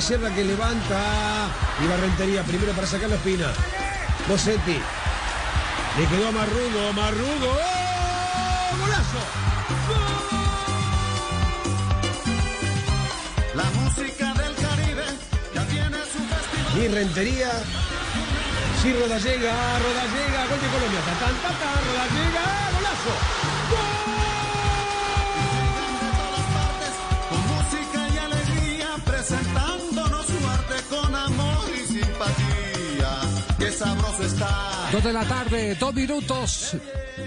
Caserra que levanta y Barrentería primero para sacar la espina. Bosetti. Le quedó a Marrugo, Marrugo. ¡Oh! ¡Golazo! La música del Caribe ya tiene su festival. Y Rentería. Sí, Rodallega, Rodallega, gol de Colombia. Tatán, tatán, Rodallega, golazo. Sabroso está. Dos de la tarde, dos minutos.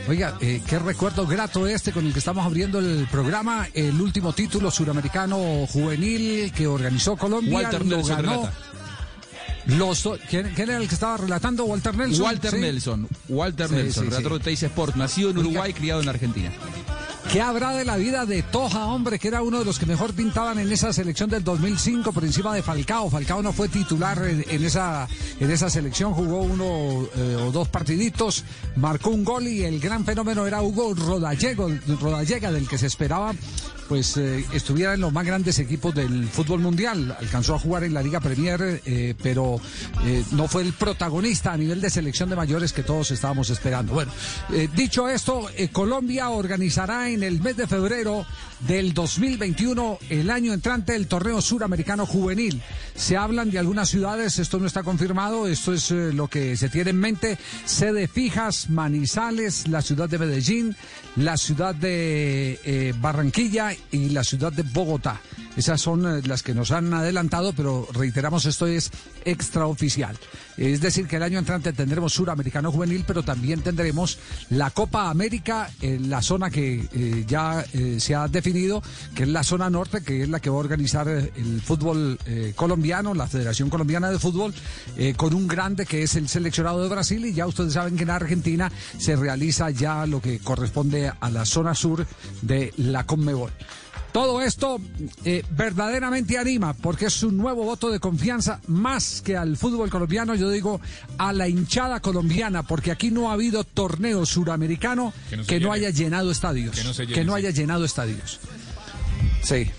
Oiga, eh, qué recuerdo grato este con el que estamos abriendo el programa. El último título suramericano juvenil que organizó Colombia. Walter lo Nelson ganó. relata. Los do- ¿quién, quién era el que estaba relatando? Walter Nelson. Walter Sí. Nelson, Walter Sí, Nelson, sí, relator sí. de Teis Sport, nacido en Uruguay, criado en Argentina. ¿Qué habrá de la vida de Toja, hombre, que era uno de los que mejor pintaban en esa selección del 2005 por encima de Falcao? Falcao no fue titular en, esa, en esa selección, jugó uno eh, o dos partiditos, marcó un gol y el gran fenómeno era Hugo Rodallego, Rodallega, del que se esperaba pues eh, estuviera en los más grandes equipos del fútbol mundial. Alcanzó a jugar en la Liga Premier, eh, pero eh, no fue el protagonista a nivel de selección de mayores que todos estábamos esperando. Bueno, dicho esto, Colombia organizará en el mes de febrero del 2021, el año entrante, el torneo suramericano juvenil. Se hablan de algunas ciudades, esto no está confirmado, esto es lo que se tiene en mente. Sede fijas, Manizales, la ciudad de Medellín, la ciudad de eh, Barranquilla y la ciudad de Bogotá. Esas son eh, las que nos han adelantado, pero reiteramos, esto es extraoficial. Es decir, que el año entrante tendremos Suramericano Juvenil, pero también tendremos la Copa América en la zona que eh, ya eh, se ha definido, que es la zona norte, que es la que va a organizar el fútbol colombiano, la Federación Colombiana de Fútbol, con un grande que es el seleccionado de Brasil. Y ya ustedes saben que en Argentina se realiza ya lo que corresponde a la zona sur de la Conmebol. Todo esto eh, verdaderamente anima porque es un nuevo voto de confianza más que al fútbol colombiano, yo digo a la hinchada colombiana, porque aquí no ha habido torneo suramericano que Que no no, haya llenado estadios. Que no llene, sí. haya llenado estadios. Sí.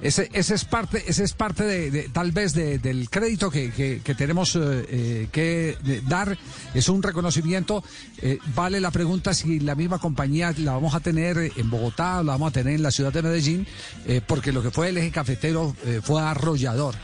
Ese, ese es parte, ese es parte de, tal vez de- del crédito que, que- tenemos eh, eh, que dar. Es un reconocimiento. Eh, vale la pregunta si la misma compañía la vamos a tener en Bogotá o la vamos a tener en la ciudad de Medellín, porque lo que fue el eje cafetero fue arrollador.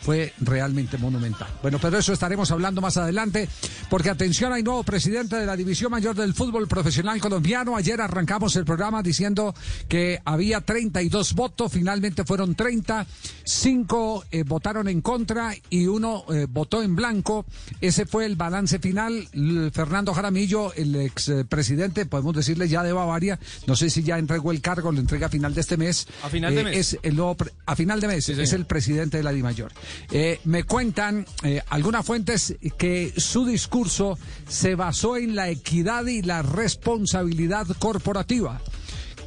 Fue realmente monumental. Bueno, pero eso estaremos hablando más adelante, porque atención, hay nuevo presidente de la División Mayor del Fútbol Profesional Colombiano. Ayer arrancamos el programa diciendo que había 32 votos, finalmente fueron 30, 5 eh, votaron en contra y uno eh, votó en blanco. Ese fue el balance final. Fernando Jaramillo, el expresidente, podemos decirle ya de Bavaria, no sé si ya entregó el cargo, lo entrega a final de este mes. A final de Eh, mes. Es el nuevo a final de mes, Sí, es el presidente de la DIMAYOR. Eh, me cuentan eh, algunas fuentes que su discurso se basó en la equidad y la responsabilidad corporativa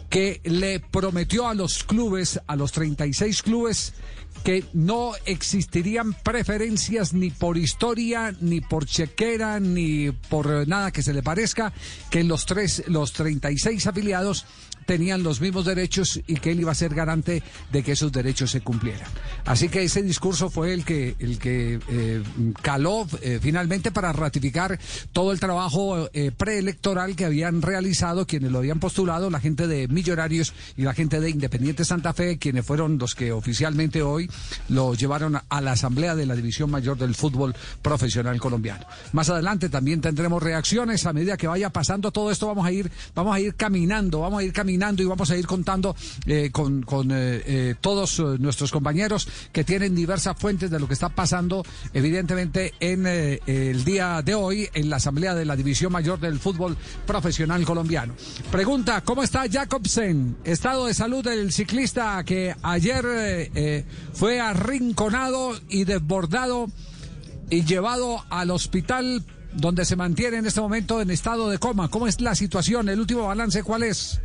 que le prometió a los clubes, a los 36 clubes, que no existirían preferencias ni por historia, ni por chequera, ni por nada que se le parezca, que los tres, los 36 afiliados tenían los mismos derechos y que él iba a ser garante de que esos derechos se cumplieran. Así que ese discurso fue el que, el que eh, caló eh, finalmente para ratificar todo el trabajo eh, preelectoral que habían realizado quienes lo habían postulado, la gente de Millonarios y la gente de Independiente Santa Fe, quienes fueron los que oficialmente hoy lo llevaron a la Asamblea de la División Mayor del Fútbol Profesional Colombiano. Más adelante también tendremos reacciones a medida que vaya pasando todo esto, vamos a ir, vamos a ir caminando, vamos a ir caminando y vamos a ir contando eh, con, eh, eh, todos nuestros compañeros que tienen diversas fuentes de lo que está pasando, evidentemente, en el día de hoy en la Asamblea de la División Mayor del Fútbol Profesional Colombiano. Pregunta, ¿cómo está Jacobsen? Estado de salud del ciclista que ayer fue arrinconado y desbordado y llevado al hospital donde se mantiene en este momento en estado de coma. ¿Cómo es la situación? ¿El último balance cuál es?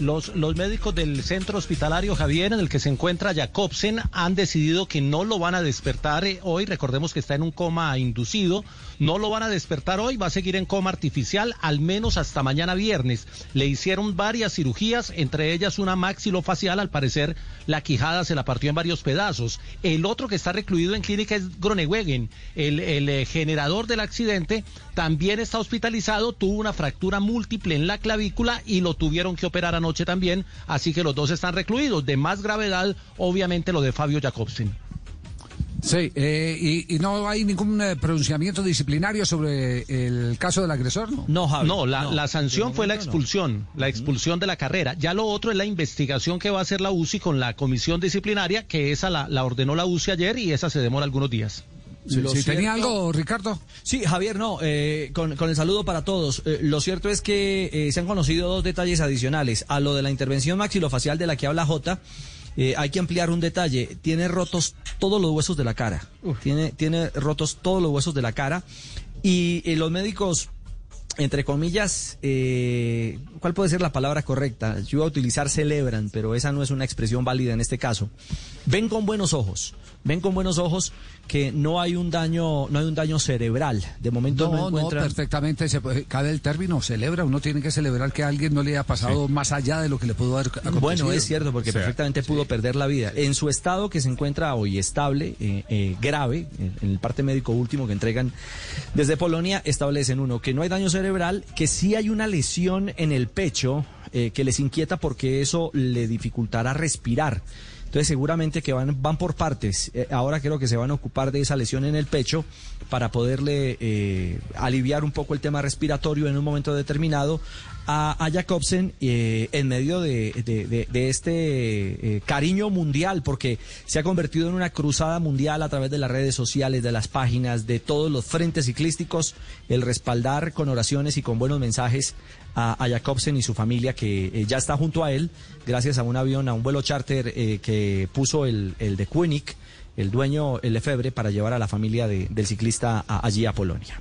Los, los médicos del centro hospitalario Javier, en el que se encuentra Jacobsen, han decidido que no lo van a despertar eh, hoy. Recordemos que está en un coma inducido. No lo van a despertar hoy, va a seguir en coma artificial al menos hasta mañana viernes. Le hicieron varias cirugías, entre ellas una maxilofacial. Al parecer, la quijada se la partió en varios pedazos. El otro que está recluido en clínica es Gronewegen, el, el eh, generador del accidente. También está hospitalizado, tuvo una fractura múltiple en la clavícula y lo tuvieron que operar anoche también. Así que los dos están recluidos. De más gravedad, obviamente, lo de Fabio Jacobsen. Sí, eh, y, y no hay ningún eh, pronunciamiento disciplinario sobre el caso del agresor, ¿no? No, Javi, no, la, la sanción fue la expulsión, la expulsión de la carrera. Ya lo otro es la investigación que va a hacer la UCI con la comisión disciplinaria, que esa la, la ordenó la UCI ayer y esa se demora algunos días. Sí, ¿Tenía algo, Ricardo? Sí, Javier, no, eh, con, con el saludo para todos. Eh, lo cierto es que eh, se han conocido dos detalles adicionales. A lo de la intervención maxilofacial de la que habla J, eh, hay que ampliar un detalle. Tiene rotos todos los huesos de la cara. Tiene, tiene rotos todos los huesos de la cara. Y eh, los médicos, entre comillas, eh, ¿cuál puede ser la palabra correcta? Yo iba a utilizar celebran, pero esa no es una expresión válida en este caso. Ven con buenos ojos. Ven con buenos ojos que no hay un daño, no hay un daño cerebral. De momento no, No, no, encuentran. perfectamente. Se puede, cabe el término, celebra. Uno tiene que celebrar que a alguien no le haya pasado más allá de lo que le pudo haber acontecido. Bueno, es cierto, porque perfectamente pudo perder la vida. En su estado que se encuentra hoy estable, eh, eh, grave, en, en el parte médico último que entregan desde Polonia, establecen uno, que no hay daño cerebral, que sí hay una lesión en el pecho eh, que les inquieta porque eso le dificultará respirar. Entonces seguramente que van, van por partes. Eh, ahora creo que se van a ocupar de esa lesión en el pecho para poderle eh, aliviar un poco el tema respiratorio en un momento determinado a, a Jacobsen eh, en medio de, de- de- este eh, cariño mundial, porque se ha convertido en una cruzada mundial a través de las redes sociales, de las páginas, de todos los frentes ciclísticos, el respaldar con oraciones y con buenos mensajes a, a Jacobsen y su familia, que eh, ya está junto a él, gracias a un avión, a un vuelo charter eh, que puso el, el de Koenig, el dueño, el Lefebvre, para llevar a la familia de- del ciclista allí a Polonia.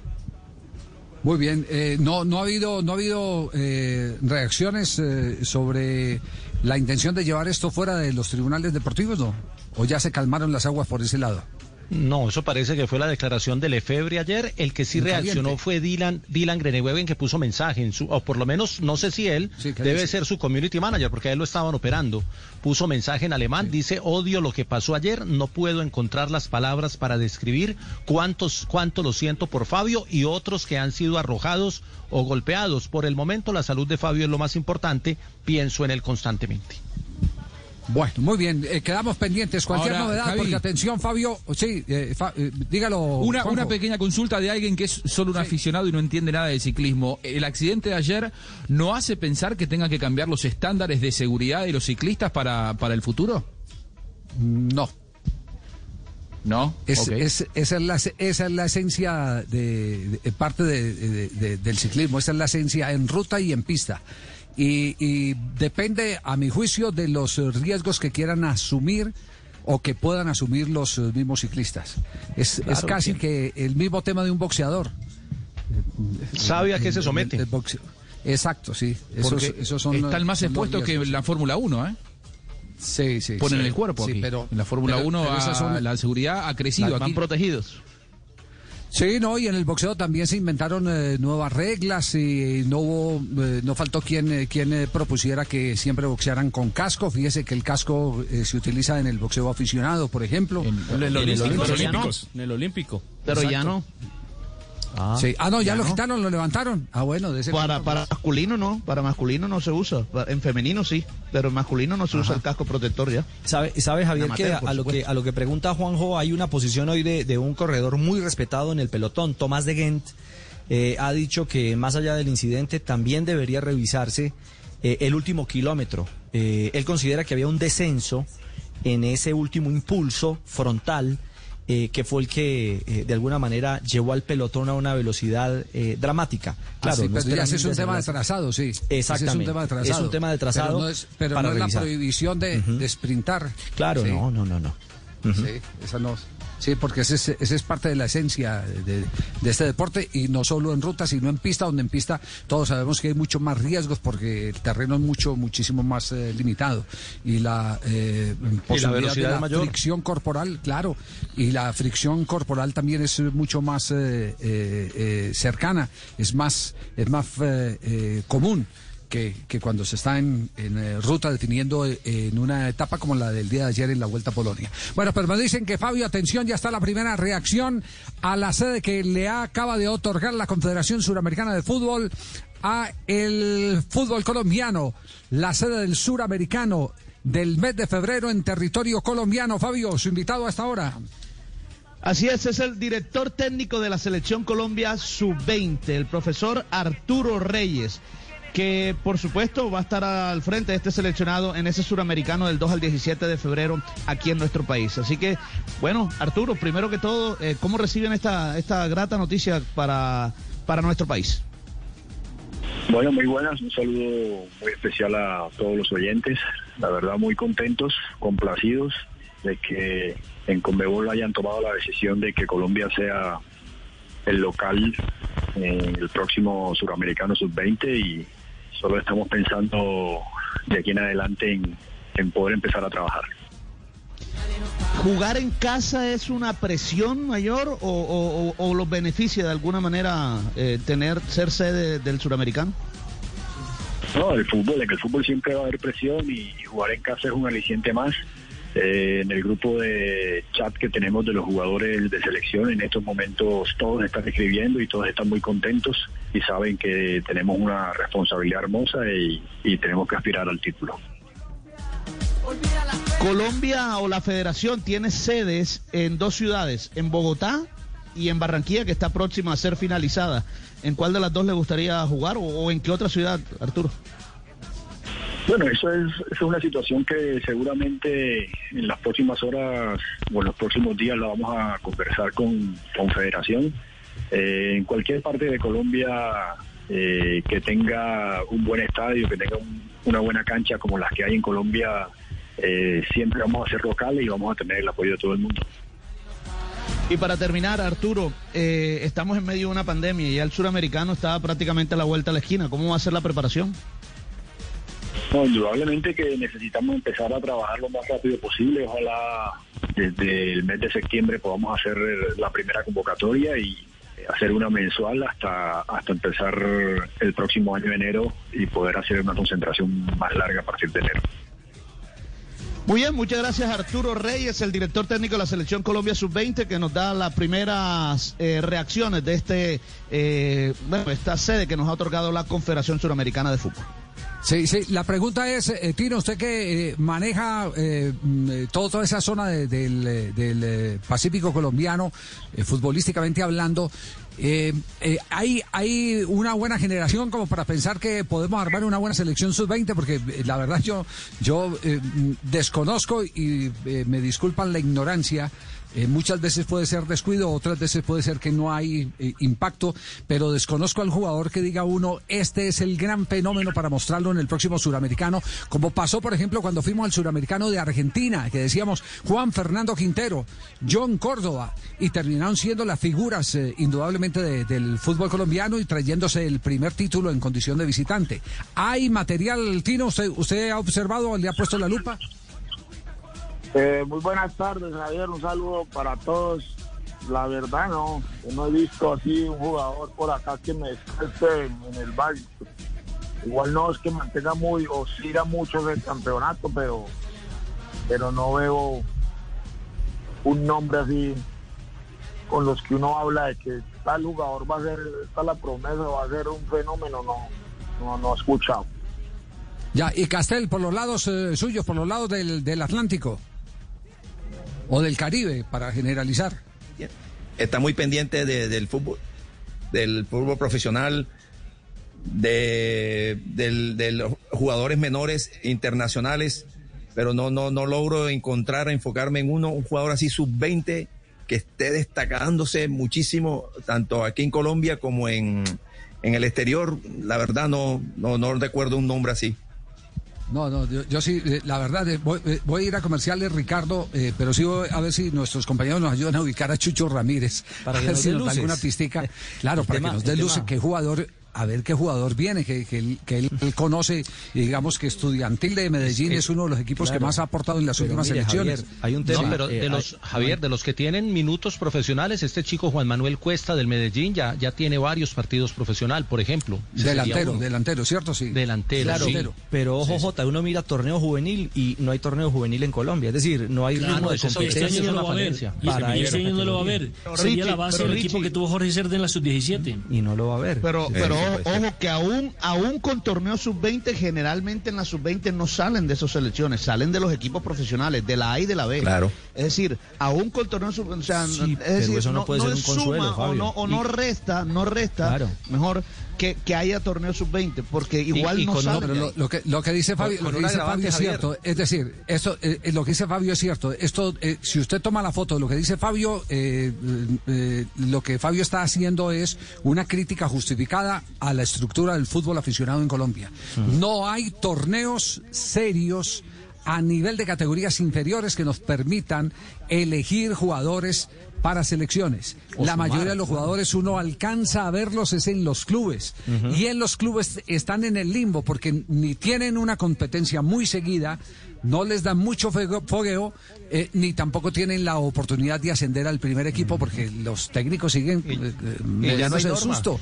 Muy bien. Eh, no, no ha habido, no ha habido reacciones sobre la intención de llevar esto fuera de los tribunales deportivos, ¿no? ¿O ya se calmaron las aguas por ese lado? No, eso parece que fue la declaración de Lefebvre ayer. El que sí reaccionó fue Dylan, Dylan Grenewegen, que puso mensaje en su, o por lo menos, no sé si él, Sí, debe dice. ser su community manager, porque a él lo estaban operando. Puso mensaje en alemán, dice, odio lo que pasó ayer, no puedo encontrar las palabras para describir cuántos, cuánto lo siento por Fabio y otros que han sido arrojados o golpeados. Por el momento, la salud de Fabio es lo más importante, pienso en él constantemente. Bueno, muy bien. eh, quedamos pendientes. Cualquier Ahora, novedad, Javi. porque atención, Fabio. Sí, eh, Fa- eh, dígalo. Una, Juanjo. una pequeña consulta de alguien que es solo un aficionado y no entiende nada de ciclismo. ¿El accidente de ayer no hace pensar que tengan que cambiar los estándares de seguridad de los ciclistas para, para el futuro? No. No. Es, Ok. es- esa, es la, esa es la esencia de, de- parte de- del ciclismo, esa es la esencia en ruta y en pista. Y, y depende, a mi juicio, de los riesgos que quieran asumir o que puedan asumir los eh, mismos ciclistas. Es, es casi que el mismo tema de un boxeador. ¿Sabe a qué se El- somete? el boxeo. Exacto, sí. Esos, esos son, están más expuestos que la Fórmula 1, ¿eh? Sí, sí. Ponen sí. el cuerpo Sí, aquí. pero, en la Fórmula pero- 1 pero esas ha- son- la seguridad ha crecido aquí. protegidos. Sí, no, y en el boxeo también se inventaron eh, nuevas reglas y no hubo, eh, no faltó quien, eh, quien eh, propusiera que siempre boxearan con casco. Fíjese que el casco eh, se utiliza en el boxeo aficionado, por ejemplo. En- En el en el olímpico, Olímpico. pero ya no. En el olímpico. Pero ya Exacto. No. Sí. Ah, no, ya, lo quitaron, lo levantaron. Ah, bueno, de ese Para, para masculino no, para masculino no se usa. En femenino sí, pero en masculino no se usa el casco protector ya. ¿Sabe, sabe Javier Amateur, que a, lo que a lo que pregunta Juanjo hay una posición hoy de, de un corredor muy respetado en el pelotón, Tomás de Gent, eh, ha dicho que más allá del incidente también debería revisarse eh, el último kilómetro. Eh, él considera que había un descenso en ese último impulso frontal eh, que fue el que eh, de alguna manera llevó al pelotón a una velocidad eh, dramática. Claro, Ah, sí, no es un tema de trazado, sí. Exactamente. Es un tema de trazado. Es un tema de trazado Pero no es, pero para no es la prohibición de, de sprintar. Claro, Sí. no, no, no, no. Sí, esa no. Sí, porque ese es, ese es parte de la esencia de, de este deporte y no solo en ruta, sino en pista, donde en pista todos sabemos que hay mucho más riesgos porque el terreno es mucho, muchísimo más eh, limitado y la, eh, posibilidad de velocidad la es mayor. fricción corporal, claro, y la fricción corporal también es mucho más eh, eh, eh, cercana, es más, es más eh, eh, común que, cuando se está en, eh, ruta definiendo eh, en una etapa como la del día de ayer en la Vuelta a Polonia. Bueno, pero me dicen que Fabio, atención, ya está la primera reacción a la sede que le acaba de otorgar la Confederación Suramericana de Fútbol a el fútbol colombiano, la sede del suramericano del mes de febrero en territorio colombiano. Fabio, su invitado a esta hora. Así es, es el director técnico de la Selección Colombia Sub-20, el profesor Arturo Reyes, que por supuesto va a estar al frente de este seleccionado en ese suramericano del 2 al 17 de febrero aquí en nuestro país. Así que, bueno, Arturo, primero que todo, eh, ¿cómo reciben esta, esta grata noticia para, para nuestro país? Bueno, muy buenas, un saludo muy especial a todos los oyentes, la verdad muy contentos, complacidos de que en Conmebol hayan tomado la decisión de que Colombia sea el local en el próximo Suramericano Sub-20 y solo estamos pensando de aquí en adelante en, en poder empezar a trabajar. ¿Jugar en casa es una presión mayor o, o- o- o los beneficia de alguna manera eh, tener ser sede del suramericano? No, el fútbol, en el fútbol siempre va a haber presión y jugar en casa es un aliciente más. Eh, en el grupo de chat que tenemos de los jugadores de selección, en estos momentos todos están escribiendo y todos están muy contentos y saben que tenemos una responsabilidad hermosa y, y tenemos que aspirar al título. Colombia o la federación tiene sedes en dos ciudades, en Bogotá y en Barranquilla, que está próxima a ser finalizada. ¿En cuál de las dos le gustaría jugar o, o en qué otra ciudad, Arturo? Bueno, eso es, eso es una situación que seguramente en las próximas horas o en los próximos días la vamos a conversar con Confederación. Eh, en cualquier parte de Colombia eh, que tenga un buen estadio, que tenga un- una buena cancha como las que hay en Colombia, eh, siempre vamos a ser locales y vamos a tener el apoyo de todo el mundo. Y para terminar, Arturo, eh, estamos en medio de una pandemia y ya el suramericano está prácticamente a la vuelta a la esquina. ¿Cómo va a ser la preparación? No, indudablemente que necesitamos empezar a trabajar lo más rápido posible. Ojalá desde el mes de septiembre podamos hacer la primera convocatoria y hacer una mensual hasta hasta empezar el próximo año de enero y poder hacer una concentración más larga a partir de enero. Muy bien, muchas gracias Arturo Reyes, el director técnico de la Selección Colombia Sub-20, que nos da las primeras eh, reacciones de este eh, bueno, esta sede que nos ha otorgado la Confederación Suramericana de Fútbol. Sí, sí, la pregunta es, eh, Tino, usted que eh, maneja eh, mm, eh, todo- toda esa zona de- del, eh, del, Pacífico colombiano, futbolísticamente hablando, ¿hay, ¿hay una buena generación como para pensar que podemos armar una buena selección sub-20? Porque la verdad yo, yo mm, desconozco y me disculpan la ignorancia. Eh, muchas veces puede ser descuido, otras veces puede ser que no hay eh, impacto, pero desconozco al jugador que diga uno, este es el gran fenómeno para mostrarlo en el próximo suramericano, como pasó, por ejemplo, cuando fuimos al suramericano de Argentina, que decíamos Juan Fernando Quintero, John Córdoba, y terminaron siendo las figuras eh, indudablemente de- del fútbol colombiano y trayéndose el primer título en condición de visitante. ¿Hay material, Tino? ¿Usted, usted ha observado, le ha puesto la lupa? Eh, muy buenas tardes, Javier. Un saludo para todos. La verdad, no, no he visto así un jugador por acá que me esté en, el valle. Igual no es que mantenga muy o siga mucho el campeonato, pero, pero no veo un nombre así con los que uno habla de que tal jugador va a ser, está la promesa, va a ser un fenómeno. No, no, no he escuchado. Ya, y Castel, por los lados eh, suyos, por los lados del, del Atlántico. O del Caribe, para generalizar. está muy pendiente de- del fútbol, del fútbol profesional, de, del jugadores menores internacionales, pero no, logro encontrar, enfocarme en uno, un jugador así sub-20 que esté destacándose muchísimo, tanto aquí en Colombia como en, el exterior. La verdad no recuerdo un nombre así. No, no, yo, yo sí, eh, la verdad, eh, voy, eh, voy a ir a comerciales, Ricardo, eh, pero sí voy a ver si nuestros compañeros nos ayudan a ubicar a Chucho Ramírez. Para que a ver nos si dé nos da luces. alguna pistica. Claro, El para tema- que nos dé luces, qué jugador, a ver qué jugador viene, que, que, él, que él- él conoce, y digamos que Estudiantil de Medellín es, uno de los equipos que más ha aportado en las Pero últimas mire, elecciones. Javier, hay un No, tema, pero eh, de los, hay- Javier, de los que tienen minutos profesionales, este chico Juan Manuel Cuesta del Medellín ya, ya tiene varios partidos profesional, por ejemplo. Delantero, delantero, ¿cierto? Sí. Delantero, Claro, sí. pero ojo, Jota, uno mira torneo juvenil y no hay torneo juvenil en Colombia. Es decir, no hay Claro, ritmo de eso- competencia. este año no lo va a Y para este año no lo va a. Pero Sería Richie, la base pero del equipo que tuvo Jorge Cerda en la sub-17. Y no lo va a ver. Pero, Sí, pero sí, ojo, ojo que aún, aún con torneos sub-20, generalmente en la sub-20 no salen de esas selecciones, salen de los equipos profesionales, de la A y de la B. Claro. Es decir, aún con torneos sub o sea, Sí, es decir, eso no puede ser un consuelo, suma o Fabio. no, o no resta, no resta, Claro. mejor que, que haya torneos sub-20, porque igual y no de lo, que, lo que dice Fabio, Con- lo con que un dice agravante, Fabio es Javier. cierto. Es decir, esto, eh, eh, lo que dice Fabio es cierto. Esto, eh, si usted toma la foto de lo que dice Fabio, eh, eh, lo que Fabio está haciendo es una crítica justificada a la estructura del fútbol aficionado en Colombia. No hay torneos serios a nivel de categorías inferiores que nos permitan elegir jugadores para selecciones. O la sumar, mayoría de los jugadores uno alcanza a verlos es en los clubes y en los clubes están en el limbo porque ni tienen una competencia muy seguida, no les dan mucho fogueo, eh, ni tampoco tienen la oportunidad de ascender al primer equipo porque los técnicos siguen eh, eh, mediándose no de hay norma. susto.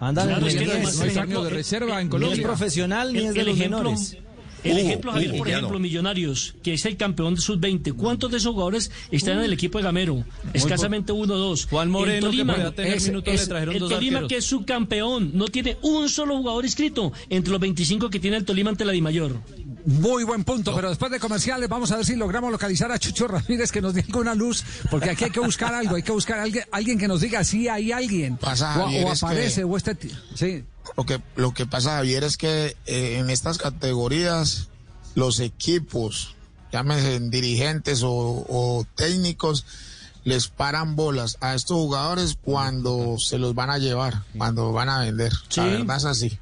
Andan Claro, es que no de reserva en ni Colombia. es profesional ni El- es de el los ejemplo- menores. El ejemplo, Javier, por ejemplo, no. Millonarios, que es el campeón de sub-20. ¿Cuántos de esos jugadores están en el equipo de Gamero? Escasamente uno o dos. Juan Moreno, el que Tolima, tener es- minutos, es- le trajeron el dos Tolima, arqueros. que es subcampeón, no tiene un solo jugador inscrito entre los 25 que tiene el Tolima ante la Dimayor. Muy buen punto, pero después de comerciales vamos a ver si logramos localizar a Chucho Ramírez que nos diga una luz, porque aquí hay que buscar algo, hay que buscar a alguien, alguien que nos diga si hay alguien Pasa, o, Javier, o es que- aparece o este... Sí, Lo que, lo que pasa, Javier, es que eh, en estas categorías los equipos, llámense dirigentes o, o técnicos, les paran bolas a estos jugadores cuando se los van a llevar, cuando van a vender. La verdad es así.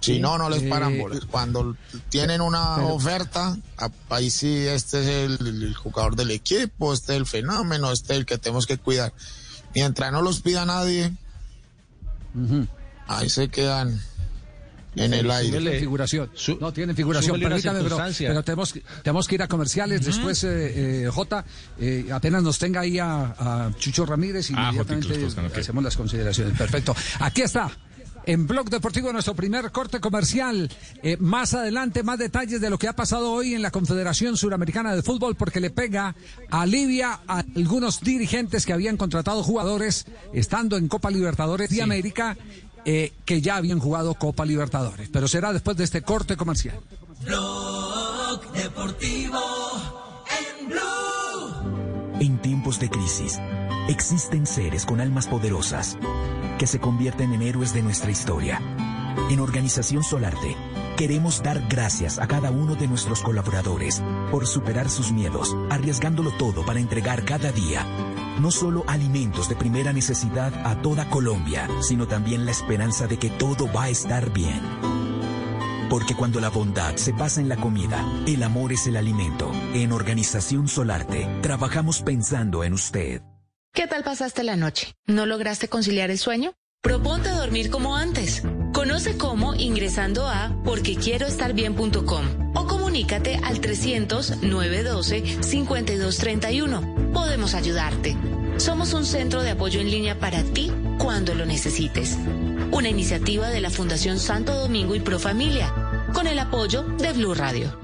Si no, no les paran Eh, bolas. Cuando tienen una oferta, ahí sí, este es el, el jugador del equipo, este es el fenómeno, este es el que tenemos que cuidar. Mientras no los pida nadie, ahí se quedan en el aire. tienen figuración. no, tienen figuración. Permítame, pero, pero tenemos, que- tenemos que ir a comerciales. Después, eh, eh, J, eh, apenas nos tenga ahí a, a Chucho Ramírez, Ah, inmediatamente Toscano, ok. hacemos las consideraciones. Perfecto. Aquí está. En Blog Deportivo, nuestro primer corte comercial. Eh, más adelante, más detalles de lo que ha pasado hoy en la Confederación Suramericana de Fútbol, porque le pega, alivia a algunos dirigentes que habían contratado jugadores estando en Copa Libertadores de América, eh, que ya habían jugado Copa Libertadores. Pero será después de este corte comercial. Blog Deportivo en Blue. En tiempos de crisis, existen seres con almas poderosas que se convierten en héroes de nuestra historia. En Organización Solarte, queremos dar gracias a cada uno de nuestros colaboradores por superar sus miedos, arriesgándolo todo para entregar cada día no solo alimentos de primera necesidad a toda Colombia, sino también la esperanza de que todo va a estar bien. Porque cuando la bondad se pasa en la comida, el amor es el alimento. En Organización Solarte, trabajamos pensando en usted. ¿Qué tal pasaste la noche? ¿No lograste conciliar el sueño? Proponte dormir como antes. Conoce cómo ingresando a porquequieroestarbien.com o comunícate al 300-912-5231. Podemos ayudarte. Somos un centro de apoyo en línea para ti cuando lo necesites. Una iniciativa de la Fundación Santo Domingo y Pro Familia, con el apoyo de Blue Radio.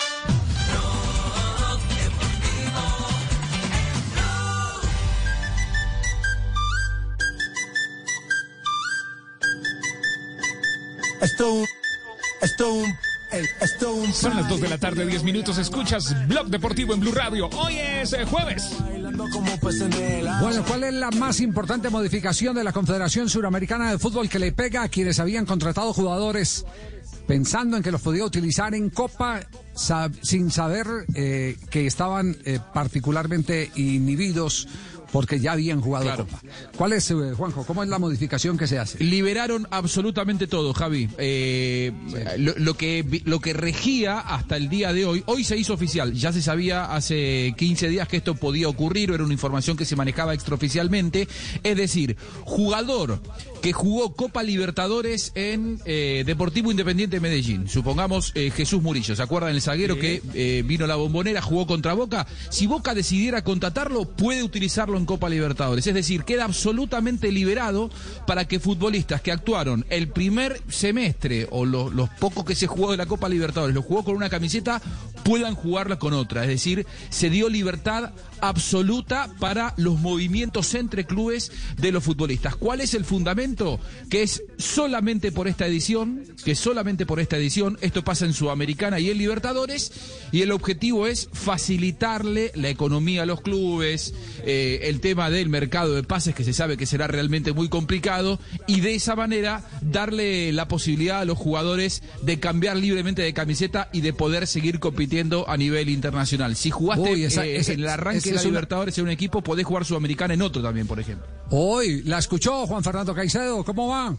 Esto, esto, esto un Son las 2 de la tarde, 10 minutos. Escuchas Blog Deportivo en Blue Radio. Hoy es eh, jueves. Bueno, ¿cuál es la más importante modificación de la Confederación Suramericana de Fútbol que le pega a quienes habían contratado jugadores pensando en que los podía utilizar en Copa sab- sin saber eh, que estaban eh, particularmente inhibidos porque ya habían jugado Claro. Copa? ¿Cuál es, eh, Juanjo? ¿Cómo es la modificación que se hace? Liberaron absolutamente todo, Javi. Eh, lo, lo que, lo que regía hasta el día de hoy, hoy se hizo oficial. Ya se sabía hace 15 días que esto podía ocurrir, era una información que se manejaba extraoficialmente. Es decir, jugador que jugó Copa Libertadores en eh, Deportivo Independiente de Medellín. Supongamos eh, Jesús Murillo, ¿se acuerdan? El zaguero que eh, vino a la bombonera, jugó contra Boca. Si Boca decidiera contratarlo, puede utilizarlo en Copa Libertadores. Es decir, queda absolutamente liberado para que futbolistas que actuaron el primer semestre o lo- los pocos que se jugó de la Copa Libertadores, lo jugó con una camiseta, puedan jugarla con otra. Es decir, se dio libertad absoluta para los movimientos entre clubes de los futbolistas. ¿Cuál es el fundamento? Que es solamente por esta edición, que solamente por esta edición, esto pasa en Sudamericana y en Libertadores, y el objetivo es facilitarle la economía a los clubes, eh, el tema del mercado de pases, que se sabe que será realmente muy complicado, y de esa manera darle la posibilidad a los jugadores de cambiar libremente de camiseta y de poder seguir compitiendo a nivel internacional. Si jugaste Uy, esa- eh, esa- en el arranque la es una- Libertadores en un equipo, podés jugar Sudamericana en otro también, por ejemplo. Hoy, ¿la escuchó Juan Fernando Caicedo? ¿Cómo va?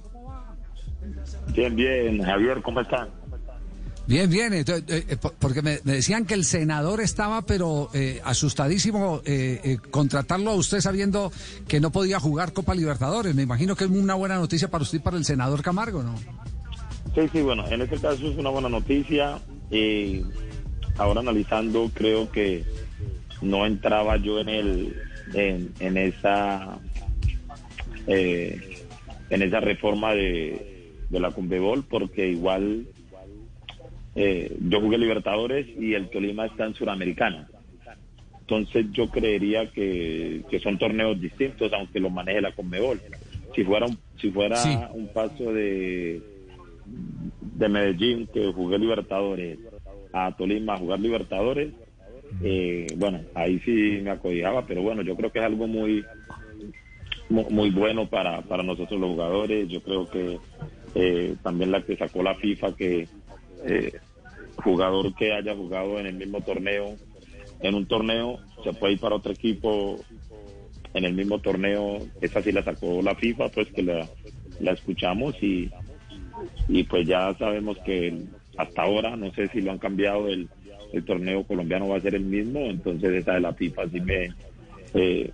Bien, bien. Javier, ¿cómo están? Bien, bien, entonces, eh, eh, por- porque me, me decían que el senador estaba, pero eh, asustadísimo eh, eh, contratarlo a usted sabiendo que no podía jugar Copa Libertadores. Me imagino que es una buena noticia para usted y para el senador Camargo, ¿no? Sí, sí, bueno, en este caso es una buena noticia. Eh, ahora analizando, creo que no entraba yo en el en, en esa eh, en esa reforma de, de la Conmebol porque igual eh, yo jugué Libertadores y el Tolima está en Suramericana. Entonces yo creería que, que son torneos distintos aunque lo maneje la Conmebol. Si fuera un, si fuera Sí. un paso de de Medellín que jugué Libertadores a Tolima a jugar Libertadores, eh, bueno, ahí sí me acodijaba, pero bueno, yo creo que es algo muy mu- muy bueno para, para nosotros los jugadores. Yo creo que eh, también la que sacó la FIFA, que eh, jugador que haya jugado en el mismo torneo, en un torneo, se puede ir para otro equipo en el mismo torneo. Esa sí la sacó la FIFA, pues que la, la escuchamos y, y pues ya sabemos que hasta ahora, no sé si lo han cambiado, el, el torneo colombiano va a ser el mismo, entonces esa de la FIFA sí me... eh,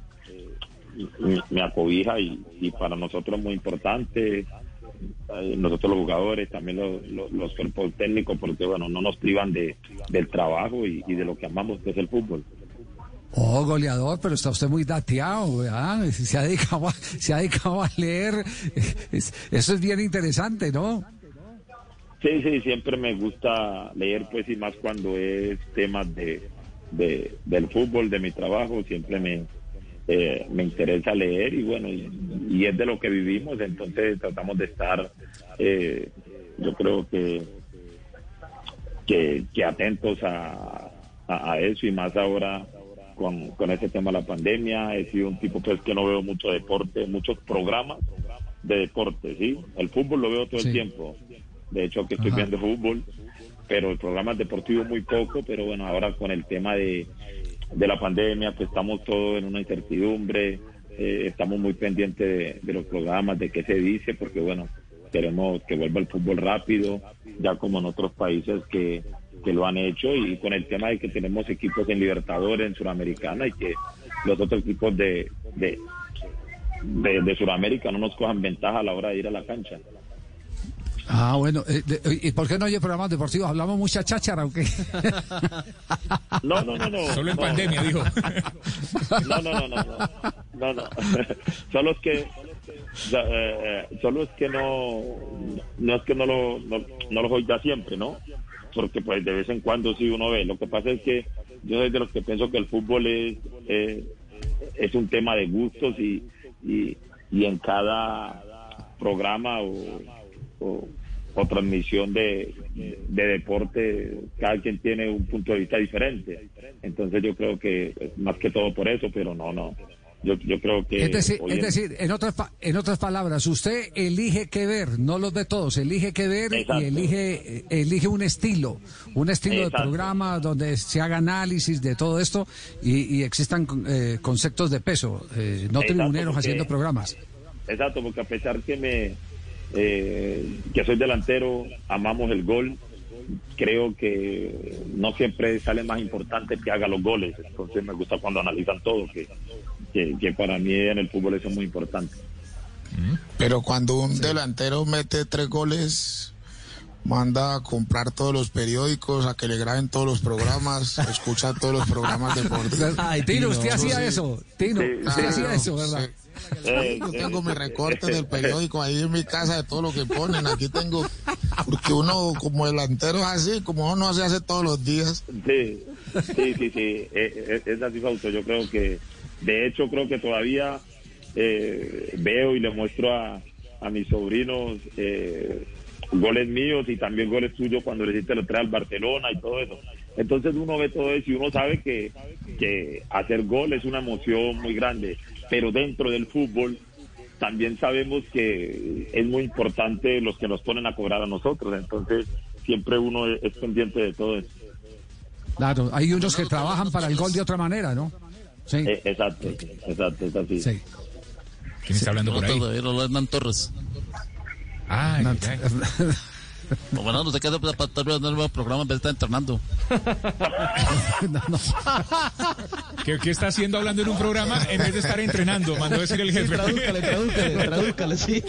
me, acobija y, y para nosotros muy importante eh, nosotros los jugadores también los, los, cuerpos técnicos porque bueno no nos privan de del trabajo y, de lo que amamos que es el fútbol Oh, goleador, pero está usted muy dateado, ¿verdad? Se ha dedicado a, se ha a leer. Es- eso es bien interesante, ¿no? Sí sí siempre me gusta leer pues y más cuando es temas de, de del fútbol de mi trabajo siempre me eh, me interesa leer y bueno y, y es de lo que vivimos entonces tratamos de estar eh, yo creo que que, que atentos a, a, a eso y más ahora con, con ese tema de la pandemia. He sido un tipo pues que no veo mucho deporte, muchos programas de deporte, ¿sí? El fútbol lo veo todo Sí. el tiempo. De hecho, que estoy Ajá. viendo fútbol, pero el programa deportivo muy poco, pero bueno, ahora con el tema de, de la pandemia, pues estamos todos en una incertidumbre, eh, estamos muy pendientes de, de los programas, de qué se dice, porque bueno, queremos que vuelva el fútbol rápido, ya como en otros países que, que lo han hecho, y con el tema de que tenemos equipos en Libertadores, en Suramericana, y que los otros equipos de, de, de, de Sudamérica no nos cojan ventaja a la hora de ir a la cancha. Ah, bueno. eh, de- ¿Y por qué no hay programas deportivos? ¿Hablamos mucha cháchara o qué? No, no, no, no. Solo en no. pandemia, dijo. No, no, no, no, no, no, no. Solo es que, eh, eh, solo es que no, no es que no lo, no, no lo oiga siempre, ¿no? Porque pues de vez en cuando sí uno ve. Lo que pasa es que yo soy de los que pienso que el fútbol es, eh, es un tema de gustos y, y, y en cada programa o, o, o transmisión de, de deporte, cada quien tiene un punto de vista diferente. Entonces yo creo que es más que todo por eso, pero no, no. Yo, yo creo que... Es decir, es decir en, otras, en otras palabras, usted elige qué ver, no los ve todos, elige qué ver Exacto. y elige, elige un estilo, un estilo de programa donde se haga análisis de todo esto y, y existan eh, conceptos de peso, eh, no Exacto, tribuneros porque- haciendo programas. Exacto, porque a pesar que me eh, que soy delantero, amamos el gol. Creo que no siempre sale más importante que haga los goles. Entonces me gusta cuando analizan todo, que, que, que para mí en el fútbol eso es muy importante. Pero cuando un delantero mete tres goles, manda a comprar todos los periódicos, a que le graben todos los programas, escucha todos los programas deportivos. Ay, Tino, usted hacía Sí. eso, Tino, Sí, usted claro, hacía eso, ¿verdad? sí. Yo tengo mis recortes del periódico ahí en mi casa de todo lo que ponen. Aquí tengo, porque uno como delantero es así, como uno se hace todos los días. Sí, sí, sí, sí. Eh, eh, Es así, Fausto. Yo creo que, de hecho, creo que todavía eh, veo y le muestro a, a mis sobrinos eh, goles míos y también goles tuyos cuando le hiciste lo trae al Barcelona y todo eso. Entonces uno ve todo eso y uno sabe que, que hacer gol es una emoción muy grande, pero dentro del fútbol también sabemos que es muy importante los que nos ponen a cobrar a nosotros, entonces siempre uno es, pendiente de todo eso. Claro, hay unos que trabajan para el gol de otra manera, ¿no? Sí. Eh, exacto, exacto, es así. Sí. ¿Quién está hablando por ahí? Hernán Torres. Ay, ay. Bueno, no se queda para estar viendo el nuevo programa en vez de estar entrenando. ¿Qué, qué está haciendo hablando en un programa en vez de estar entrenando? Mandó decir el jefe. tradúzcale, tradúzcale, tradúzcale, sí.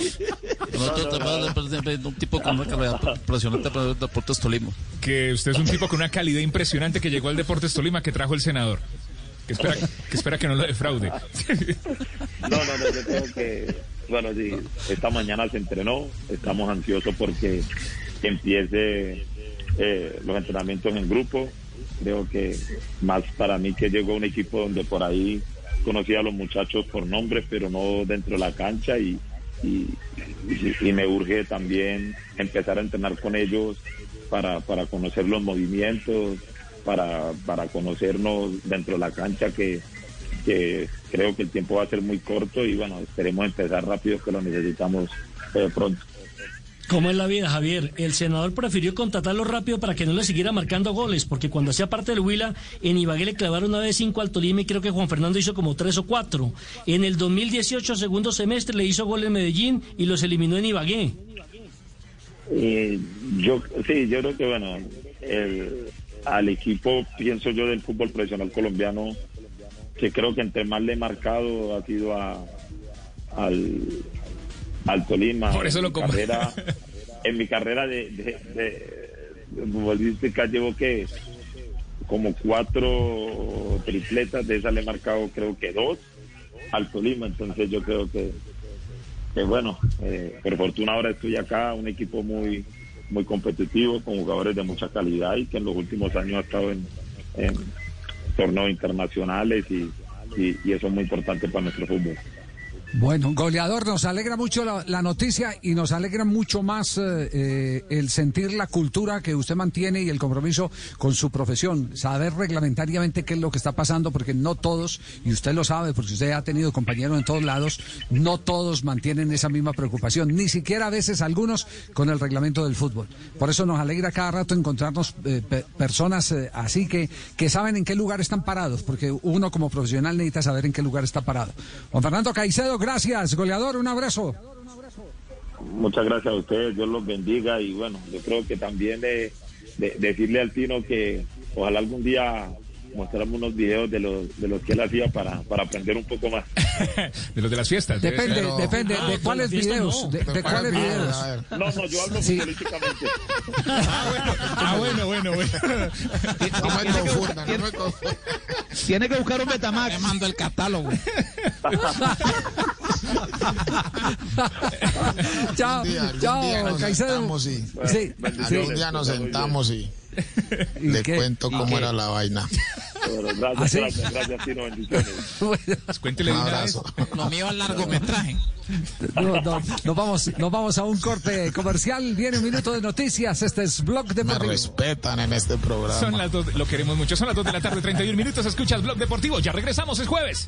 Nosotros te de un tipo con una calidad impresionante para el Deportes Tolima. Que usted es un tipo con una calidad impresionante que llegó al Deportes Tolima que trajo el senador. Que espera que, espera que no lo defraude. No, no, no, yo creo que, bueno, sí, esta mañana se entrenó, estamos ansiosos porque empiece eh, los entrenamientos en grupo. Creo que más para mí que llegó un equipo donde por ahí conocía a los muchachos por nombre, pero no dentro de la cancha y- y me urge también empezar a entrenar con ellos para, para conocer los movimientos, para, para conocernos dentro de la cancha que, que creo que el tiempo va a ser muy corto y bueno, esperemos empezar rápido que lo necesitamos eh, pronto. ¿Cómo es la vida, Javier? El senador prefirió contratarlo rápido para que no le siguiera marcando goles, porque cuando hacía parte del Huila, en Ibagué le clavaron una vez cinco al Tolima y creo que Juan Fernando hizo como tres o cuatro. En el 2018, segundo semestre, le hizo gol en Medellín y los eliminó en Ibagué. Eh, yo sí, yo creo que bueno, el- al equipo pienso yo del fútbol profesional colombiano que creo que entre más le he marcado ha sido a, al al Tolima. Por eso En lo mi carrera, en mi carrera de, de, de, de futbolística llevo que como cuatro tripletas, de esas le he marcado creo que dos al Tolima, entonces yo creo que, que bueno, eh, por fortuna ahora estoy acá, un equipo muy muy competitivo, con jugadores de mucha calidad y que en los últimos años ha estado en, en torneos internacionales y, y, y eso es muy importante para nuestro fútbol. Bueno, goleador, nos alegra mucho la, noticia y nos alegra mucho más eh, eh, el sentir la cultura que usted mantiene y el compromiso con su profesión, saber reglamentariamente qué es lo que está pasando, porque no todos, y usted lo sabe, porque usted ha tenido compañeros en todos lados, no todos mantienen esa misma preocupación, ni siquiera a veces algunos con el reglamento del fútbol. Por eso nos alegra cada rato encontrarnos eh, pe- personas así que, que saben en qué lugar están parados, porque uno como profesional necesita saber en qué lugar está parado. Juan Fernando Caicedo, gracias, goleador, un abrazo. Muchas gracias a ustedes, Dios los bendiga y bueno, yo creo que también de, de- decirle al Tino que ojalá algún día mostrarme unos videos de los de los que él hacía para, para aprender un poco más. De los de las fiestas. Depende, ser. depende, Ah, ¿de cuáles videos? no. ¿De, de cuáles Ah, videos? No, no, yo hablo Sí. futbolísticamente. Ah, bueno, bueno, bueno. No me confundan, no me confundan. Tiene que buscar un Betamax. Te mando el catálogo. chao, día, chao, día nos Caicedo. sentamos y, Sí, algún día nos sentamos y le qué? cuento cómo qué? era la vaina. Bueno, gracias, ¿Ah, sí? gracias, gracias, Tino, bendiciones. Pues Cuéntele de una vez. Lo mío es largometraje. No, no, nos, vamos, nos vamos a un corte comercial. Viene un minuto de noticias. Este es Blog Me Deportivo. respetan en este programa. Son las dos, lo queremos mucho. Son las 2 de la tarde, 31 minutos. Escuchas Blog Deportivo. Ya regresamos, es jueves.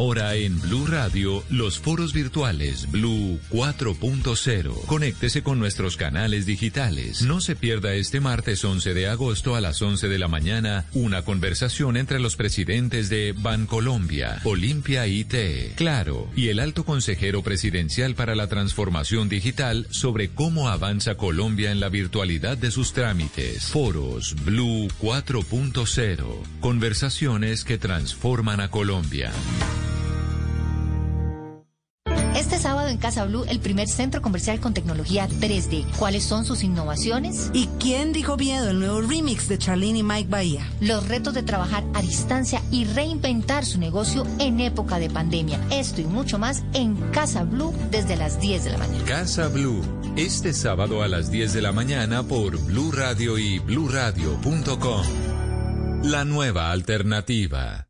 Ahora en Blue Radio, los foros virtuales Blue 4.0. Conéctese con nuestros canales digitales. No se pierda este martes 11 de agosto a las 11 de la mañana una conversación entre los presidentes de Bancolombia, Olimpia IT, Claro y el alto consejero presidencial para la transformación digital sobre cómo avanza Colombia en la virtualidad de sus trámites. Foros Blue 4.0. Conversaciones que transforman a Colombia. Casa Blue, el primer centro comercial con tecnología 3D. ¿Cuáles son sus innovaciones? ¿Y quién dijo miedo? El nuevo remix de Charlene y Mike Bahía. Los retos de trabajar a distancia y reinventar su negocio en época de pandemia. Esto y mucho más en Casa Blue desde las 10 de la mañana. Casa Blue, este sábado a las 10 de la mañana por Blue Radio y bluradio.com. La nueva alternativa.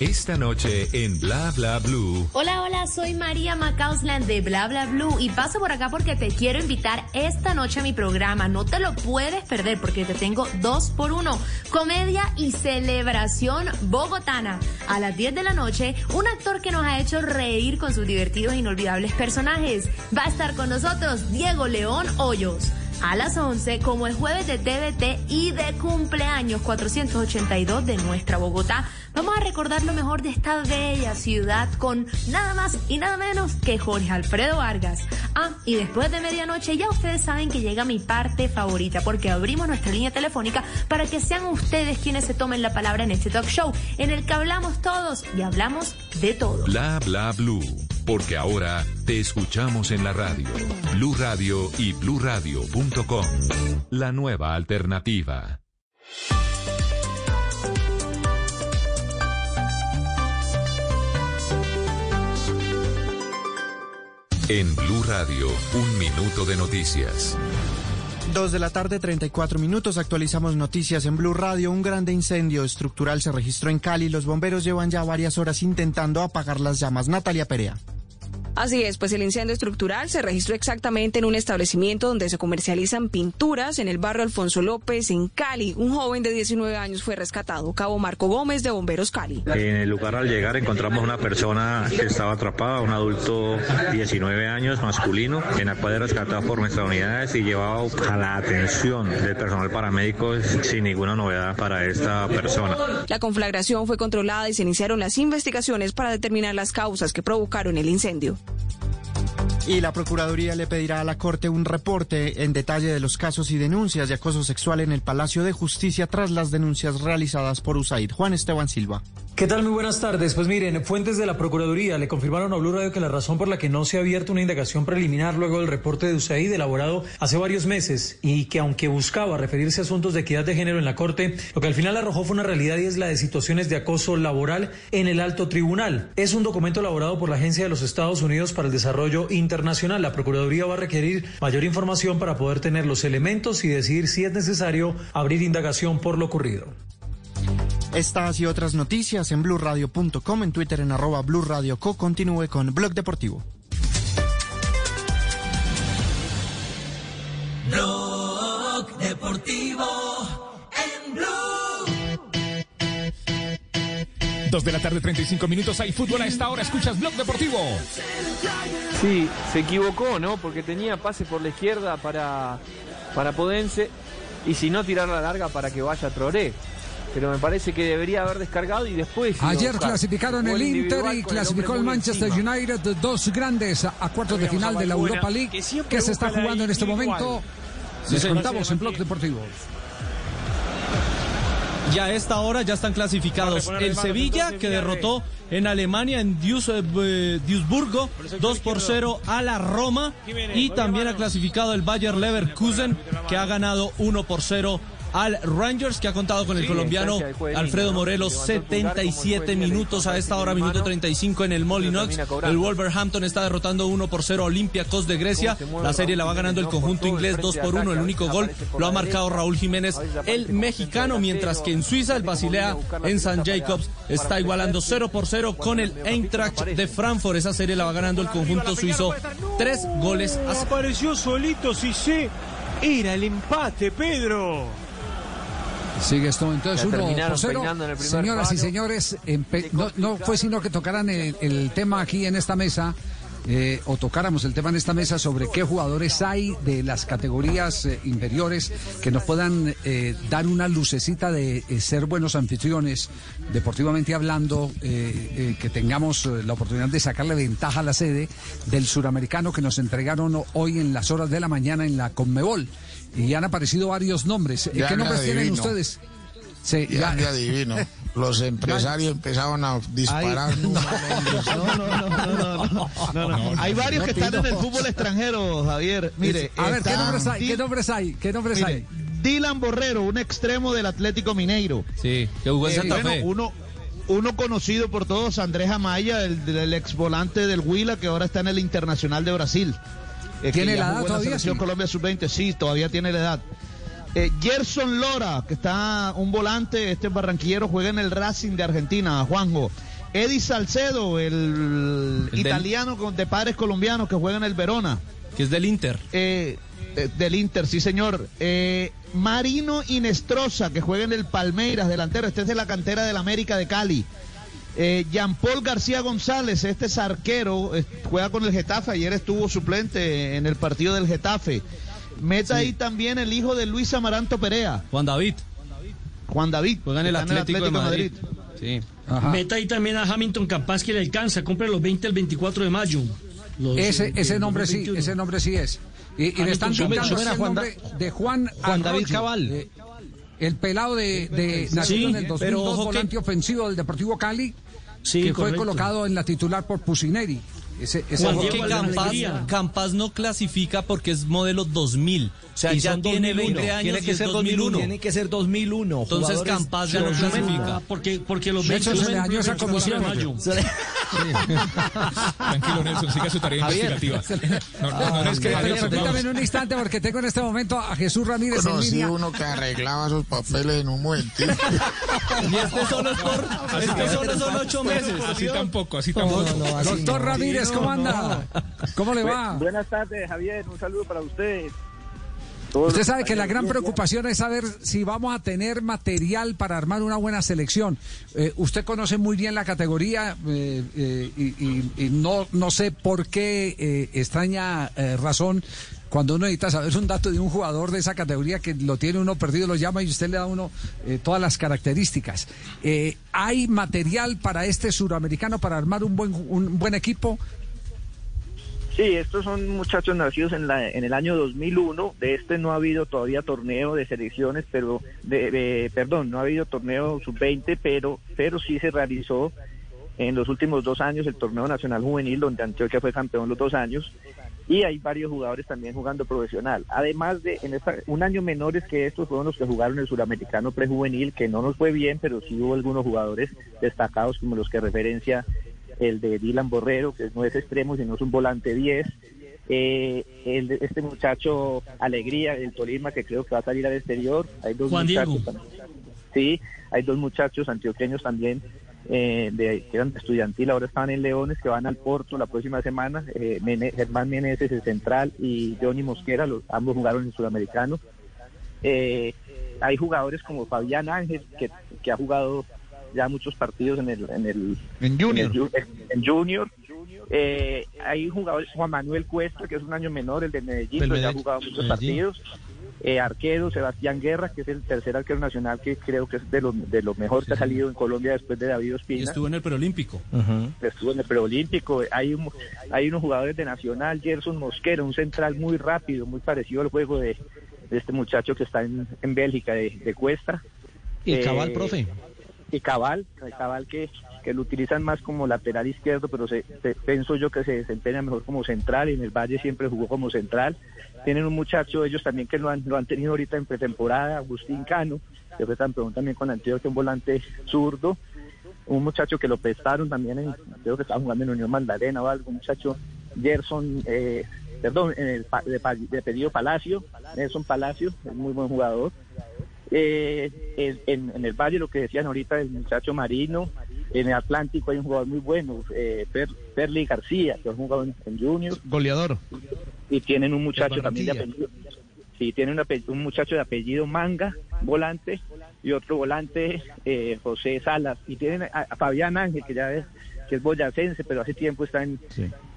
Esta noche en Bla Bla Blue. Hola, hola, soy María Macausland de Bla Bla Blue y paso por acá porque te quiero invitar esta noche a mi programa. No te lo puedes perder porque te tengo dos por uno. Comedia y celebración bogotana. A las 10 de la noche, un actor que nos ha hecho reír con sus divertidos e inolvidables personajes. Va a estar con nosotros Diego León Hoyos. A las 11, como es jueves de TVT y de cumpleaños 482 de nuestra Bogotá, vamos a recordar lo mejor de esta bella ciudad con nada más y nada menos que Jorge Alfredo Vargas. Ah, y después de medianoche ya ustedes saben que llega mi parte favorita porque abrimos nuestra línea telefónica para que sean ustedes quienes se tomen la palabra en este talk show en el que hablamos todos y hablamos de todo. Bla Bla Blue. Porque ahora te escuchamos en la radio. Blue Radio y bluradio.com. La nueva alternativa. En Blue Radio, un minuto de noticias. Dos de la tarde, 34 minutos. Actualizamos noticias en Blue Radio. Un grande incendio estructural se registró en Cali. Los bomberos llevan ya varias horas intentando apagar las llamas. Natalia Perea. Así es, pues el incendio estructural se registró exactamente en un establecimiento donde se comercializan pinturas en el barrio Alfonso López, en Cali. Un joven de 19 años fue rescatado. Cabo Marco Gómez de Bomberos Cali. En el lugar al llegar encontramos una persona que estaba atrapada, un adulto 19 años, masculino, en la cual era rescatado por nuestras unidades y llevado a la atención del personal paramédico sin ninguna novedad para esta persona. La conflagración fue controlada y se iniciaron las investigaciones para determinar las causas que provocaron el incendio. うん。Y la Procuraduría le pedirá a la Corte un reporte en detalle de los casos y denuncias de acoso sexual en el Palacio de Justicia tras las denuncias realizadas por USAID. Juan Esteban Silva. ¿Qué tal? Muy buenas tardes. Pues miren, fuentes de la Procuraduría le confirmaron a Blue Radio que la razón por la que no se ha abierto una indagación preliminar luego del reporte de USAID elaborado hace varios meses y que aunque buscaba referirse a asuntos de equidad de género en la Corte, lo que al final arrojó fue una realidad y es la de situaciones de acoso laboral en el alto tribunal. Es un documento elaborado por la Agencia de los Estados Unidos para el Desarrollo Internacional. La Procuraduría va a requerir mayor información para poder tener los elementos y decidir si es necesario abrir indagación por lo ocurrido. Estas y otras noticias en blurradio.com, en Twitter en arroba blurradioco. Continúe con Blog Deportivo. Blog Deportivo 2 de la tarde, 35 minutos. Hay fútbol a esta hora. Escuchas Blog Deportivo. Sí, se equivocó, ¿no? Porque tenía pase por la izquierda para, para Podense. Y si no, tirar la larga para que vaya Troré. Pero me parece que debería haber descargado y después. Ayer clasificaron el Inter y clasificó el, Manchester. United, dos grandes a cuartos de final de la Europa League que, se está jugando en este momento. Les contamos en Blog Deportivo. Ya a esta hora ya están clasificados el Sevilla, que derrotó en Alemania, en Duis- eh, Duisburgo, 2 por 0 a la Roma. Y también ha clasificado el Bayer Leverkusen, que ha ganado 1 por 0 al Rangers, que ha contado con el Sí, colombiano Alfredo. Morelos, Levantó el pulgar como 77 el juez minutos a esta hora, minuto 35 en el Molinox. El Wolverhampton está derrotando 1 por 0 a Olympiacos de Grecia. La serie la va ganando el conjunto inglés frente 2 de por 1. El único gol lo ha marcado. Raúl Jiménez, el mexicano, mientras que en Suiza el Basilea en San Jacobs está igualando defender. 0 por 0 con el Eintracht de Frankfurt. Esa serie la va ganando el conjunto suizo. Tres goles a. Apareció solito, sí, sí. Era el empate, Pedro. Sigue esto entonces uno por cero. en Señoras y señores, no, no fue sino que tocaran el, el tema aquí en esta mesa. eh, o tocáramos el tema en esta mesa sobre qué jugadores hay de las categorías eh, inferiores que nos puedan eh, dar una lucecita de ser buenos anfitriones, deportivamente hablando, que tengamos la oportunidad de sacarle ventaja a la sede del suramericano que nos entregaron hoy en las horas de la mañana en la Conmebol. Y han aparecido varios nombres. Ya ¿Qué nombres tienen ustedes? Sí, Ya, adivino. Los empresarios empezaban a disparar. No, no. Hay varios que están en el fútbol extranjero, Javier. Mire, a ver, ¿qué nombres hay? ¿Qué nombres hay? ¿Qué nombres hay? Dylan Borrero, un extremo del Atlético Mineiro. Sí, que jugó en Eh, Santa Fe. uno, uno conocido por todos, Andrés Amaya, el, el ex volante del Huila, que ahora está en el Internacional de Brasil. Eh, ¿Tiene la edad selección sí? Colombia Sub-20, sí, todavía tiene la edad. Eh, Gerson Lora, que está un volante, este barranquillero, juega en el Racing de Argentina, Juanjo. Eddie Salcedo, el, italiano de padres colombianos que juega en el Verona. Que es del Inter. Eh, eh, del Inter, sí señor. Eh, Marino Inestrosa, que juega en el Palmeiras, delantero. Este es de la cantera del América de Cali. Eh, Jean Paul García González, este es arquero, juega con el Getafe. Ayer estuvo suplente en el partido del Getafe. Meta ahí también el hijo de Luis Amaranto Perea, Juan David. Juan David. Juega en el Atlético, de Madrid. Sí. Meta ahí también a Hamilton Capaz que le alcanza, compre los 20 el 24 de mayo. Los, Ese, ese los nombre sí, 21. ese nombre sí es. Y, y le están a el Juan nombre de Juan, Juan David Cabal. eh, el pelado de, de nacido en el 2002, pero ojo que- volante ofensivo del Deportivo Cali, Sí, que fue colocado en la titular por Pusineri. Ese, ese Juan Diego Campas. Campas no clasifica porque es modelo 2000. O sea, Y ya son tiene 2001. 20 años Tiene y que es ser 2001. 2001. Tiene que ser 2001. Entonces Campas ya no 2001. clasifica. Ah, porque, porque los Nelson 20 se le dañó esa comisión. Tranquilo, Nelson, siga su tarea Javier. investigativa. No, no, no, es que Permítame- en un instante porque tengo en este momento a Jesús Ramírez en Conocí línea. uno que arreglaba esos papeles en un momentito. Y este solo es por, este solo son ocho meses. Así tampoco, así tampoco. Doctor Ramírez, ¿cómo anda? ¿Cómo le va? Buenas tardes, Javier. Un saludo para. Todos Usted los sabe que la gran preocupación es saber si vamos a tener material para armar una buena selección. Eh, usted conoce muy bien la categoría eh, eh, y, y- y no, no sé por qué extraña razón cuando uno necesita saber un dato de un jugador de esa categoría que lo tiene uno perdido, lo llama y usted le da a uno eh, todas las características. Eh, ¿Hay material para este suramericano para armar un buen, un buen equipo? Sí, estos son muchachos nacidos en, la, en el año 2001. De este no ha habido todavía torneo de selecciones, pero de, perdón, no ha habido torneo sub-20, pero pero sí se realizó en los últimos dos años el torneo nacional juvenil, donde Antioquia fue campeón los dos años. Y hay varios jugadores también jugando profesional. Además de, en esta, un año menores que estos fueron los que jugaron el suramericano prejuvenil, que no nos fue bien, pero sí hubo algunos jugadores destacados como los que referencia el de Dylan Borrero, que no es extremo, sino es un volante 10. Eh, el este muchacho Alegría del Tolima, que creo que va a salir al exterior. Hay dos Juan muchachos Diego. también. Sí, hay dos muchachos antioqueños también eh, de, que eran estudiantil, ahora están en Leones, que van al Porto la próxima semana. Eh, Mene- Germán Meneses, el central, y Johnny Mosquera, los, ambos jugaron en Sudamericano. Eh, hay jugadores como Fabián Ángel, que, que ha jugado ya muchos partidos en el en el En Junior. en, el en Junior. Eh, hay jugadores Juan Manuel Cuesta, que es un año menor, el de Medellín, Del pero ya ha jugado muchos Medellín. partidos. Eh, arquero, Sebastián Guerra, que es el tercer arquero nacional que creo que es de lo, de lo mejor que ha salido en Colombia después de David Y Ospina. estuvo en el preolímpico. Estuvo en el preolímpico. Hay, un, hay unos jugadores de Nacional, Gerson Mosquera, un central muy rápido, muy parecido al juego de, de este muchacho que está en, en Bélgica, de, de Cuesta. ¿Y Cabal, Eh, profe? Y Cabal, Cabal que, que lo utilizan más como lateral izquierdo, pero se, pienso yo que se desempeña mejor como central y en el Valle siempre jugó como central. Tienen un muchacho, ellos también que lo han, lo han tenido ahorita en pretemporada, Agustín Cano, que fue campeón también con Antioquia, un volante zurdo. Un muchacho que lo prestaron también, en, creo que estaba jugando en Unión Magdalena o algo, un muchacho Gerson, eh, perdón, de, de pedido Palacio, Nelson Palacio, es muy buen jugador. Eh, en, en- el Valle, lo que decían ahorita, el muchacho Marino. En el Atlántico hay un jugador muy bueno, eh, Per- Perly García, que ha jugado en, en Junior. Goleador. Y tienen un muchacho De también de apellido. Sí, tienen un, un muchacho de apellido Manga, volante, y otro volante, eh, José Salas. Y tienen a, a Fabián Ángel, que ya es, que es boyacense, pero hace tiempo está en,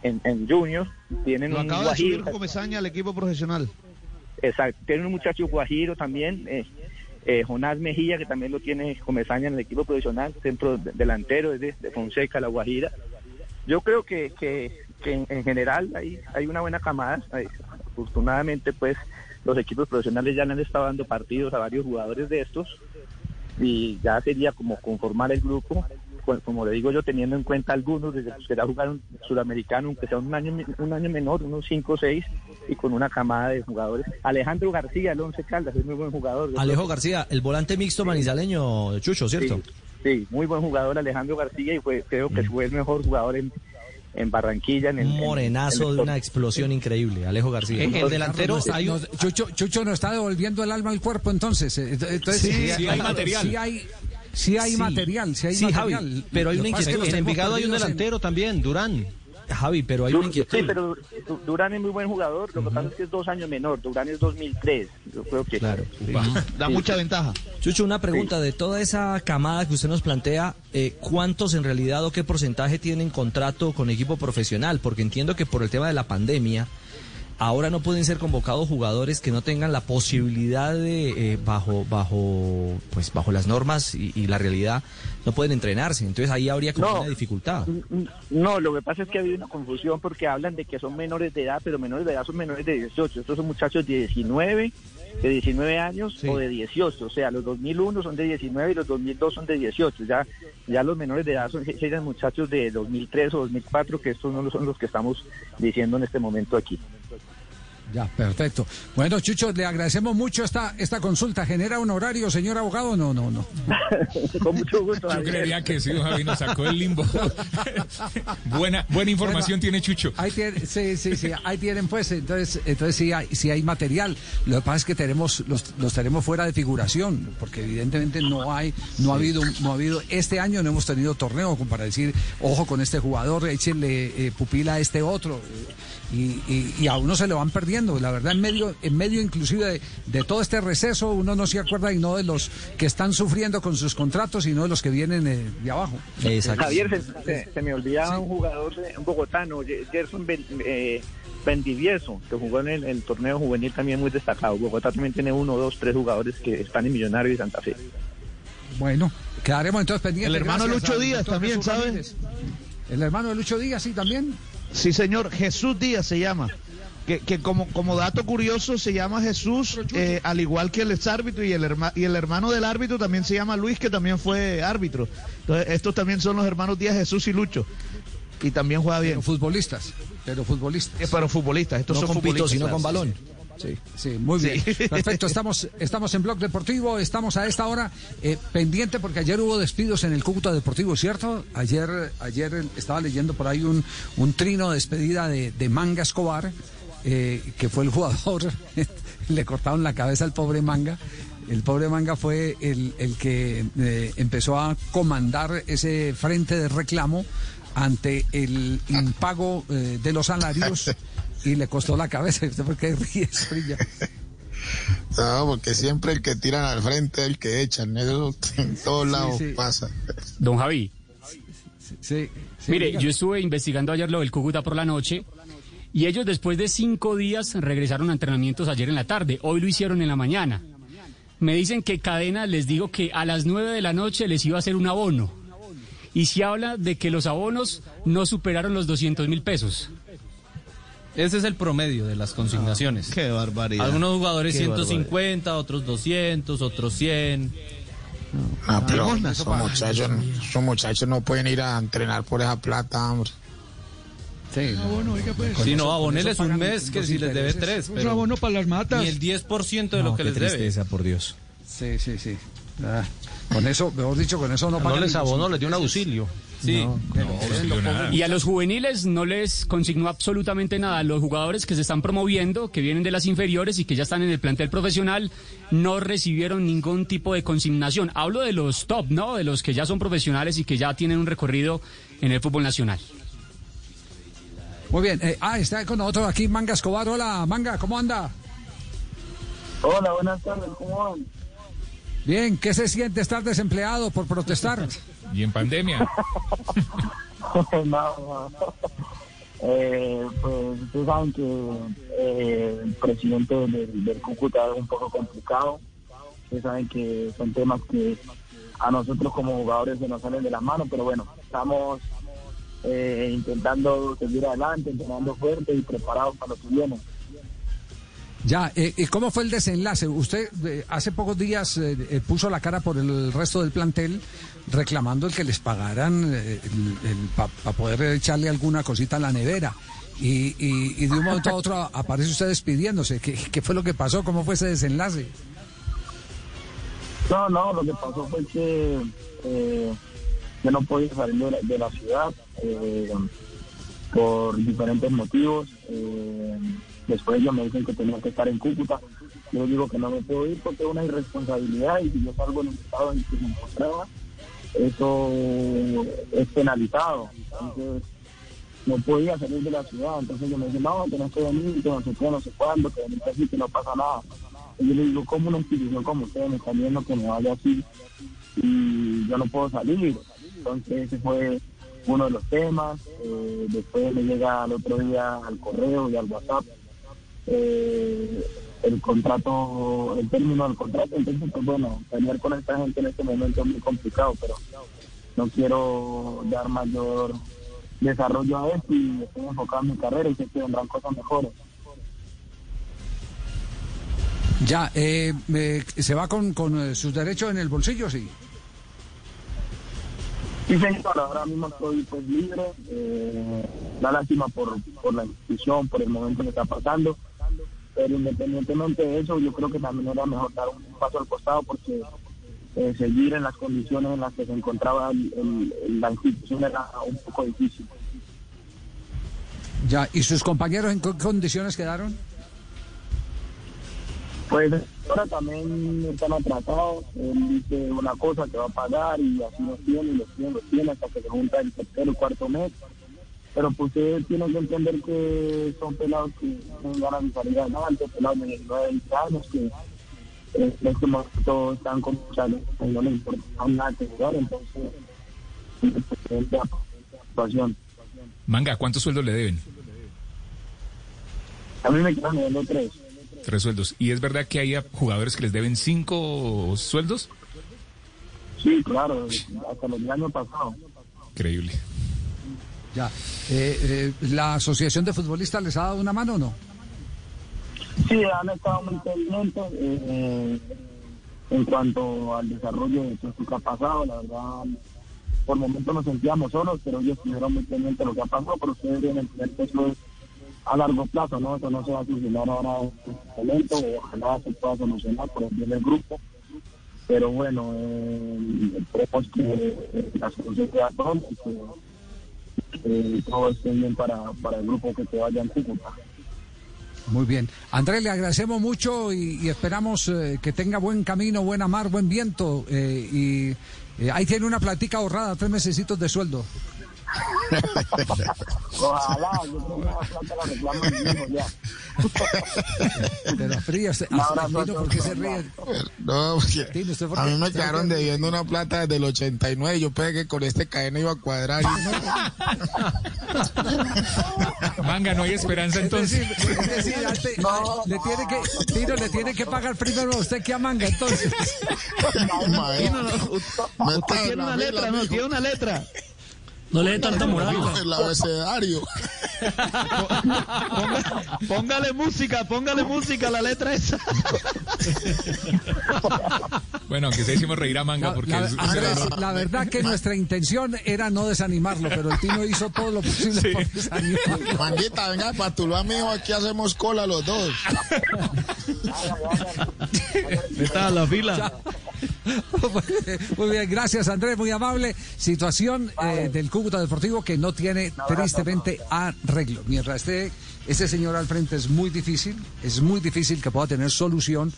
en, en Junior. Tienen Lo un acaba de subir Guajiro. Comesaña al equipo profesional. Exacto, tiene un muchacho guajiro también, eh, eh, Jonás Mejía, que también lo tiene Comesaña en el equipo profesional, centro de- delantero de, Fonseca, La Guajira. Yo creo que, en, en general hay, una buena camada. Afortunadamente, pues, los equipos profesionales ya le han estado dando partidos a varios jugadores de estos y ya sería como conformar el grupo, como le digo yo, teniendo en cuenta algunos, desde que ya jugaron sudamericano, aunque sea un año, un año menor, unos 5 o 6, y con una camada de jugadores. Alejandro García, el Once Caldas, es muy buen jugador. Alejo García, el volante mixto manizaleño, Chucho, ¿cierto? Sí, muy buen jugador Alejandro García y fue, creo que fue el mejor jugador en, en Barranquilla. En el, Un en- morenazo en el de una explosión increíble, Alejo García. Carlos, nos- nos- Chucho, Chucho nos está devolviendo el alma al cuerpo entonces. eh, Entonces, Sí, sí hay material. Sí hay, sí hay Sí. material, sí hay Sí, Javi, material. pero hay una inquietud. los En Envigado hay un en- delantero también, Durán. Javi, pero hay una Sí, inquietud. pero Du- Durán es muy buen jugador, lo que pasa es que es dos años menor, Durán es 2003, yo creo que... Claro. Da mucha ventaja. Chucho, una pregunta, de toda esa camada que usted nos plantea, eh, ¿cuántos en realidad o qué porcentaje tienen contrato con equipo profesional? Porque entiendo que por el tema de la pandemia, ahora no pueden ser convocados jugadores que no tengan la posibilidad de, eh, bajo, bajo, pues bajo las normas y, y la realidad, no pueden entrenarse. Entonces ahí habría como No. una dificultad. No, lo que pasa es que ha habido una confusión porque hablan de que son menores de edad, pero menores de edad son menores de 18. Estos son muchachos de 19, de 19 años o de 18. O sea, los 2001 son de 19 y los 2002 son de 18. Ya, ya los menores de edad son, serían muchachos de 2003 o 2004, que estos no son los que estamos diciendo en este momento aquí. Ya, perfecto. Bueno, Chucho, le agradecemos mucho esta, esta consulta. ¿Genera un horario, señor abogado? No, no, no. Con mucho gusto. Yo creería que sí, don Javi nos sacó del limbo. buena, buena información tiene Chucho. Ahí tiene, sí, sí, sí, ahí tienen pues, entonces, entonces sí hay, sí hay material. Lo que pasa es que tenemos, los, los tenemos fuera de figuración, porque evidentemente no hay, no ha habido, no ha habido, este año no hemos tenido torneo como para decir, ojo con este jugador, échenle eh, pupila a este otro. eh, Y, y- y a uno se le van perdiendo, la verdad, en medio, en medio inclusive de, de todo este receso, uno no se acuerda y no de los que están sufriendo con sus contratos, sino de los que vienen eh, de abajo. Javier, se, se- se me olvidaba un jugador, de, un bogotano, Gerson Ben- eh, Bendivieso, que jugó en el, el torneo juvenil también muy destacado. Bogotá también tiene uno, dos, tres jugadores que están en Millonarios y Santa Fe. Bueno, quedaremos entonces pendientes. El hermano Gracias Lucho Díaz también, Jesús ¿sabe? Ramírez. El hermano de Lucho Díaz, sí, también. Sí, señor, Jesús Díaz se llama. Que, que como, como dato curioso se llama Jesús, eh, al igual que el ex árbitro y el, herma- y el hermano del árbitro también se llama Luis, que también fue árbitro. Entonces, estos también son los hermanos Díaz, Jesús y Lucho. Y también juega bien. Pero futbolistas. Pero futbolistas. Eh, pero futbolistas, estos No son con pito, futbolistas. sino con balón. Sí, sí, muy bien. Sí. Perfecto, estamos, estamos en Blog Deportivo, estamos a esta hora eh, pendiente porque ayer hubo despidos en el Cúcuta Deportivo, ¿cierto? Ayer, ayer estaba leyendo por ahí un, un trino de despedida de, de Manga Escobar, eh, que fue el jugador, le cortaron la cabeza al pobre Manga. El pobre Manga fue el, el que eh, empezó a comandar ese frente de reclamo ante el impago eh, de los salarios y le costó la cabeza. ¿Usted por qué ríe, Zorrilla? No, porque siempre el que tiran al frente es el que echan. Eso en todos lados sí. pasa. Don Javi, Sí. sí, mire, yo estuve investigando ayer lo del Cúcuta por la noche Y ellos después de cinco días regresaron a entrenamientos ayer en la tarde. Hoy lo hicieron en la mañana. Me dicen que Cadena les digo que a las nueve de la noche les iba a hacer un abono. Y se habla de que los abonos no superaron los 200 mil pesos. Ese es el promedio de las consignaciones. qué barbaridad. Algunos jugadores Qué 150, otros 200, otros 100. Ah, pero esos muchachos, esos muchachos no pueden ir a entrenar por esa plata, hombre. Sí, bueno, oiga, pues. Si no, aboneles un mes que si les debe tres. Un abono para las matas. Ni el 10% de lo No, que qué les debe. tristeza, por Dios. Sí, sí, sí. Ah, con eso, mejor dicho, con eso no No pagan les ni los abono, les dio un auxilio. Sí. No, Y a los juveniles no les consignó absolutamente nada. Los jugadores que se están promoviendo, que vienen de las inferiores y que ya están en el plantel profesional, no recibieron ningún tipo de consignación. Hablo de los top, ¿no? De los que ya son profesionales y que ya tienen un recorrido en el fútbol nacional. Muy bien. eh, ah, está con nosotros aquí Manga Escobar. Hola, Manga, ¿cómo anda? Hola, buenas tardes, ¿cómo van? Bien, ¿qué se siente estar desempleado por protestar? Y en pandemia. Eh, pues ustedes saben que eh, el presidente del, del Cúcuta es un poco complicado. Ustedes saben que son temas que a nosotros como jugadores se nos salen de las manos, pero bueno, estamos eh, intentando seguir adelante, entrenando fuerte y preparados para lo que viene. Ya, eh, ¿y cómo fue el desenlace? Usted eh, hace pocos días eh, eh, puso la cara por el resto del plantel reclamando el que les pagaran para poder echarle alguna cosita a la nevera. Y, y- de un momento a otro aparece usted despidiéndose. ¿Qué, fue lo que pasó? ¿Cómo fue ese desenlace? No, no, lo que pasó fue que yo no podía salir de la, de la ciudad por diferentes motivos. Eh, después ellos me dicen que tenía que estar en Cúcuta. Yo digo que no me puedo ir porque es una irresponsabilidad y si yo salgo en el estado en que me encontraba, eso es penalizado. Entonces, no podía salir de la ciudad. Entonces yo me dicen, no, que no estoy venir, que no sé qué, no sé cuándo, que veniste así, que no pasa nada. Y yo le digo, ¿cómo una institución como ustedes me están viendo que me vaya así? Y yo no puedo salir. Entonces ese fue uno de los temas. Eh, después me llega al otro día al correo y al WhatsApp eh, el contrato, el término del contrato. Entonces, pues bueno, pelear con esta gente en este momento es muy complicado, pero no quiero dar mayor desarrollo a esto y estoy enfocado en mi carrera y sé que vendrán cosas mejores. Ya, eh, eh, ¿se va con, con eh, sus derechos en el bolsillo? Sí. Sí, señor, ahora mismo estoy pues libre, eh, da lástima por, por la institución, por el momento que está pasando, pero independientemente de eso, yo creo que también era mejor dar un paso al costado porque eh, seguir en las condiciones en las que se encontraba el- el- la institución era un poco difícil. Ya, ¿y sus compañeros en qué condiciones quedaron? Pues ahora también están atrasados, él dice una cosa que va a pagar y así los tiene, y los tiene, los tiene hasta que se junta el tercer o cuarto mes. Pero pues ustedes tienen que entender que son pelados que tienen ganas de salir adelante, pelados de 19, 20 años que eh, en este momento están con y no les importa nada que jugar, entonces es la situación. Manga, ¿cuántos sueldos le deben? A mí me quedan debiendo tres. Tres sueldos. ¿Y es verdad que hay jugadores que les deben cinco sueldos? Sí, claro, hasta los del año pasado. Increíble. Ya. Eh, eh, ¿La Asociación de Futbolistas les ha dado una mano o no? Sí, han estado muy pendientes eh, en cuanto al desarrollo de todo esto que ha pasado. La verdad, por momentos nos sentíamos solos, pero ellos estuvieron muy pendientes de lo que ha pasado. Pero ustedes deben entender que eso es a largo plazo, ¿no? Eso no se va a solucionar ahora en este momento. Ojalá se pueda solucionar por el bien del grupo. Pero bueno, eh, esperemos que la solución y que eh, todo esté bien para, para el grupo que se vaya en Cúcuta. Muy bien. Andrés, le agradecemos mucho y, esperamos eh, que tenga buen camino, buena mar, buen viento. eh, y eh, ahí tiene una platica ahorrada, tres mesecitos de sueldo. Ojalá, yo tengo una plata, la reclamo en vivo ya. Pero Tino, ¿por qué se ríe? No, porque Tino, ¿usted por a mí me quedaron debiendo una plata desde el 89. Yo pensé que con este cadena iba a cuadrar. y no. Manga, no hay esperanza Es entonces. decir, es decir, antes- le tiene que, Tino le tiene que pagar primero a usted que a manga, entonces. Tino, no, usted tiene una letra, no, tiene una letra. No le dé tanta moral. El abecedario. Ponga- póngale música, póngale música a la letra esa. Bueno, aunque se hicimos reír a Manga La, porque la- es- Andrés, la verdad que nuestra intención era no desanimarlo, pero el Tino hizo todo lo posible por desanimarlo. Manguita, venga, para tu amigo, aquí hacemos cola los dos. Está la fila. Muy bien, gracias Andrés, muy amable. Situación eh, del Cúcuta Deportivo que no tiene tristemente arreglo. Mientras esté ese señor al frente es muy difícil, es muy difícil que pueda tener solución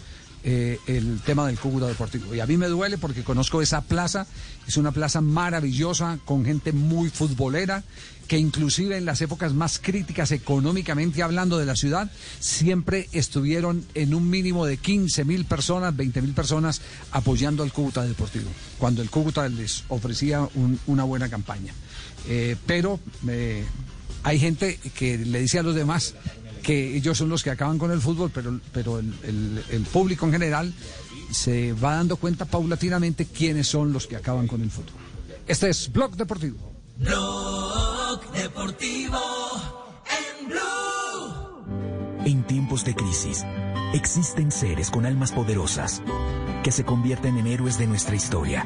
eh, el tema del Cúcuta Deportivo. Y a mí me duele porque conozco esa plaza, es una plaza maravillosa, con gente muy futbolera, que inclusive en las épocas más críticas económicamente hablando de la ciudad, siempre estuvieron en un mínimo de 15 mil personas, 20 mil personas apoyando al Cúcuta Deportivo, cuando el Cúcuta les ofrecía un- una buena campaña. Eh, pero eh, hay gente que le dice a los demás que ellos son los que acaban con el fútbol, pero, pero el, el- el público en general se va dando cuenta paulatinamente quiénes son los que acaban con el fútbol. Este es Blog Deportivo. Blog Deportivo en Blue. En tiempos de crisis, existen seres con almas poderosas que se convierten en héroes de nuestra historia.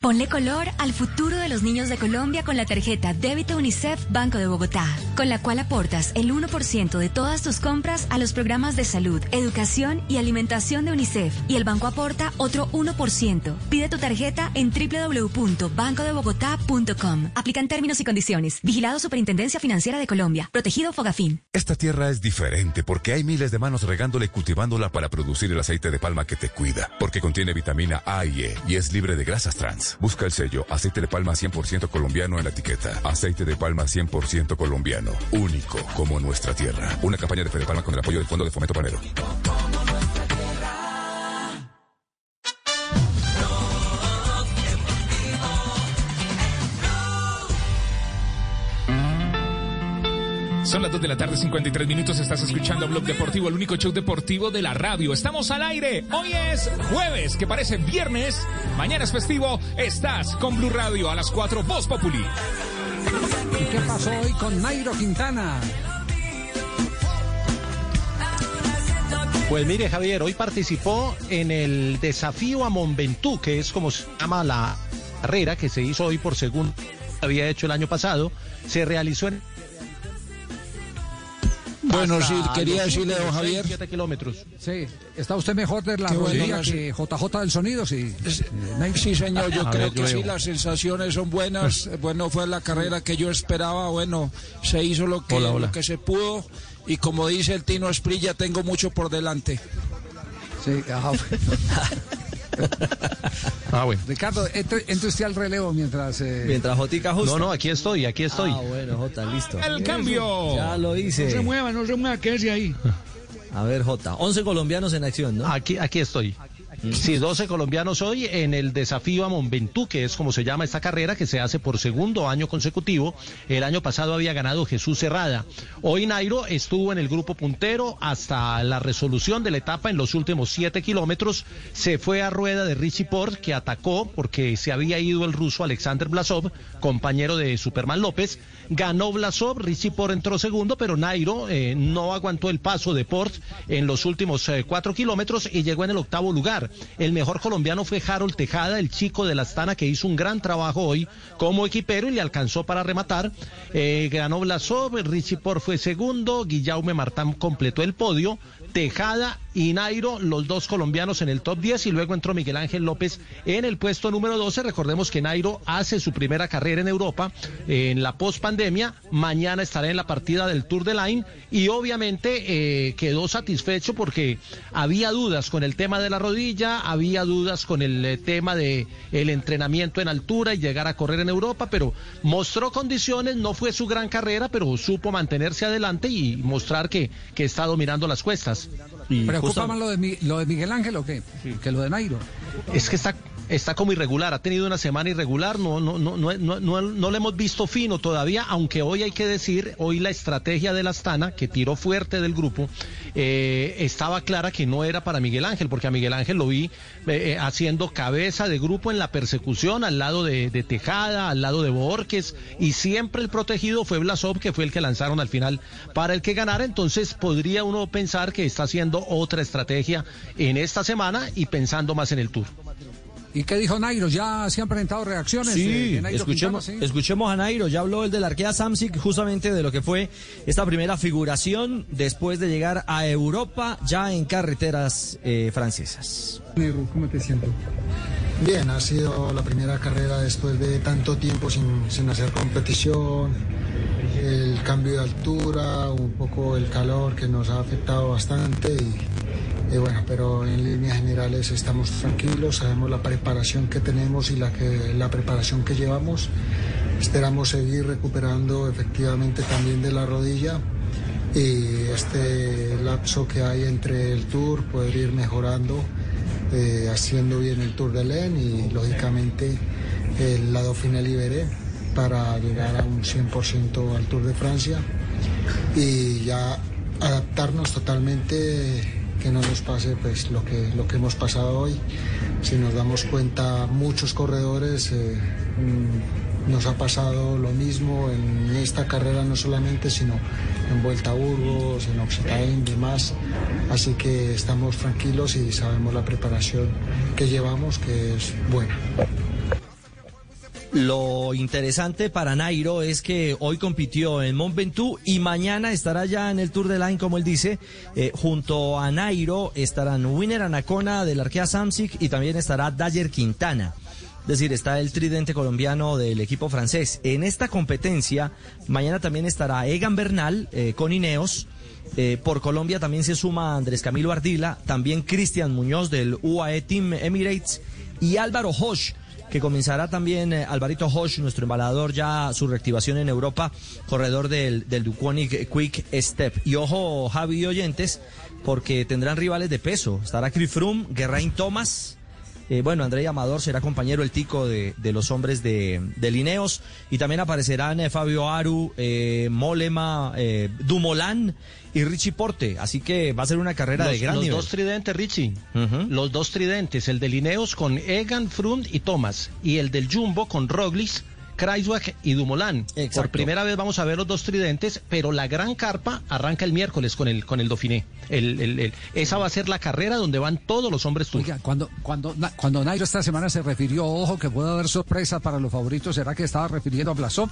Ponle color al futuro de los niños de Colombia con la tarjeta Débito UNICEF Banco de Bogotá, con la cual aportas el 1% de todas tus compras a los programas de salud, educación y alimentación de UNICEF y el banco aporta otro 1%. Pide tu tarjeta en www.bancodebogotá.com. Aplican términos y condiciones. Vigilado Superintendencia Financiera de Colombia. Protegido Fogafín. Esta tierra es diferente porque hay miles de manos regándola y cultivándola para producir el aceite de palma que te cuida, porque contiene vitamina A y E y es libre de grasas trans. Busca el sello aceite de palma 100% colombiano en la etiqueta. Aceite de palma 100% colombiano, único como nuestra tierra. Una campaña de Fede Palma con el apoyo del Fondo de Fomento Panero. Son las 2 de la tarde, 53 minutos. Estás escuchando Blog Deportivo, el único show deportivo de la radio. Estamos al aire. Hoy es jueves, que parece viernes. Mañana es festivo. Estás con Blue Radio a las 4, Voz Populi. ¿Y qué pasó hoy con Nairo Quintana? Pues mire, Javier, hoy participó en el desafío a Monventú, que es como se llama la carrera que se hizo hoy por segundo, había hecho el año pasado. Se realizó en. Bueno, sí, quería decirle, don Javier. 7 kilómetros. Sí, ¿está usted mejor de la rodilla que JJ del sonido? Sí, Sí, señor, yo A creo ver, que sí, las sensaciones son buenas. Bueno, fue la carrera que yo esperaba. Bueno, se hizo lo que, Hola, hola. Lo que se pudo. Y como dice el Tino Esprilla, tengo mucho por delante. Sí, ajá. Ah, bueno. Ricardo, entre, entre usted al relevo mientras... eh, Mientras Jotica ajusta. No, no, aquí estoy, aquí estoy. Ah, bueno, Jota, listo. El cambio. Ya lo hice. No se mueva, no se mueva, quédese ahí. A ver, Jota, 11 colombianos en acción, ¿no? Aquí, aquí estoy. Sí, 12 colombianos hoy en el desafío a Monventú, que es como se llama esta carrera, que se hace por segundo año consecutivo. El año pasado había ganado Jesús Cerrada. Hoy Nairo estuvo en el grupo puntero hasta la resolución de la etapa en los últimos 7 kilómetros. Se fue a rueda de Richie Port, que atacó porque se había ido el ruso Alexander Blasov, compañero de Superman López. Ganó Blasov, Richie Port entró segundo, pero Nairo eh, no aguantó el paso de Port en los últimos eh, cuatro kilómetros y llegó en el octavo lugar. El mejor colombiano fue Harold Tejada, el chico de la Astana, que hizo un gran trabajo hoy como equipero y le alcanzó para rematar. Eh, ganó Blasov, Richie Port fue segundo, Guillaume Martán completó el podio. Tejada y Nairo, los dos colombianos en el top 10 y luego entró Miguel Ángel López en el puesto número 12. Recordemos que Nairo hace su primera carrera en Europa en la pospandemia. Mañana estará en la partida del Tour de Line y obviamente eh, quedó satisfecho porque había dudas con el tema de la rodilla, había dudas con el eh, tema de el entrenamiento en altura y llegar a correr en Europa, pero mostró condiciones, no fue su gran carrera, pero supo mantenerse adelante y mostrar que, que está dominando las cuestas. Y ¿Preocupa más lo de, lo de Miguel Ángel o qué? Que lo de Nairo. es que está está como irregular, ha tenido una semana irregular, no, no, no, no, no, no, no le hemos visto fino todavía, aunque hoy hay que decir, hoy la estrategia de la Astana, que tiró fuerte del grupo, eh, estaba clara que no era para Miguel Ángel, porque a Miguel Ángel lo vi eh, eh, haciendo cabeza de grupo en la persecución, al lado de, de Tejada, al lado de Borges, y siempre el protegido fue Blasov, que fue el que lanzaron al final para el que ganara, entonces podría uno pensar que está haciendo otra estrategia en esta semana y pensando más en el Tour. ¿Y qué dijo Nairo? ¿Ya se han presentado reacciones? eh, Sí, de Nairo escuchemos, Quintana, sí? escuchemos a Nairo, ya habló el del Arkea Samsic justamente de lo que fue esta primera figuración después de llegar a Europa ya en carreteras eh, francesas. ¿Cómo te sientes? Bien, ha sido la primera carrera después de tanto tiempo sin, sin hacer competición, el cambio de altura, un poco el calor que nos ha afectado bastante y, y bueno, pero en líneas generales estamos tranquilos, sabemos la preparación que tenemos y la, que, la preparación que llevamos. Esperamos seguir recuperando efectivamente también de la rodilla y este lapso que hay entre el tour poder ir mejorando, eh, haciendo bien el Tour de Len y lógicamente el lado final Iberé para llegar a un 100% al Tour de Francia y ya adaptarnos totalmente que no nos pase pues lo que lo que hemos pasado hoy. Si nos damos cuenta muchos corredores eh, nos ha pasado lo mismo en esta carrera no solamente sino en Vuelta a Burgos en Occitane y demás así que estamos tranquilos y sabemos la preparación que llevamos que es buena Lo interesante para Nairo es que hoy compitió en Mont Ventoux y mañana estará ya en el Tour de Line, como él dice. Eh, junto a Nairo estarán Winner Anacona del Arkea Samsic y también estará Dayer Quintana. Decir, está el tridente colombiano del equipo francés. En esta competencia, mañana también estará Egan Bernal eh, con Ineos. Eh, por Colombia también se suma Andrés Camilo Ardila, también Cristian Muñoz del UAE Team Emirates y Álvaro Hosch que comenzará también eh, Alvarito Hosch, nuestro embalador, ya su reactivación en Europa, corredor del, del Duconic Quick Step. Y ojo, Javi y oyentes, porque tendrán rivales de peso. Estará Chris Froome, Geraint Thomas. Eh, bueno, André Amador será compañero el tico de, de los hombres de, de Lineos. Y también aparecerán eh, Fabio Aru, eh, Molema, eh, Dumolán y Richie Porte. Así que va a ser una carrera los, de gran los nivel. dos tridentes, Richie. Los dos tridentes, el de Lineos con Egan, Frund y Thomas. Y el del Jumbo con Roglic, Kreiswag y Dumoulin. Por primera vez vamos a ver los dos tridentes, pero la gran carpa arranca el miércoles con el, con el Dauphiné. El, el- el- esa va a ser la carrera donde van todos los hombres. Oiga, cuando, cuando, cuando Nairo esta semana se refirió, ojo, que puede haber sorpresa para los favoritos, ¿será que estaba refiriendo a Blasov?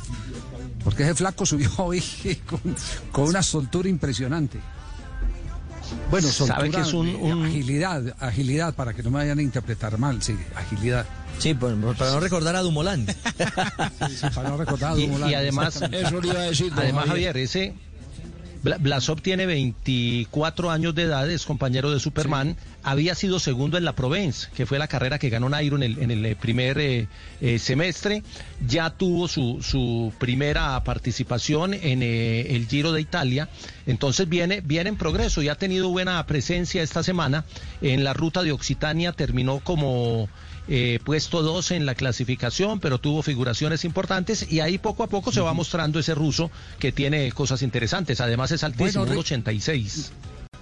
Porque ese flaco subió hoy con, con una soltura impresionante. Bueno, soltura, Sabe que es un- eh, un- agilidad, agilidad, para que no me vayan a interpretar mal, sí, agilidad. Sí, para no recordar a Dumoulin. para no recordar a Y, Dumoulin, y además, exactamente. además Javier, ese Blasov tiene 24 años de edad, es compañero de Superman, había sido segundo en la Provence, que fue la carrera que ganó Nairo en el, en el eh, primer eh, eh, semestre, ya tuvo su, su primera participación en eh, el Giro de Italia, entonces viene, viene en progreso y ha tenido buena presencia esta semana en la ruta de Occitania, terminó como eh, puesto 12 en la clasificación, pero tuvo figuraciones importantes y ahí poco a poco se va mostrando ese ruso que tiene cosas interesantes. Además es altísimo, Bueno, un Ri- 86.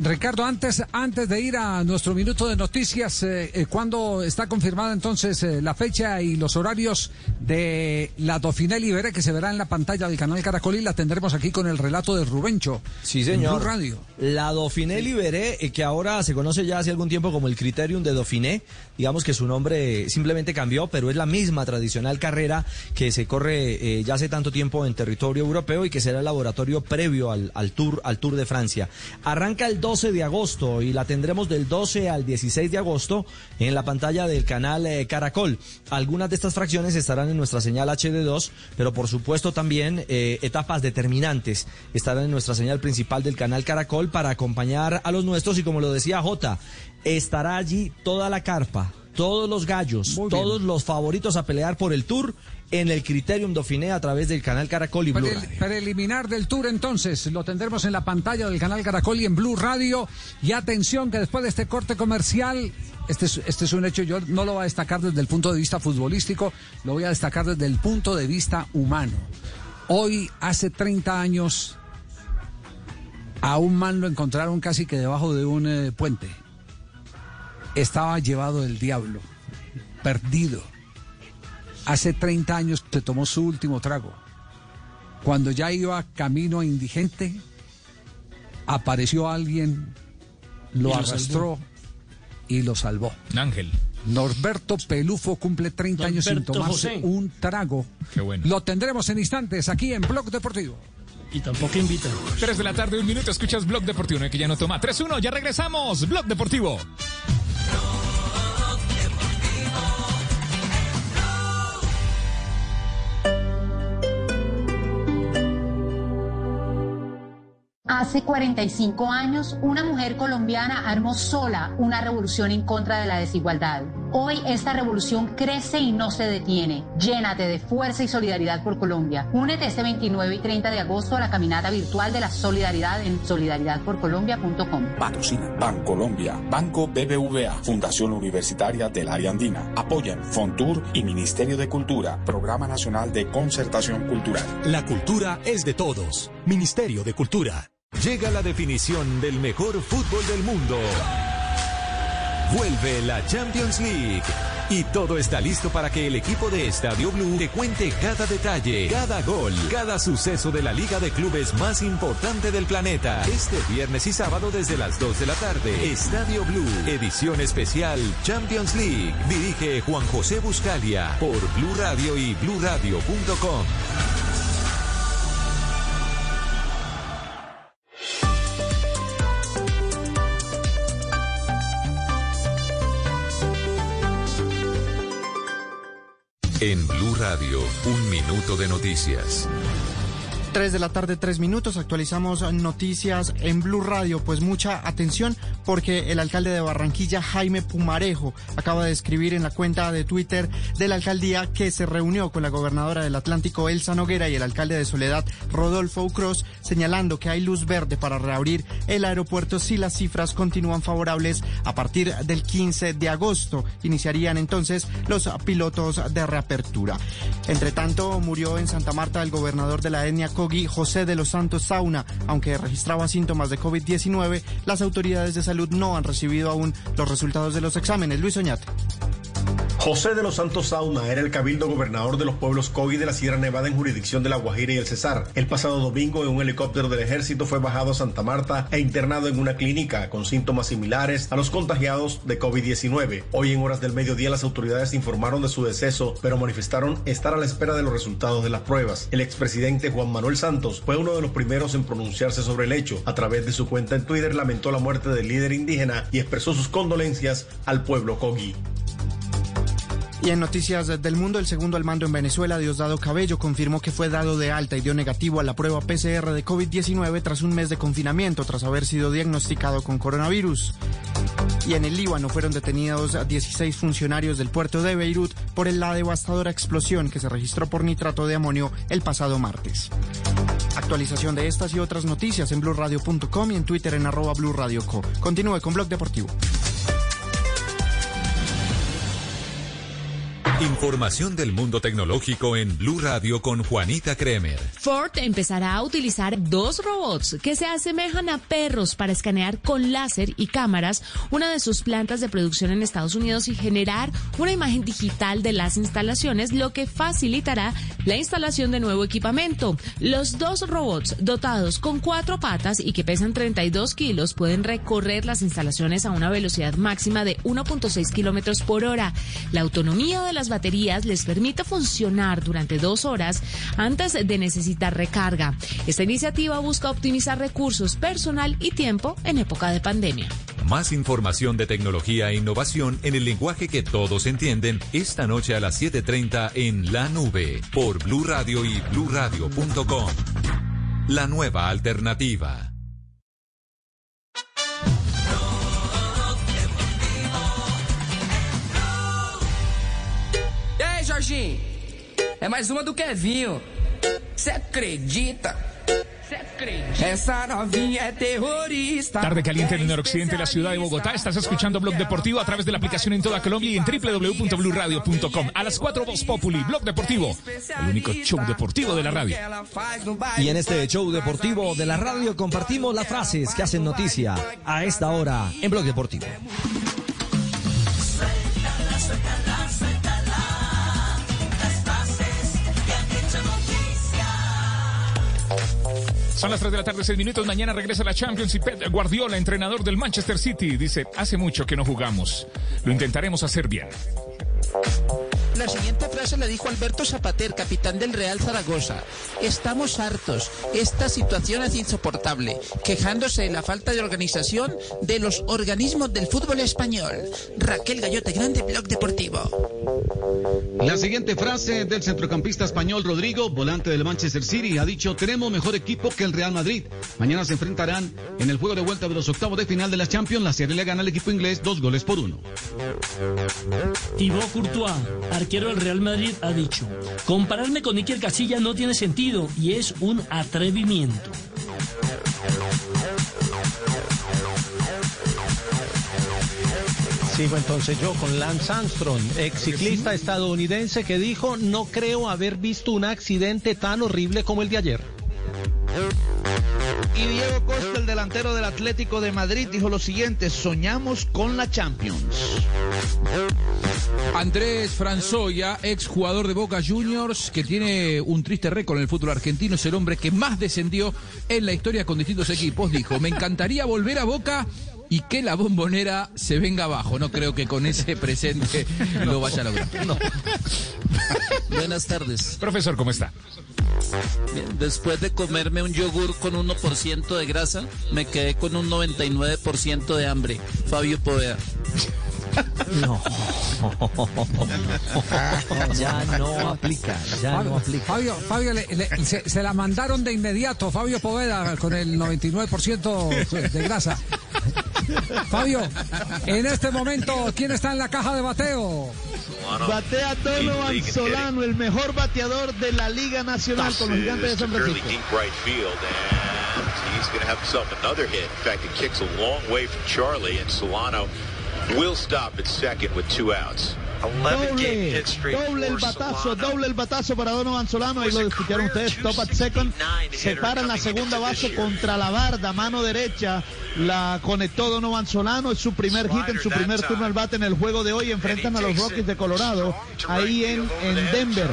Ricardo, antes, antes de ir a nuestro minuto de noticias, eh, eh, ¿cuándo está confirmada entonces eh, la fecha y los horarios de la Dauphiné Libere que se verá en la pantalla del canal Caracol y la tendremos aquí con el relato de Rubencho? Sí, en señor. Blue Radio. La Dauphiné Libéré, eh, que ahora se conoce ya hace algún tiempo como el Criterium de Dauphiné, digamos que su nombre simplemente cambió, pero es la misma tradicional carrera que se corre eh, ya hace tanto tiempo en territorio europeo y que será el laboratorio previo al, al Tour al Tour de Francia. Arranca el 12 de agosto y la tendremos del 12 al 16 de agosto en la pantalla del canal eh, Caracol. Algunas de estas fracciones estarán en nuestra señal HD2, pero por supuesto también eh, etapas determinantes estarán en nuestra señal principal del canal Caracol para acompañar a los nuestros y como lo decía J, estará allí toda la carpa, todos los gallos, todos los favoritos a pelear por el tour en el Criterium Dauphiné a través del canal Caracol y Blue Radio. preliminar del tour entonces, lo tendremos en la pantalla del canal Caracol y en Blue Radio. Y atención que después de este corte comercial, este es, este es un hecho, yo no lo voy a destacar desde el punto de vista futbolístico, lo voy a destacar desde el punto de vista humano. Hoy, hace 30 años, a un man lo encontraron casi que debajo de un eh, puente. Estaba llevado del diablo, perdido. Hace 30 años se tomó su último trago. Cuando ya iba camino a indigente, apareció alguien, lo, arrastró y lo salvó. Ángel. Norberto Pelufo cumple 30 años sin tomarse José. un trago. Qué bueno. Lo tendremos en instantes aquí en Blog Deportivo. Y tampoco invita. 3 de la tarde, un minuto, escuchas Blog Deportivo, no hay que ya no toma. 3-1, ya regresamos. Blog Deportivo. Hace 45 años, una mujer colombiana armó sola una revolución en contra de la desigualdad. Hoy esta revolución crece y no se detiene. Llénate de fuerza y solidaridad por Colombia. Únete este 29 y 30 de agosto a la caminata virtual de la solidaridad en solidaridadporcolombia.com. Patrocina Bancolombia, Banco BBVA, Fundación Universitaria del Área Andina. Apoyan Fontur y Ministerio de Cultura, Programa Nacional de Concertación Cultural. La cultura es de todos. Ministerio de Cultura. Llega la definición del mejor fútbol del mundo. Vuelve la Champions League. Y todo está listo para que el equipo de Estadio Blue te cuente cada detalle, cada gol, cada suceso de la liga de clubes más importante del planeta. Este viernes y sábado desde las 2 de la tarde. Estadio Blue, edición especial Champions League. Dirige Juan José Buscalia por Blue Radio y bluradio.com. En Blue Radio, un minuto de noticias. 3 de la tarde, 3 minutos. Actualizamos noticias en Blue Radio. Pues mucha atención porque el alcalde de Barranquilla, Jaime Pumarejo, acaba de escribir en la cuenta de Twitter de la alcaldía que se reunió con la gobernadora del Atlántico, Elsa Noguera, y el alcalde de Soledad, Rodolfo Ucros, señalando que hay luz verde para reabrir el aeropuerto si las cifras continúan favorables a partir del 15 de agosto. Iniciarían entonces los pilotos de reapertura. Entre tanto, murió en Santa Marta el gobernador de la etnia Cogi, José de los Santos Sauna. Aunque registraba síntomas de COVID-19, las autoridades de salud no han recibido aún los resultados de los exámenes. Luis Oñate. José de los Santos Sauna era el cabildo gobernador de los pueblos Cogi de la Sierra Nevada en jurisdicción de La Guajira y el Cesar. El pasado domingo en un helicóptero del ejército fue bajado a Santa Marta e internado en una clínica con síntomas similares a los contagiados de COVID-19. Hoy en horas del mediodía las autoridades informaron de su deceso, pero manifestaron estar a la espera de los resultados de las pruebas. El expresidente Juan Manuel Santos fue uno de los primeros en pronunciarse sobre el hecho. A través de su cuenta en Twitter lamentó la muerte del líder indígena y expresó sus condolencias al pueblo Cogi. Y en noticias del mundo, el segundo al mando en Venezuela, Diosdado Cabello, confirmó que fue dado de alta y dio negativo a la prueba PCR de COVID-19 tras un mes de confinamiento, tras haber sido diagnosticado con coronavirus. Y en el Líbano fueron detenidos 16 funcionarios del puerto de Beirut por la devastadora explosión que se registró por nitrato de amonio el pasado martes. Actualización de estas y otras noticias en blurradio.com y en Twitter en arroba blurradioco. Continúe con Blog Deportivo. Información del mundo tecnológico en Blue Radio con Juanita Kremer. Ford empezará a utilizar dos robots que se asemejan a perros para escanear con láser y cámaras una de sus plantas de producción en Estados Unidos y generar una imagen digital de las instalaciones, lo que facilitará la instalación de nuevo equipamiento. Los dos robots dotados con cuatro patas y que pesan 32 kilos pueden recorrer las instalaciones a una velocidad máxima de 1.6 kilómetros por hora. La autonomía de las las baterías les permite funcionar durante dos horas antes de necesitar recarga. Esta iniciativa busca optimizar recursos, personal y tiempo en época de pandemia. Más información de tecnología e innovación en el lenguaje que todos entienden esta noche a las 7:30 en La Nube por Blue Radio y bluradio.com. La nueva alternativa. E Jorginho? É mais uma do Kevinho. Você acredita? Essa novinha é terrorista. Tarde caliente en el noroccidente de la ciudad de Bogotá. Estás escuchando Blog Deportivo a través de la aplicación en toda Colombia y en www.bluradio.com. A las 4 Voz Populi, Blog Deportivo, el único show deportivo de la radio. Y en este show deportivo de la radio compartimos las frases que hacen noticia a esta hora en Blog Deportivo. Son las 3 de la tarde, 6 minutos. Mañana regresa la Champions y Pep Guardiola, entrenador del Manchester City, dice, hace mucho que no jugamos. Lo intentaremos hacer bien. La siguiente frase la dijo Alberto Zapater, capitán del Real Zaragoza. Estamos hartos. Esta situación es insoportable, quejándose de la falta de organización de los organismos del fútbol español. Raquel Gallote Grande, Blog Deportivo. La siguiente frase del centrocampista español Rodrigo, volante del Manchester City, ha dicho, tenemos mejor equipo que el Real Madrid. Mañana se enfrentarán en el juego de vuelta de los octavos de final de la Champions. La serie le gana al equipo inglés dos goles por uno. Thibaut Courtois, arquero del Real Madrid, ha dicho, compararme con Iker Casilla no tiene sentido y es un atrevimiento. Sigo entonces yo con Lance Armstrong, ex ciclista estadounidense que dijo, no creo haber visto un accidente tan horrible como el de ayer. Y Diego Costa, el delantero del Atlético de Madrid, dijo lo siguiente, soñamos con la Champions. Andrés Franzoya, ex jugador de Boca Juniors, que tiene un triste récord en el fútbol argentino, es el hombre que más descendió en la historia con distintos equipos. Dijo, me encantaría volver a Boca y que la bombonera se venga abajo. No creo que con ese presente lo vaya a lograr. Buenas tardes. Profesor, ¿cómo está? Bien, después de comerme un yogur con 1% de grasa, me quedé con un 99% de hambre. Fabio Poveda. No. ya no aplica, ya Fabio, no aplica. Fabio, Fabio, le- le- se, se la mandaron de inmediato, Fabio Poveda, con el 99% de grasa. Fabio, en este momento, ¿quién está en la caja de bateo? Batea Donovan Solano, el mejor bateador de la Liga Nacional con los gigantes de San Francisco. deep right field, and he's going to have himself another hit. In fact, it kicks a long way from Charlie, and Solano will stop at second with two outs. 11 game Doble, doble el batazo, doble el batazo para Donovan Solano. Ahí lo escucharon ustedes. Top at second. Se para en la segunda base contra la barda, mano derecha. La conectó Donovan Solano. Es su primer hit en su primer turno al bate en el juego de hoy. Enfrentan a los Rockies de Colorado ahí en, en Denver.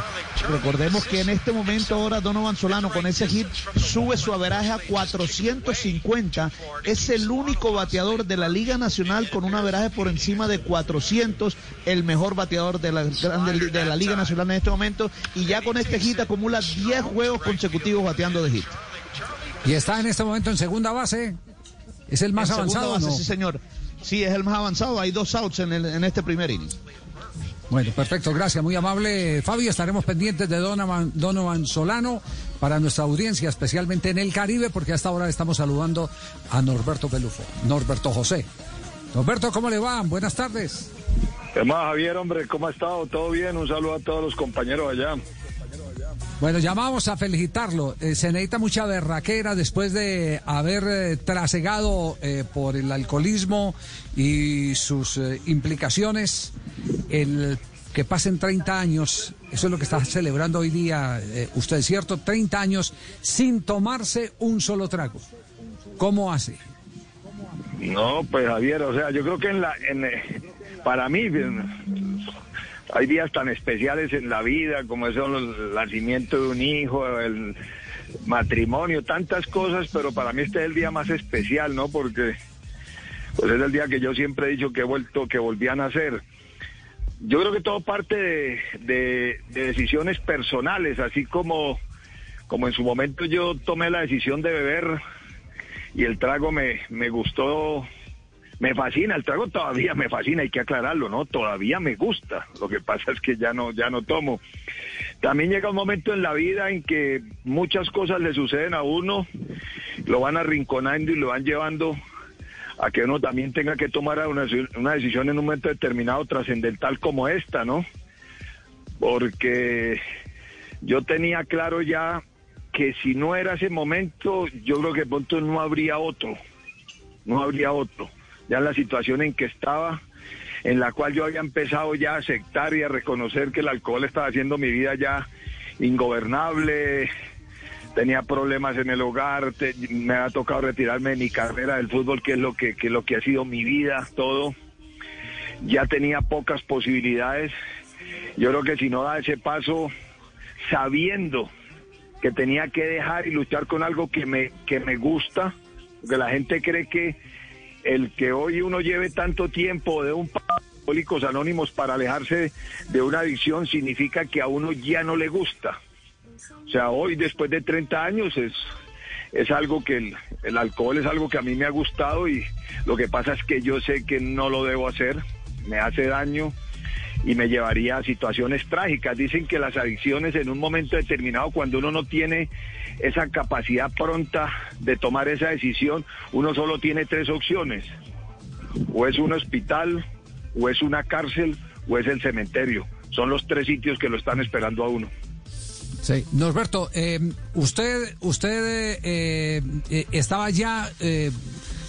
Recordemos que en este momento ahora Donovan Solano con ese hit sube su averaje a 450. Es el único bateador de la Liga Nacional con un averaje por encima de 400. El mejor bateador de la, de la Liga Nacional en este momento. Y ya con este hit acumula 10 juegos consecutivos bateando de hit. Y está en este momento en segunda base. ¿Es el más En avanzado base, no? Sí, señor. Sí, es el más avanzado. Hay dos outs en, el- en este primer inning. Bueno, perfecto, gracias, muy amable Fabio. Estaremos pendientes de Donovan, Donovan Solano para nuestra audiencia, especialmente en el Caribe, porque hasta ahora estamos saludando a Norberto Pelufo, Norberto José. Norberto, ¿cómo le va? Buenas tardes. ¿Qué más, Javier, hombre? ¿Cómo ha estado? ¿Todo bien? Un saludo a todos los compañeros allá. Bueno, llamamos a felicitarlo. Eh, se necesita mucha berraquera después de haber eh, trasegado eh, por el alcoholismo y sus implicaciones el que pasen 30 años. Eso es lo que está celebrando hoy día usted, ¿cierto? 30 años sin tomarse un solo trago. ¿Cómo hace? No, pues Javier, o sea, yo creo que en la, en, para mí hay días tan especiales en la vida como es el nacimiento de un hijo, el matrimonio, tantas cosas, pero para mí este es el día más especial, ¿no? Porque pues es el día que yo siempre he dicho que he vuelto, que volví a nacer. yo creo que todo parte de, de- de decisiones personales, así como, como en su momento yo tomé la decisión de beber y el trago me, me gustó, me fascina, el trago todavía me fascina, hay que aclararlo, ¿no? Todavía me gusta, lo que pasa es que ya no, ya no tomo. También llega un momento en la vida en que muchas cosas le suceden a uno, lo van arrinconando y lo van llevando a que uno también tenga que tomar una, una decisión en un momento determinado trascendental como esta, ¿no? Porque yo tenía claro ya que si no era ese momento, yo creo que pronto no habría otro, no habría otro. Ya en la situación en que estaba, en la cual yo había empezado ya a aceptar y a reconocer que el alcohol estaba haciendo mi vida ya ingobernable, tenía problemas en el hogar, me ha tocado retirarme de mi carrera del fútbol, que es lo que, que lo que ha sido mi vida, todo. Ya tenía pocas posibilidades. Yo creo que si no da ese paso, sabiendo que tenía que dejar y luchar con algo que me, que me gusta, porque la gente cree que el que hoy uno lleve tanto tiempo de un alcohólicos anónimos para alejarse de una adicción significa que a uno ya no le gusta. O sea, hoy después de 30 años es, es algo que el, el alcohol es algo que a mí me ha gustado y lo que pasa es que yo sé que no lo debo hacer, me hace daño y me llevaría a situaciones trágicas. Dicen que las adicciones en un momento determinado, cuando uno no tiene esa capacidad pronta de tomar esa decisión, uno solo tiene tres opciones. O es un hospital, o es una cárcel, o es el cementerio. Son los tres sitios que lo están esperando a uno. Sí, Norberto, eh, usted, usted eh, eh, estaba ya, eh,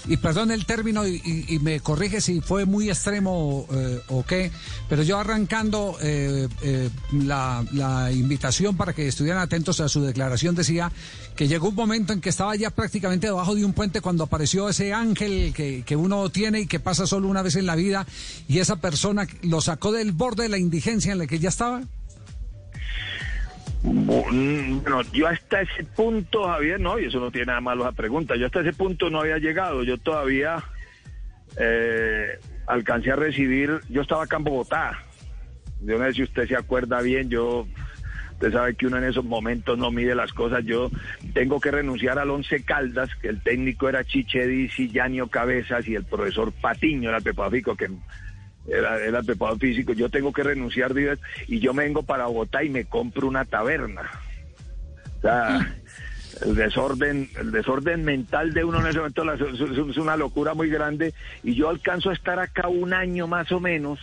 y perdón el término, y, me corrige si fue muy extremo eh, o qué, pero yo arrancando eh, eh, la, la invitación para que estuvieran atentos a su declaración decía que llegó un momento en que estaba ya prácticamente debajo de un puente cuando apareció ese ángel que, que uno tiene y que pasa solo una vez en la vida, y esa persona lo sacó del borde de la indigencia en la que ya estaba. Bueno, yo hasta ese punto, Javier, no, y eso no tiene nada malo esa pregunta, yo hasta ese punto no había llegado, yo todavía eh, alcancé a recibir, yo estaba acá en Bogotá, yo no sé si usted se acuerda bien, yo, usted sabe que uno en esos momentos no mide las cosas, yo tengo que renunciar al Once Caldas, que el técnico era Chiche Dizzi, Yanio Cabezas y el profesor Patiño era el preparador que era, era el preparador físico, yo tengo que renunciar y yo me vengo para Bogotá y me compro una taberna. O sea, el desorden, el desorden mental de uno en ese momento es una locura muy grande y yo alcanzo a estar acá un año más o menos.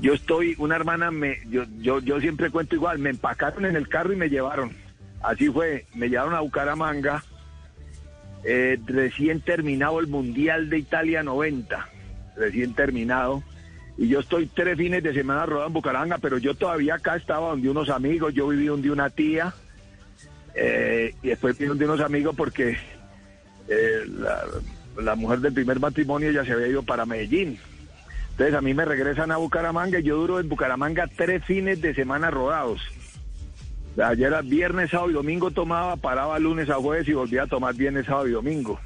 Yo estoy, una hermana me, yo, yo, yo siempre cuento igual, me empacaron en el carro y me llevaron. Así fue, me llevaron a Bucaramanga, eh, recién terminado el Mundial de Italia 90, recién terminado. Y yo estoy tres fines de semana rodando en Bucaramanga, pero yo todavía acá estaba donde unos amigos, yo viví donde una tía, eh, y después viví donde unos amigos porque eh, la, la mujer del primer matrimonio ya se había ido para Medellín. Entonces a mí me regresan a Bucaramanga y yo duro en Bucaramanga tres fines de semana rodados. Ayer era viernes, sábado y domingo tomaba, paraba lunes a jueves y volvía a tomar viernes, sábado y domingo.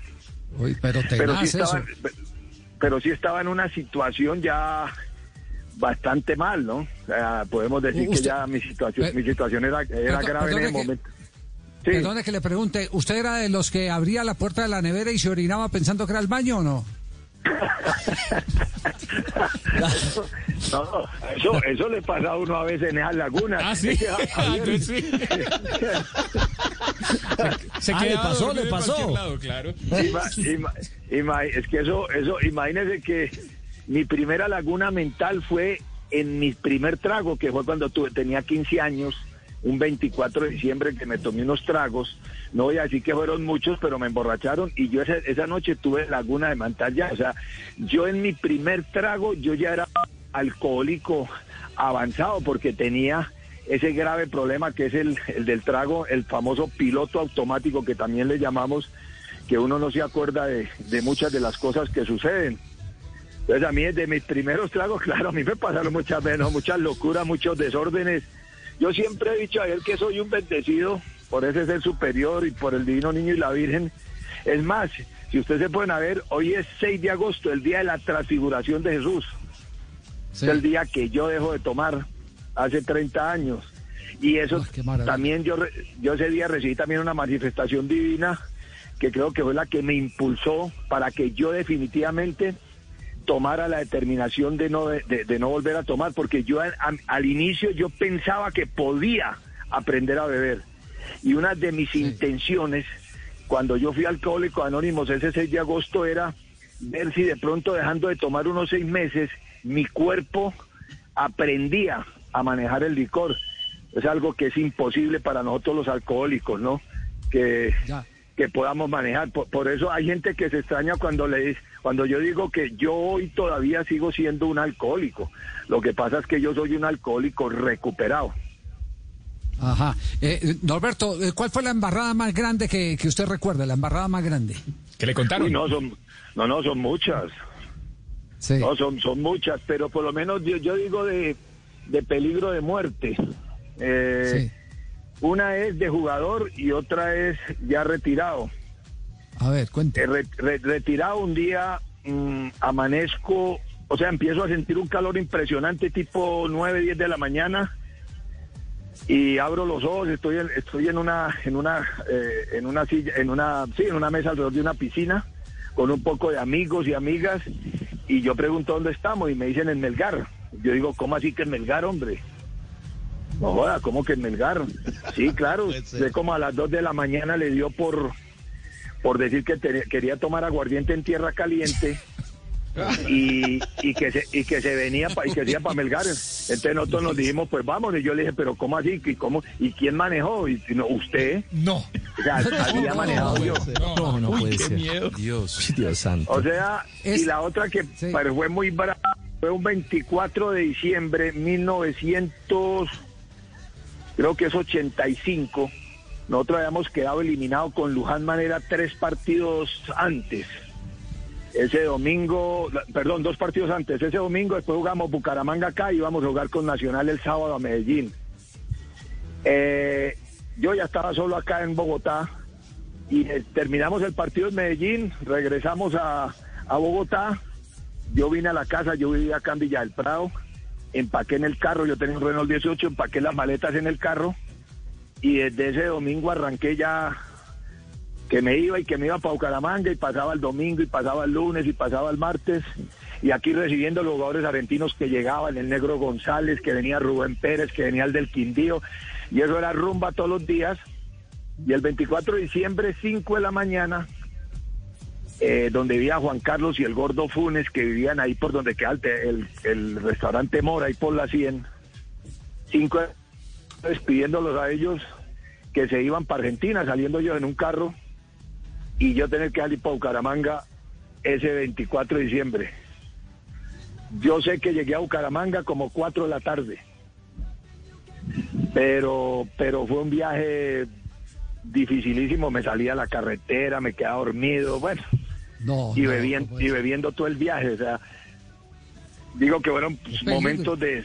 Uy, pero te Pero sí, pero sí estaba en una situación ya bastante mal, ¿no? O sea, podemos decir que ya mi situación, Eh, mi situación era, era perdón- grave en ese que- momento. Perdone que le pregunte, ¿usted era de los que abría la puerta de la nevera y se orinaba pensando que era el baño o no? No, eso, eso le pasa a uno a veces en esas lagunas. Ah, sí. Es que, Ah, sí. Se Ah, le pasó, le pasó. lado, claro. Ima- ima- ima- es que eso, eso, imagínese que mi primera laguna mental fue en mi primer trago, que fue cuando tuve, tenía 15 años, un 24 de diciembre que me tomé unos tragos. No voy a decir que fueron muchos, pero me emborracharon y yo esa, esa noche tuve laguna de mental ya. O sea, yo en mi primer trago, yo ya era alcohólico avanzado porque tenía ese grave problema que es el, el del trago, el famoso piloto automático que también le llamamos, que uno no se acuerda de, de muchas de las cosas que suceden. Entonces a mí desde mis primeros tragos, claro, a mí me pasaron muchas menos, muchas locuras, muchos desórdenes. Yo siempre he dicho a él que soy un bendecido por ese ser superior y por el divino niño y la virgen. Es más, si ustedes se pueden ver, hoy es 6 de agosto, el día de la transfiguración de Jesús. Es el día que yo dejo de tomar hace 30 años. Y eso también yo, yo ese día recibí también una manifestación divina que creo que fue la que me impulsó para que yo definitivamente tomara la determinación de no, de, de no volver a tomar, porque yo al, inicio yo pensaba que podía aprender a beber. Y una de mis intenciones, cuando yo fui alcohólico anónimos ese 6 de agosto, era ver si de pronto dejando de tomar unos seis meses, mi cuerpo aprendía a manejar el licor. Es algo que es imposible para nosotros los alcohólicos, ¿no? Que, que podamos manejar. Por, por eso hay gente que se extraña cuando le dice- cuando yo digo que yo hoy todavía sigo siendo un alcohólico. Lo que pasa es que yo soy un alcohólico recuperado. Ajá. Eh, Norberto, eh, ¿cuál fue la embarrada más grande que, que usted recuerda? La embarrada más grande. ¿Qué le contaron? Uy, no, son, no, no, son muchas. No, son, son muchas, pero por lo menos yo, yo digo de, de peligro de muerte. Eh, Una es de jugador y otra es ya retirado. A ver, cuente. Eh, re- re- retirado un día, mm, amanezco, o sea, empiezo a sentir un calor impresionante, tipo 9, 10 de la mañana, y abro los ojos, estoy en, estoy en una, en una, eh, en una silla, en una, sí, en una mesa alrededor de una piscina, con un poco de amigos y amigas, y yo pregunto dónde estamos, y me dicen en Melgar. Yo digo, ¿cómo así que en Melgar, hombre? No joda, ¿cómo que en Melgar? Sí, claro, de como a las 2 de la mañana le dio por, por decir que te- quería tomar aguardiente en tierra caliente y, y que se y que se venía pa- y que se iba para Melgar. Entonces nosotros nos dijimos, pues vamos, y yo le dije, pero ¿cómo así? ¿Y cómo? ¿Y quién manejó? Y no, usted. No. O sea, había manejado yo. No, no Uy, puede qué ser. miedo. Dios. Dios santo. O sea, y la otra que pero fue muy brava, fue un 24 de diciembre 1900, creo que es 85. Nosotros habíamos quedado eliminados con Luján Manera tres partidos antes. Ese domingo, perdón, dos partidos antes. Ese domingo después jugamos Bucaramanga acá y íbamos a jugar con Nacional el sábado a Medellín. Eh, yo ya estaba solo acá en Bogotá y eh, terminamos el partido en Medellín, regresamos a, a Bogotá, yo vine a la casa, yo vivía acá en Villa del Prado, empaqué en el carro, yo tenía un Renault 18, empaqué las maletas en el carro y desde ese domingo arranqué ya que me iba y que me iba para Bucaramanga y pasaba el domingo y pasaba el lunes y pasaba el martes y aquí recibiendo los jugadores argentinos que llegaban, el negro González, que venía Rubén Pérez, que venía el del Quindío y eso era rumba todos los días y el 24 de diciembre, 5 de la mañana, eh, donde vivía Juan Carlos y el Gordo Funes, que vivían ahí por donde queda el, el, restaurante Mora, ahí por la 100. Cinco despidiéndolos a ellos que se iban para Argentina, saliendo yo en un carro, y yo tener que salir para Bucaramanga ese 24 de diciembre. Yo sé que llegué a Bucaramanga como 4 de la tarde, pero, pero fue un viaje dificilísimo, me salía a la carretera, me quedaba dormido, bueno, No, y, no, bebiendo, y bebiendo todo el viaje, o sea, digo que fueron pues, momentos de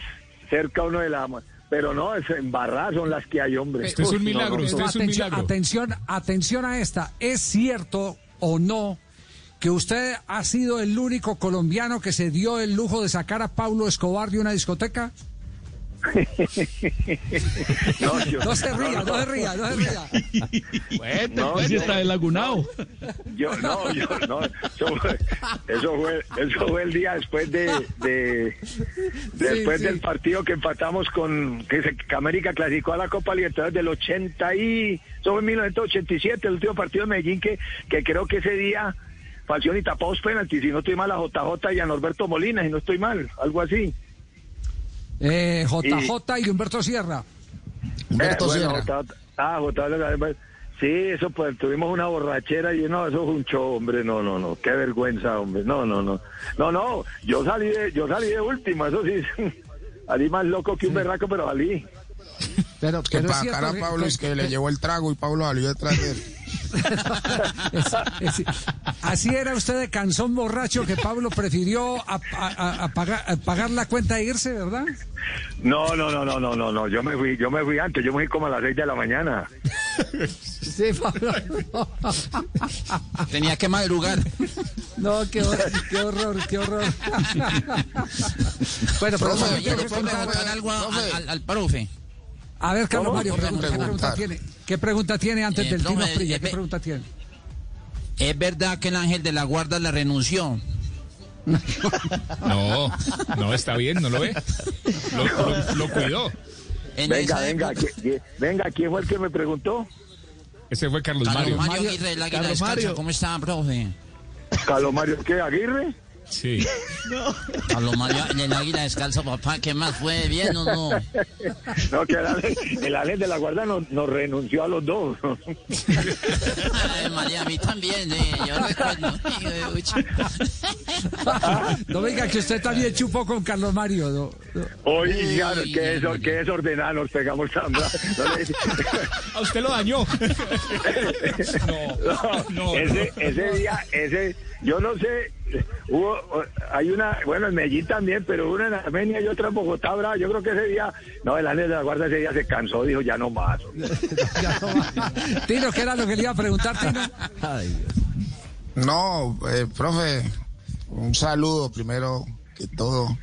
cerca uno de la... Pero no, es embarradas son las que hay, hombre. Este Uy, no, no, no. atención, atención, atención a esta. ¿Es cierto o no que usted ha sido el único colombiano que se dio el lujo de sacar a Pablo Escobar de una discoteca? No, yo- No se ría, no se ría, no se ría. No, sí yo- está delagunado. Yo, no, yo, no, eso fue, eso fue, eso fue el día después de, de después sí. del partido que empatamos con, que, se- que América clasificó a la Copa Libertadores del 80 y, eso fue en 1987, el último partido de Medellín que, que creo que ese día Falcioni tapó dos penaltis, si no estoy mal a JJ y a Norberto Molina, si no estoy mal, algo así. Eh, JJ y Humberto Sierra. Eh, bueno, JJ ah, JJ, sí, eso pues tuvimos una borrachera y no, eso fue un show, hombre, no, no, no, qué vergüenza, hombre, no, no, no, no, no, yo salí de, yo salí de último, eso sí, salí más loco que un berraco, pero salí. Pero, que pero para cierto cara a que- Pablo es que le llevó el trago y Pablo salió detrás de él. Es- es- así era usted de canzón borracho que Pablo prefirió a, a- a- a pagar, a pagar la cuenta e irse, ¿verdad? No, no, no, no, no, no, no, yo me fui, yo me fui antes, yo me fui como a las seis de la mañana. Sí, Pablo. Tenía que madrugar. No, qué horror, qué horror, qué horror. bueno, pero Profe, yo le puedo preguntar- algo a- al, al profe. A ver, Carlos ¿Cómo? Mario, ¿Cómo pregunta, ¿qué pregunta tiene? ¿Qué pregunta tiene antes Eh, del Tino Prilla? eh, ¿Qué pregunta tiene? ¿Es verdad que el ángel de la guarda la renunció? No, no está bien, ¿no lo ve? Lo, lo- lo cuidó. Venga, venga, ¿qui- qui- venga, ¿quién fue el que me preguntó? Ese fue Carlos Carlos Mario. Mario Aguirre, el águila Carlos Mario. ¿cómo está, profe? ¿Carlos Mario qué, Aguirre? Sí. Carlos Mario, el águila descalza, papá, ¿qué más fue? ¿Bien o no? No, que el ángel, el ángel de la guarda nos, nos renunció a los dos. Ay, María, a mí también, eh, yo recuerdo. No venga, que usted también chupó con Carlos Mario. no, no. Oiga, qué, desor- qué desordenada nos pegamos no le- A usted lo dañó. No, ese, ese día, ese, yo no sé, hubo, hay una, bueno, en Medellín también, pero una en Armenia y otra en Bogotá, brava. Yo creo que ese día, no, el ángel de la guarda ese día se cansó, dijo, ya no más. Tino, ¿qué era lo que le iba a preguntar, Tino? No, eh, profe, un saludo primero que todo.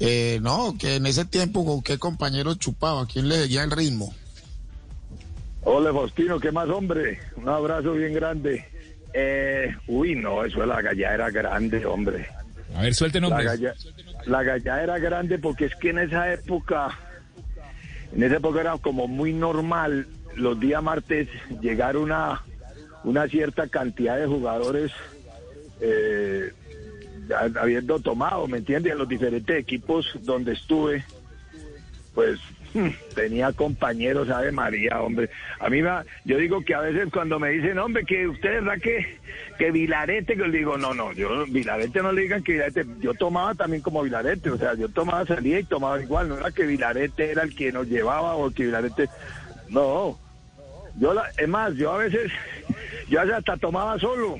Eh, no, que en ese tiempo con qué compañero chupaba, quién le seguía el ritmo. Hola, Faustino, ¿qué más, hombre? Un abrazo bien grande. Eh, uy, no, eso de la galla era grande, hombre. A ver, suelte La galla, la galla era grande porque es que en esa época, en esa época era como muy normal los días martes llegar una, una cierta cantidad de jugadores eh, habiendo tomado, ¿me entiendes? En los diferentes equipos donde estuve, pues tenía compañeros, Ave María, hombre. A mí, me, yo digo que a veces cuando me dicen, hombre, que usted verdad que, que Vilarete, que le digo, no, no, yo Vilarete no le digan que Vilarete, yo tomaba también como Vilarete, o sea, yo tomaba, salía y tomaba igual, no era que Vilarete era el que nos llevaba o que Vilarete, no. Yo, la, es más, yo a veces, yo hasta tomaba solo.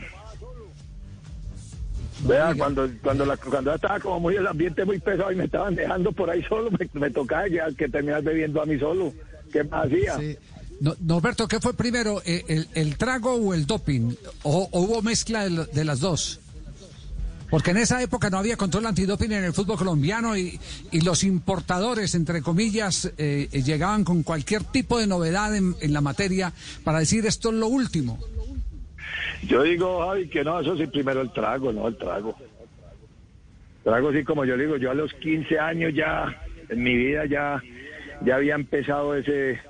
Vea, cuando, cuando, la, cuando estaba como muy el ambiente muy pesado y me estaban dejando por ahí solo, me, me tocaba que, que terminar bebiendo a mí solo. ¿Qué más hacía? No, Norberto, ¿qué fue primero, eh, el, el trago o el doping? ¿O, o hubo mezcla de, de las dos? Porque en esa época no había control antidoping en el fútbol colombiano y, y los importadores, entre comillas, eh, eh, llegaban con cualquier tipo de novedad en, en la materia para decir esto es lo último. Yo digo, Javi, que no, eso sí, primero el trago, no el trago. Trago, sí, como yo digo, yo a los 15 años ya, en mi vida ya, ya había empezado ese,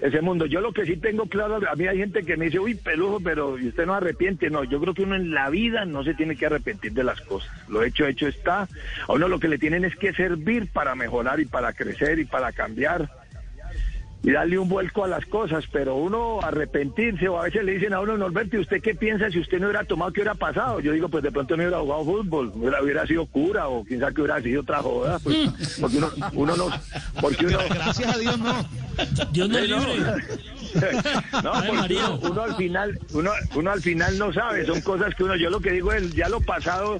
ese mundo. Yo lo que sí tengo claro, a mí hay gente que me dice, uy, pelujo, pero ¿y usted no arrepiente? No, yo creo que uno en la vida no se tiene que arrepentir de las cosas. Lo hecho, hecho está. A uno lo que le tienen es que servir para mejorar y para crecer y para cambiar y darle un vuelco a las cosas, pero uno arrepentirse o a veces le dicen a uno, Norberto, ¿y usted qué piensa si usted no hubiera tomado, qué hubiera pasado? Yo digo, pues de pronto no hubiera jugado fútbol, hubiera, hubiera sido cura o quién sabe que hubiera sido otra joda, pues, porque uno, uno no, porque uno... Gracias a Dios no. Dios no libre. No, porque uno al final, uno, uno al final no sabe, son cosas que uno, yo lo que digo es, ya lo pasado,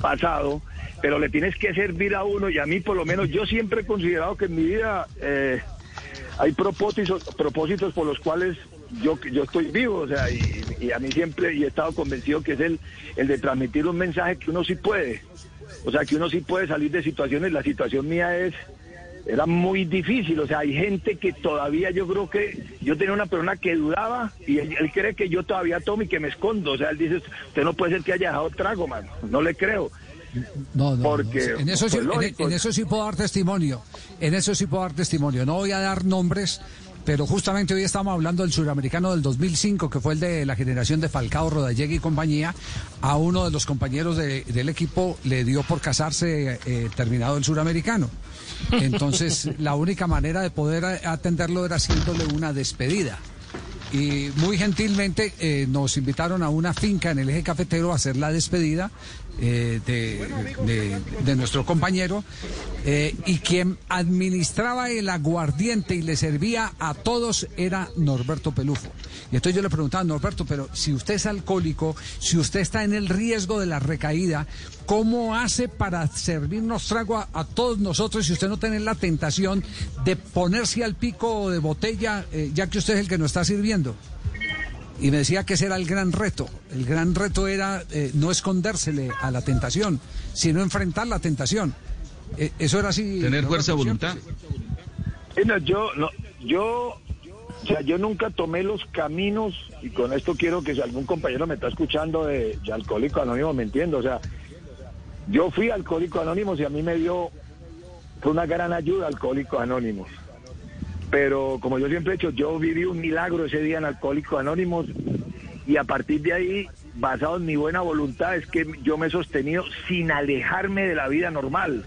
pasado, pero le tienes que servir a uno y a mí por lo menos yo siempre he considerado que en mi vida eh, hay propósitos, propósitos por los cuales yo, yo estoy vivo, o sea, y, a mí siempre y he estado convencido que es el, el de transmitir un mensaje que uno sí puede, o sea, que uno sí puede salir de situaciones, la situación mía es era muy difícil, o sea, hay gente que todavía yo creo que yo tenía una persona que dudaba y él, él cree que yo todavía tomo y que me escondo, o sea, él dice, usted no puede ser que haya dejado trago, mano, no le creo. No, no, Porque, no. En eso, sí, pues, en- lógico. en eso sí puedo dar testimonio. En eso sí puedo dar testimonio. No voy a dar nombres, pero justamente hoy estamos hablando del suramericano del 2005, que fue el de la generación de Falcao, Rodallegui y compañía. A uno de los compañeros de- del equipo le dio por casarse eh, terminado el suramericano. Entonces, la única manera de poder atenderlo era haciéndole una despedida. Y muy gentilmente eh, nos invitaron a una finca en el eje cafetero a hacer la despedida eh, de, de- nuestro compañero. eh, y quien administraba el aguardiente y le servía a todos era Norberto Pelufo. Y entonces yo le preguntaba, Norberto, pero si usted es alcohólico, si usted está en el riesgo de la recaída, ¿cómo hace para servirnos trago a, a todos nosotros si usted no tiene la tentación de ponerse al pico de botella, eh, ya que usted es el que nos está sirviendo? Y me decía que ese era el gran reto. El gran reto era eh, no escondérsele a la tentación, sino enfrentar la tentación. Eh, eso era así. Tener ¿no, fuerza de voluntad. Sí, no, yo, no, yo, o sea, yo nunca tomé los caminos, y con esto quiero que si algún compañero me está escuchando de, de Alcohólico Anónimo, me entiendo, o sea, yo fui Alcohólico Anónimos y a mí me dio, fue una gran ayuda Alcohólico Anónimos. Pero como yo siempre he dicho, yo viví un milagro ese día en Alcohólicos Anónimos y a partir de ahí, basado en mi buena voluntad, es que yo me he sostenido sin alejarme de la vida normal.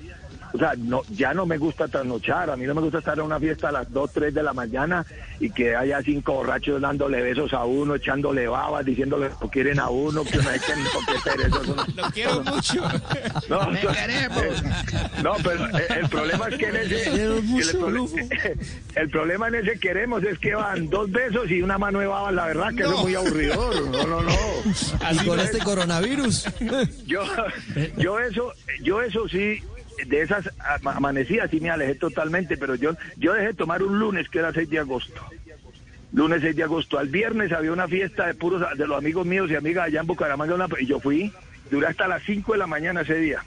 O sea, no, ya no me gusta trasnochar, a mí no me gusta estar en una fiesta a las 2, 3 de la mañana y que haya cinco borrachos dándole besos a uno, echándole babas, diciéndole que quieren a uno, que no hay que porque perezoso. Lo quiero mucho. No, Me no, queremos. eh, No, pero eh, el problema es que en ese. el, pro- el problema en ese queremos es que van dos besos y una mano de baba, la verdad que eso es muy aburridor. No, no, no. Y con este coronavirus. Yo, yo eso, yo eso sí, de esas ama- amanecidas sí me alejé totalmente, pero yo, yo dejé de tomar un lunes que era 6 de agosto. Lunes 6 de agosto. Al viernes había una fiesta de puros de los amigos míos y amigas allá en Bucaramanga y yo fui, duré hasta las 5 de la mañana ese día.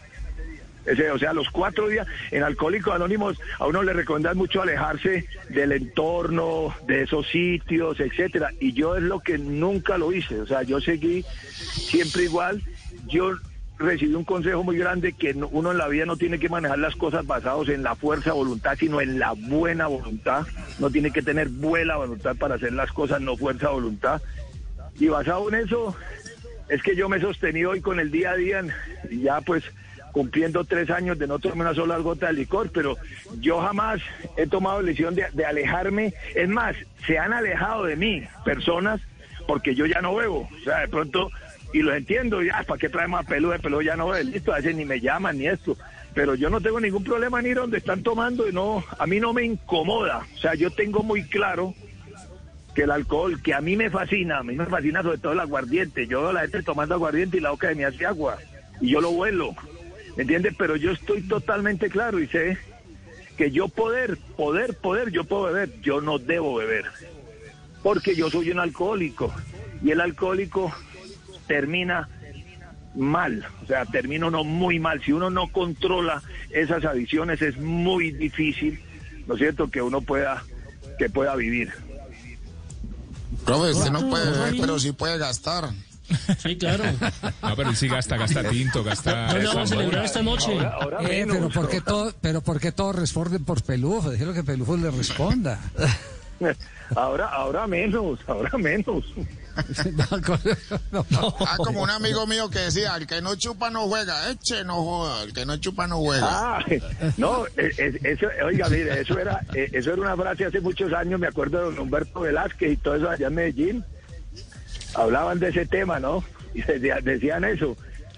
Ese, o sea, los cuatro días en Alcohólicos Anónimos a uno le recomiendan mucho alejarse del entorno, de esos sitios, etcétera. Y yo es lo que nunca lo hice. O sea, yo seguí siempre igual. Yo recibí un consejo muy grande que no- uno en la vida no tiene que manejar las cosas basados en la fuerza voluntad, sino en la buena voluntad. No tiene que tener buena voluntad para hacer las cosas, no fuerza voluntad. Y basado en eso, es que yo me he sostenido hoy con el día a día, ya pues cumpliendo tres años de no tomar una sola gota de licor, pero yo jamás he tomado la decisión de, de alejarme. Es más, se han alejado de mí personas porque yo ya no bebo. O sea, de pronto, y lo entiendo, ya, ¿para qué traemos a pelo de pelo? Ya no bebo, listo, a veces ni me llaman ni esto. Pero yo no tengo ningún problema en ir donde están tomando y no, a mí no me incomoda. O sea, yo tengo muy claro que el alcohol, que a mí me fascina, a mí me fascina sobre todo el aguardiente. Yo veo a la gente tomando aguardiente y la boca de mí hace agua. Y yo lo vuelo, ¿me entiendes? Pero yo estoy totalmente claro y sé que yo poder, poder, poder, yo puedo beber. Yo no debo beber. Porque yo soy un alcohólico. Y el alcohólico termina mal, o sea, termina uno muy mal. Si uno no controla esas adicciones es muy difícil, ¿no es cierto?, que uno pueda, que pueda vivir. Profe, usted no puede beber, pero sí puede gastar. Sí, claro. No, pero él sí gasta, gasta tinto, gasta. ¿Dónde vamos a celebrar esta noche? Eh, pero ¿por qué todo, pero ¿por qué todos responden por Pelufo? Déjelo que Pelufo le responda. Ahora, ahora menos, ahora menos. Ah, como un amigo mío que decía, el que no chupa no juega, eche no joda, el que no chupa no juega. Ah, no, eh, eh, eso, oiga, mire, eso era, eh, eso era una frase hace muchos años, me acuerdo de don Humberto Velázquez y todo eso allá en Medellín. Hablaban de ese tema, ¿no? Y decía- decían eso.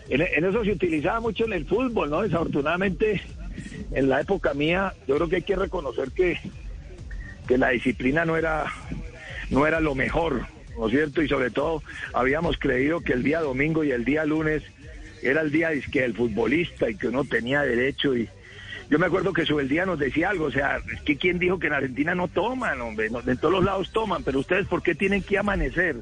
En, en eso se utilizaba mucho en el fútbol, ¿no? Desafortunadamente, en la época mía, yo creo que hay que reconocer que, que la disciplina no era, no era lo mejor, ¿no es cierto? Y sobre todo, habíamos creído que el día domingo y el día lunes era el día dizque, del futbolista y que uno tenía derecho y yo me acuerdo que sobre el día nos decía algo, o sea, que quién dijo que en Argentina no toman, hombre, No, de todos los lados toman, pero ustedes ¿por qué tienen que amanecer?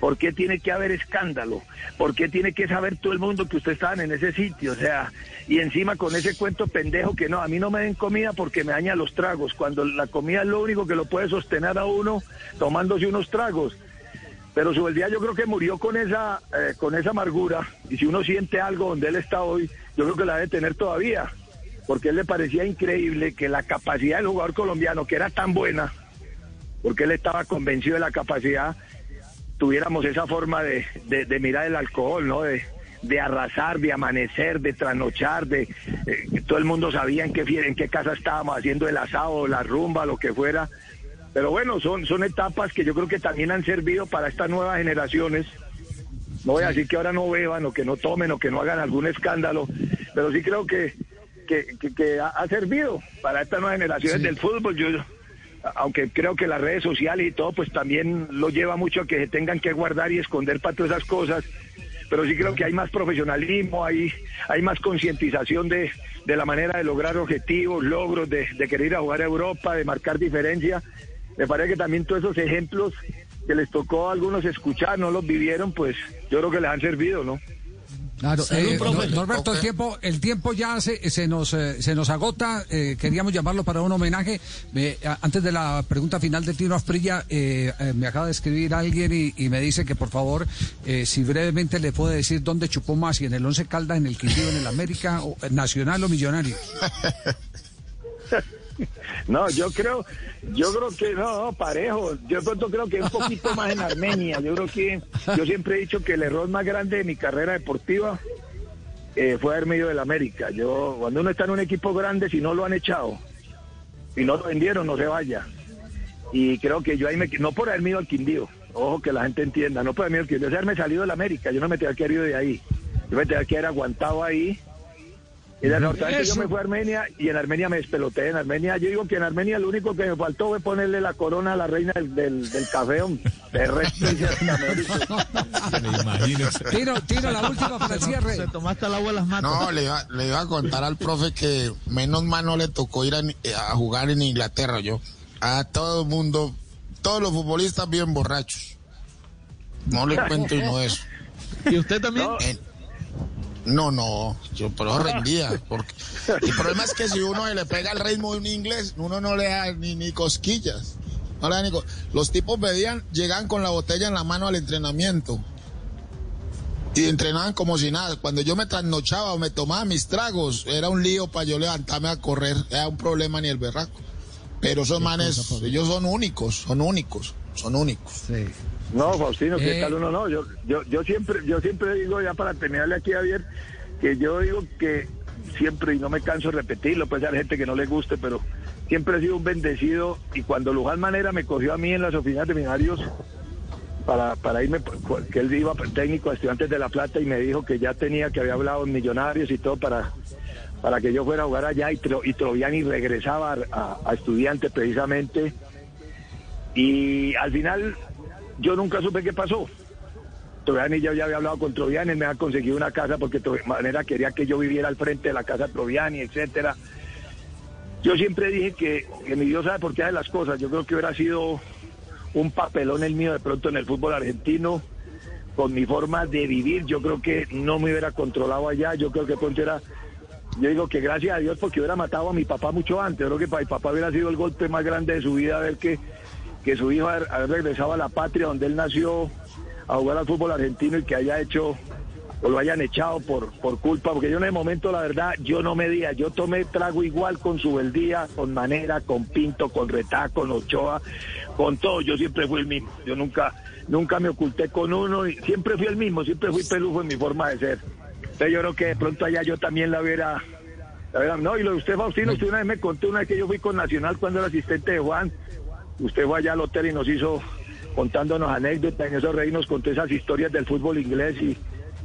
¿Por qué tiene que haber escándalo? ¿Por qué tiene que saber todo el mundo que ustedes estaban en ese sitio? O sea, y encima con ese cuento pendejo que no, a mí no me den comida porque me daña los tragos, cuando la comida es lo único que lo puede sostener a uno tomándose unos tragos. Pero su día yo creo que murió con esa, eh, con esa amargura. Y si uno siente algo donde él está hoy, yo creo que la debe tener todavía. Porque él le parecía increíble que la capacidad del jugador colombiano, que era tan buena, porque él estaba convencido de la capacidad, tuviéramos esa forma de, de- de mirar el alcohol, ¿no? De, de arrasar, de amanecer, de trasnochar, de eh, todo el mundo sabía en qué, en qué casa estábamos haciendo el asado, la rumba, lo que fuera. Pero bueno, son, son etapas que yo creo que también han servido para estas nuevas generaciones. No voy a decir que ahora no beban o que no tomen o que no hagan algún escándalo, pero sí creo que, que, que- que ha, ha servido para estas nuevas generaciones del fútbol. Yo, aunque creo que las redes sociales y todo, pues también lo lleva mucho a que se tengan que guardar y esconder para todas esas cosas. Pero sí creo que hay más profesionalismo, hay, hay más concientización de, de la manera de lograr objetivos, logros, de, de querer ir a jugar a Europa, de marcar diferencia. Me parece que también todos esos ejemplos que les tocó a algunos escuchar, no los vivieron, pues yo creo que les han servido, ¿no? Claro, eh, Norberto, el tiempo, el tiempo ya se, se nos eh, se nos agota. eh, queríamos llamarlo para un homenaje. A- antes de la pregunta final de Tino Asprilla, eh, me acaba de escribir alguien y, y me dice que por favor, eh, si brevemente le puede decir dónde chupó más, si en el Once Caldas, en el Quindío, en el América, o, Nacional o Millonario. No, yo creo, yo creo que no, parejo. Yo pronto creo que un poquito más en Armenia. Yo creo que, yo siempre he dicho que el error más grande de mi carrera deportiva eh, fue haberme ido del América. Yo, cuando uno está en un equipo grande, si no lo han echado y no lo vendieron, no se vaya. Y creo que yo ahí me, no por haberme ido al Quindío, ojo que la gente entienda, no por haberme ido al Quindío, es haberme salido del América. Yo no me tenía que haber ido de ahí. Yo me tenía que haber aguantado ahí y desafortunadamente yo Eso. me fui a Armenia y en Armenia me despeloté. En Armenia, yo digo que en Armenia lo único que me faltó fue ponerle la corona a la reina del, del, del café. De resto. Tiro, tiro la última para el cierre. Se tomaste el agua de las matas. No, le iba, le iba a contar al profe que menos mal no le tocó ir a, a jugar en Inglaterra, yo. A todo el mundo, todos los futbolistas bien borrachos. No le cuento y no eso. ¿Y usted también? Eh, No, no, yo pero rendía. Porque el problema es que si uno se le pega el ritmo de un inglés, uno no le da ni, ni cosquillas. No le da ni co- Los tipos pedían, llegaban con la botella en la mano al entrenamiento. Y entrenaban como si nada. Cuando yo me trasnochaba o me tomaba mis tragos, era un lío para yo levantarme a correr. Era un problema ni el berraco. Pero esos manes, ellos son únicos, son únicos, son únicos. No, Faustino, ¿qué Eh. tal uno? No, yo, yo, yo siempre, yo siempre digo ya para terminarle aquí a Javier, que yo digo que siempre, y no me canso de repetirlo, pues hay gente que no le guste, pero siempre he sido un bendecido y cuando Luján Manera me cogió a mí en las oficinas de Millonarios para, para irme, que él iba técnico a estudiantes de La Plata y me dijo que ya tenía, que había hablado en Millonarios y todo para, para que yo fuera a jugar allá y, Tro- y Troviani regresaba a, a estudiantes precisamente. Y al final yo nunca supe qué pasó. Troviani ya, había hablado con Troviani, me ha conseguido una casa porque de manera quería que yo viviera al frente de la casa de Troviani, etcétera. Yo siempre dije que, que mi Dios sabe por qué hace las cosas. Yo creo que hubiera sido un papelón el mío de pronto en el fútbol argentino, con mi forma de vivir. Yo creo que no me hubiera controlado allá. Yo creo que pronto era. Yo digo que gracias a Dios porque hubiera matado a mi papá mucho antes. Yo creo que para mi papá hubiera sido el golpe más grande de su vida ver que, que su hijo haber regresado a la patria donde él nació a jugar al fútbol argentino y que haya hecho o lo hayan echado por, por culpa, porque yo en el momento, la verdad, yo no medía, yo tomé trago igual con su beldía, con Manera, con Pinto, con Retá, con Ochoa, con todo, yo siempre fui el mismo, yo nunca, nunca me oculté con uno, y siempre fui el mismo, siempre fui pelujo en mi forma de ser. Entonces yo creo que de pronto allá yo también la hubiera, la hubiera- no, y lo de usted, Faustino, usted una vez me contó una vez que yo fui con Nacional cuando era asistente de Juan, usted fue allá al hotel y nos hizo contándonos anécdotas, en esos reír nos contó esas historias del fútbol inglés y,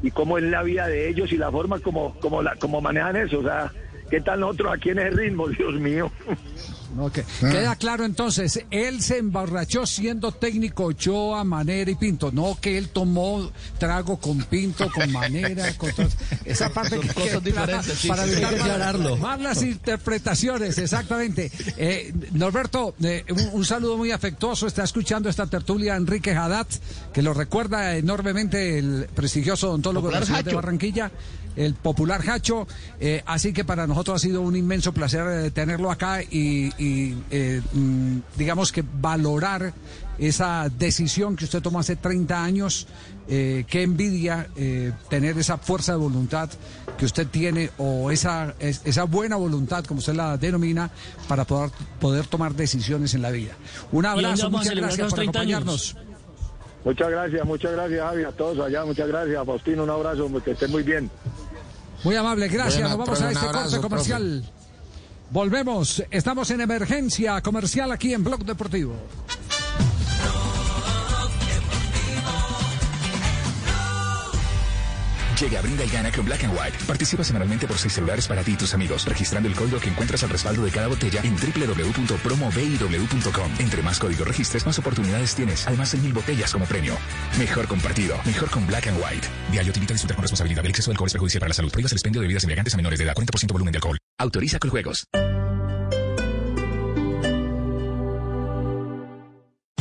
y cómo es la vida de ellos y la forma como, como, como manejan eso. O sea, ¿qué tal nosotros aquí en el ritmo? Dios mío. Ok. Queda claro entonces, él se emborrachó siendo técnico Ochoa, Manera y Pinto, no que él tomó trago con Pinto, con Manera, con todas- esa parte que cosas diferentes, sí, para sí, evitar aclararlo. más las interpretaciones, exactamente. Eh, Norberto, eh, un, un saludo muy afectuoso, está escuchando esta tertulia Enrique Haddad, que lo recuerda enormemente el prestigioso odontólogo de la ciudad de. Barranquilla, el popular Hacho. eh, así que para nosotros ha sido un inmenso placer eh, tenerlo acá y, y, eh, mm, digamos que valorar esa decisión que usted tomó hace 30 años. Eh, qué envidia eh, tener esa fuerza de voluntad que usted tiene o esa, es- esa buena voluntad, como usted la denomina, para poder, poder tomar decisiones en la vida. Un ¿Y dónde abrazo, muchas gracias por 30 años? acompañarnos. Muchas gracias, muchas gracias, Javi, a todos allá. Muchas gracias, Faustino. Un abrazo, que estén muy bien. Muy amable, gracias. Bueno, Nos vamos a este abrazo, corte comercial. Volvemos. Estamos en emergencia comercial aquí en Blog Deportivo. Llega, brinda y gana con Black and White. Participa semanalmente por seis celulares para ti y tus amigos, registrando el código que encuentras al respaldo de cada botella en www.promobiw.com. Entre más códigos registres, más oportunidades tienes. Además, hay mil botellas como premio. Mejor compartido, mejor con Black and White. Diario te invita a disfrutar con responsabilidad. El exceso de es perjudicial para la salud. Prohíbas el expendio de bebidas embriagantes a menores de edad. 40% volumen de alcohol. Autoriza con juegos.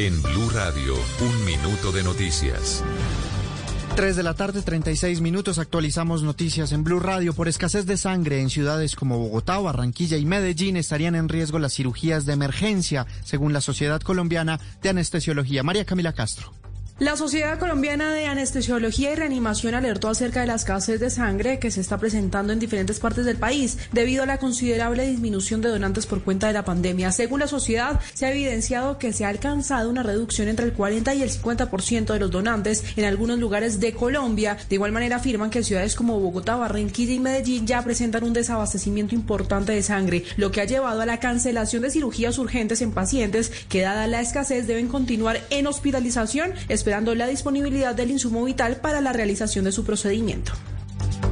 En Blue Radio, un minuto de noticias. 3 de la tarde, 36 minutos. Actualizamos noticias en Blue Radio. Por escasez de sangre en ciudades como Bogotá, Barranquilla y Medellín estarían en riesgo las cirugías de emergencia, según la Sociedad Colombiana de Anestesiología. María Camila Castro. La Sociedad Colombiana de Anestesiología y Reanimación alertó acerca de la escasez de sangre que se está presentando en diferentes partes del país debido a la considerable disminución de donantes por cuenta de la pandemia. Según la sociedad, se ha evidenciado que se ha alcanzado una reducción entre el 40 y el 50% de los donantes en algunos lugares de Colombia. De igual manera, afirman que ciudades como Bogotá, Barranquilla y Medellín ya presentan un desabastecimiento importante de sangre, lo que ha llevado a la cancelación de cirugías urgentes en pacientes que, dada la escasez, deben continuar en hospitalización, esperando la disponibilidad del insumo vital para la realización de su procedimiento.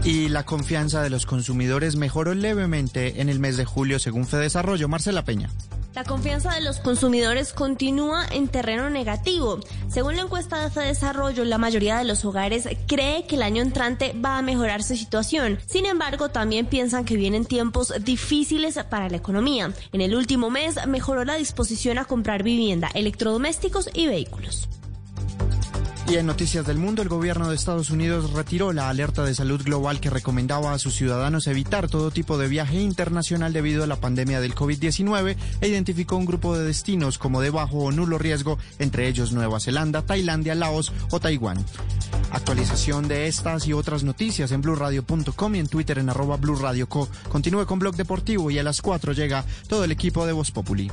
Y la confianza de los consumidores mejoró levemente en el mes de julio, según Fedesarrollo. Marcela Peña. La confianza de los consumidores continúa en terreno negativo. Según la encuesta de Fedesarrollo, la mayoría de los hogares cree que el año entrante va a mejorar su situación. Sin embargo, también piensan que vienen tiempos difíciles para la economía. En el último mes mejoró la disposición a comprar vivienda, electrodomésticos y vehículos. Y en Noticias del Mundo, el gobierno de Estados Unidos retiró la alerta de salud global que recomendaba a sus ciudadanos evitar todo tipo de viaje internacional debido a la pandemia del COVID-19 e identificó un grupo de destinos como de bajo o nulo riesgo, entre ellos Nueva Zelanda, Tailandia, Laos o Taiwán. Actualización de estas y otras noticias en blurradio.com y en Twitter en arroba blurradioco. Continúe con Blog Deportivo y a las 4 llega todo el equipo de Voz Populi.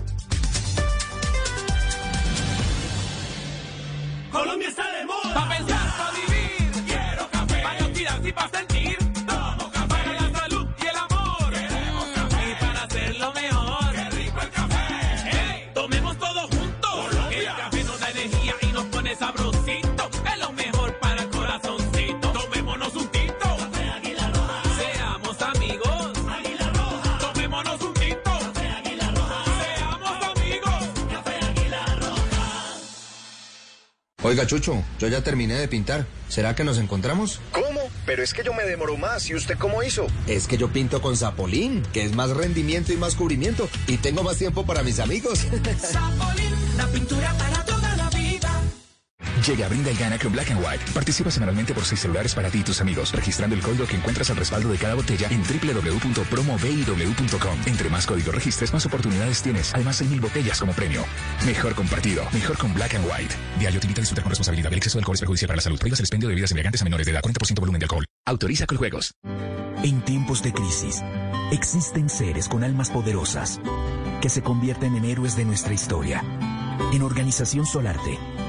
Oiga, Chucho, yo ya terminé de pintar. ¿Será que nos encontramos? ¿Cómo? Pero es que yo me demoro más. ¿Y usted cómo hizo? Es que yo pinto con Zapolín, que es más rendimiento y más cubrimiento. Y tengo más tiempo para mis amigos. Zapolín, la pintura para. Llega, brinda y gana con Black and White. Participa semanalmente por seis celulares para ti y tus amigos, registrando el código que encuentras al respaldo de cada botella en www.promobiw.com. Entre más códigos registres, más oportunidades tienes. Además, hay mil botellas como premio. Mejor compartido, mejor con Black and White. Diario te invita a disfrutar con responsabilidad. El exceso de alcohol es perjudicial para la salud. Prohíbas el expendio de bebidas embriagantes a menores de edad. 40% volumen de alcohol. Autoriza con juegos. En tiempos de crisis, existen seres con almas poderosas que se convierten en héroes de nuestra historia. En Organización Solarte,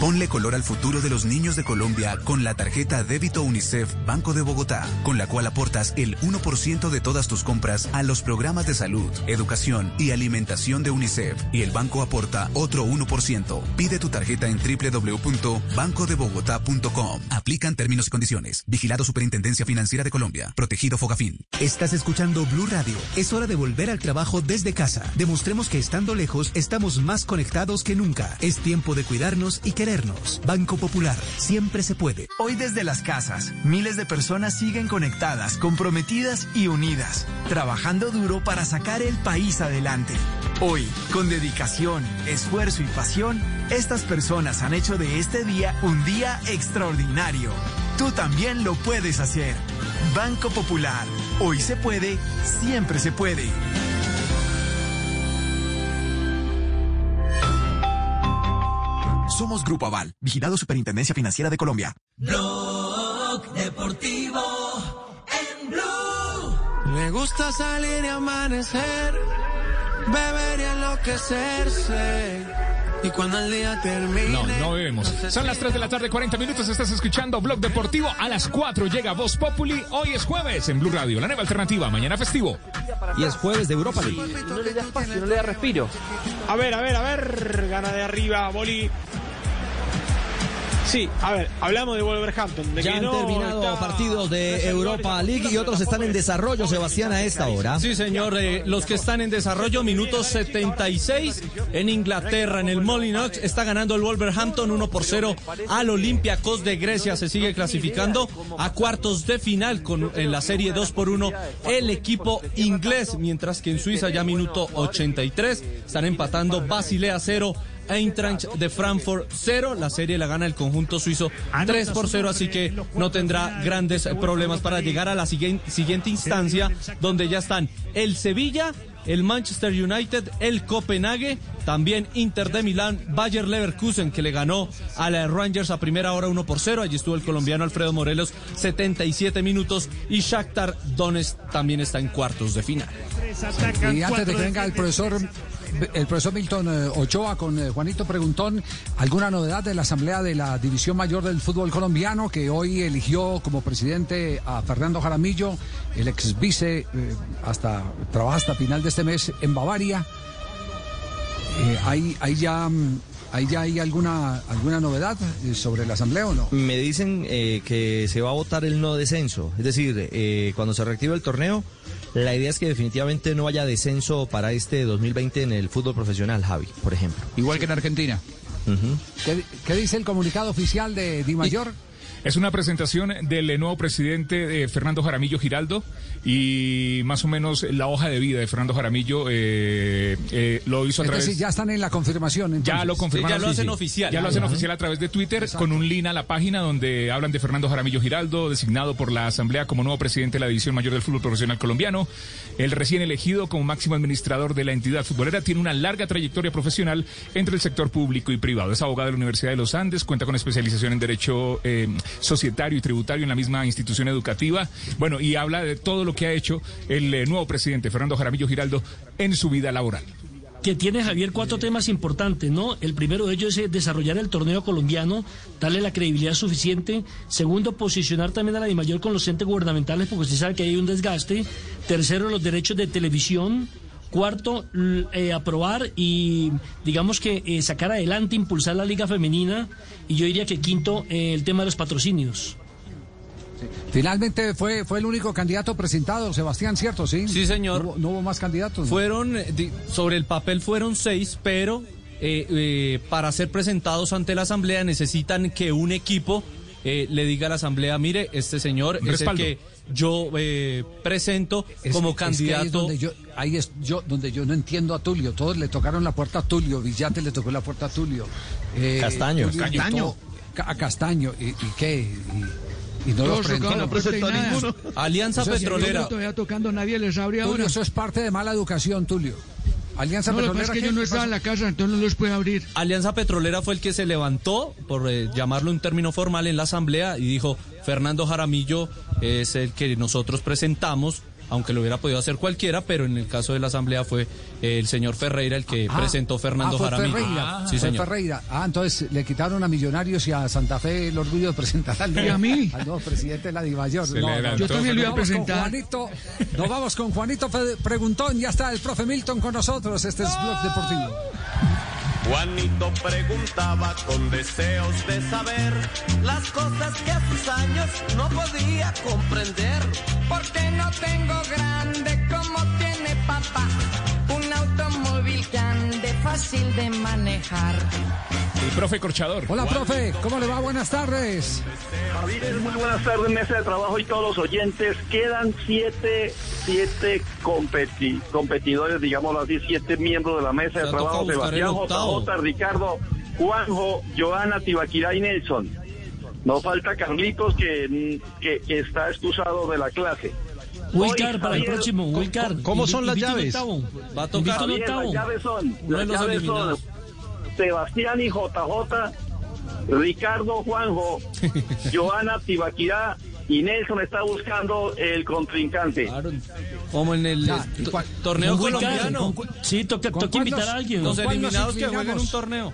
Ponle color al futuro de los niños de Colombia con la tarjeta Débito UNICEF Banco de Bogotá, con la cual aportas el 1% de todas tus compras a los programas de salud, educación y alimentación de UNICEF. Y el banco aporta otro 1%. Pide tu tarjeta en www.bancodebogotá.com. Aplican términos y condiciones. Vigilado Superintendencia Financiera de Colombia. Protegido Fogafín. Estás escuchando Blue Radio. Es hora de volver al trabajo desde casa. Demostremos que estando lejos estamos más conectados que nunca. Es tiempo de cuidarnos y querernos. Banco Popular. Siempre se puede. Hoy desde las casas, miles de personas siguen conectadas, comprometidas y unidas, trabajando duro para sacar el país adelante. Hoy, con dedicación, esfuerzo y pasión, estas personas han hecho de este día un día extraordinario. Tú también lo puedes hacer. Banco Popular. Hoy se puede, siempre se puede. Somos Grupo Aval, vigilado Superintendencia Financiera de Colombia. Blog Deportivo en Blue. Le gusta salir y amanecer, beber y enloquecerse. Y cuando el día termine. No, no bebemos. Son las 3 de la tarde, 40 minutos. Estás escuchando Blog Deportivo. A las 4 llega Voz Populi. Hoy es jueves en Blue Radio, la nueva alternativa. Mañana festivo. Y es jueves de Europa League. No le da espacio, no le da respiro. A ver, a ver, a ver. Gana de arriba, Boli. Sí, a ver, hablamos de Wolverhampton. De Ya que han no terminado está- partidos de Europa League y otros están en desarrollo, Sebastián, a esta hora. Sí, señor. eh, los que están en desarrollo, minuto 76 en Inglaterra, en el Molinox, está ganando el Wolverhampton 1 por 0 al Olympiacos de Grecia. Se sigue clasificando a cuartos de final con en la serie 2 por 1 el equipo inglés, mientras que en Suiza ya minuto 83 están empatando Basilea 0. Eintracht de Frankfurt 0, la serie la gana el conjunto suizo 3 por 0, así que no tendrá grandes problemas para llegar a la siguiente, instancia, donde ya están el Sevilla, el Manchester United, el Copenhague, también Inter de Milán, Bayer Leverkusen, que le ganó a la Rangers a primera hora 1 por 0, allí estuvo el colombiano Alfredo Morelos, 77 minutos, y Shakhtar Donetsk también está en cuartos de final. Y antes de que venga el profesor, el profesor Milton eh, Ochoa con eh, Juanito Preguntón, ¿alguna novedad de la Asamblea de la División Mayor del Fútbol Colombiano que hoy eligió como presidente a Fernando Jaramillo, el ex vice, eh, hasta, trabaja hasta final de este mes en Bavaria? Eh, ¿hay, ya, mm, ¿Hay ya hay alguna, alguna novedad sobre la Asamblea o no? Me dicen que se va a votar el no descenso. Es decir, cuando se reactive el torneo, la idea es que definitivamente no haya descenso para este 2020 en el fútbol profesional, Javi, por ejemplo. Igual que en Argentina. ¿Qué, qué dice el comunicado oficial de Di Mayor? Es una presentación del nuevo presidente eh, Fernando Jaramillo Giraldo y más o menos la hoja de vida de Fernando Jaramillo eh, eh, lo hizo a Es través... decir, ya están en la confirmación. entonces. Ya lo confirmaron. ya lo hacen sí, sí. oficial. Ya lo hacen Ajá. oficial a través de Twitter con un link a la página donde hablan de Fernando Jaramillo Giraldo, designado por la Asamblea como nuevo presidente de la División Mayor del Fútbol Profesional Colombiano. El recién elegido como máximo administrador de la entidad futbolera tiene una larga trayectoria profesional entre el sector público y privado. Es abogado de la Universidad de los Andes, cuenta con especialización en Derecho eh, Societario y Tributario en la misma institución educativa. Bueno, y habla de todo lo que ha hecho el eh, nuevo presidente Fernando Jaramillo Giraldo en su vida laboral. que tiene Javier cuatro temas importantes, ¿no? El primero de ellos es eh, desarrollar el torneo colombiano, darle la credibilidad suficiente. Segundo, posicionar también a la DIMAYOR con los entes gubernamentales, porque usted sabe que hay un desgaste. Tercero, los derechos de televisión. Cuarto, eh, aprobar y digamos que eh, sacar adelante, impulsar la liga femenina. Y yo diría que quinto, el tema de los patrocinios. Finalmente fue, fue el único candidato presentado, Sebastián, ¿cierto? Sí, Sí, señor. No, hubo- no hubo más candidatos. Fueron, eh, sobre el papel fueron seis, pero eh, eh, para ser presentados ante la Asamblea necesitan que un equipo eh, le diga a la Asamblea, mire, este señor es el que yo eh, presento Es- como es que ahí es candidato. donde yo, ahí es yo donde yo no entiendo a Tulio. Todos le tocaron la puerta a Tulio. Villate le tocó la puerta a Tulio. Eh, Castaño. Tulio Castaño. A Castaño. ¿Y, y qué? Y, y no los presentó. Alianza Petrolera. Todavía tocando nadie les abre Tulio, ahora. eso es parte de mala educación, Tulio. Alianza No, lo que pasa Petrolera. es que yo no ¿Qué estaba en la casa, entonces no los puede abrir. Alianza Petrolera fue el que se levantó, por eh, llamarlo un término formal, en la asamblea y dijo, Fernando Jaramillo es el que nosotros presentamos aunque lo hubiera podido hacer cualquiera, pero en el caso de la Asamblea fue eh, el señor Ferreira el que Ah, presentó Fernando ah, fue Jaramillo. Ferreira, sí, fue señor. Ferreira. Ah, entonces le quitaron a Millonarios y a Santa Fe el orgullo de presentar al ¿Y nuevo, a mí? al nuevo presidente de la Dimayor. Le adelantó. Yo también lo iba a Nos vamos con presentar. Juanito, nos vamos con Juanito Preguntón. Ya está el profe Milton con nosotros. Este es Blog Deportivo. Juanito preguntaba con deseos de saber las cosas que a sus años no podía comprender. Porque no tengo grande como tiene papá. Un automóvil que ande fácil de manejar. El profe Corchador. Hola, profe. ¿Cómo le va? Buenas tardes. Javier, muy buenas tardes, mesa de trabajo y todos los oyentes. Quedan siete, siete competi- competidores, digámoslo así, siete miembros de la mesa de trabajo. Sebastián. JJ, Ricardo, Juanjo, Joana, Tibaquirá y Nelson. No falta Carlitos que, que está excusado de la clase. Wilcar para el próximo, Wilcar. ¿Cómo son las llaves? Va a Javier, octavo. las llaves son, las llaves son Sebastián y JJ, Ricardo Juanjo, Joana Tibaquirá y Nelson está buscando el contrincante. Como en el Ya, eh, ¿y to- cuál- torneo colombiano. con Sí, toca, ¿Con toca cuál invitar a alguien. Los ¿Con cuál nos eliminados que inclinamos? un torneo.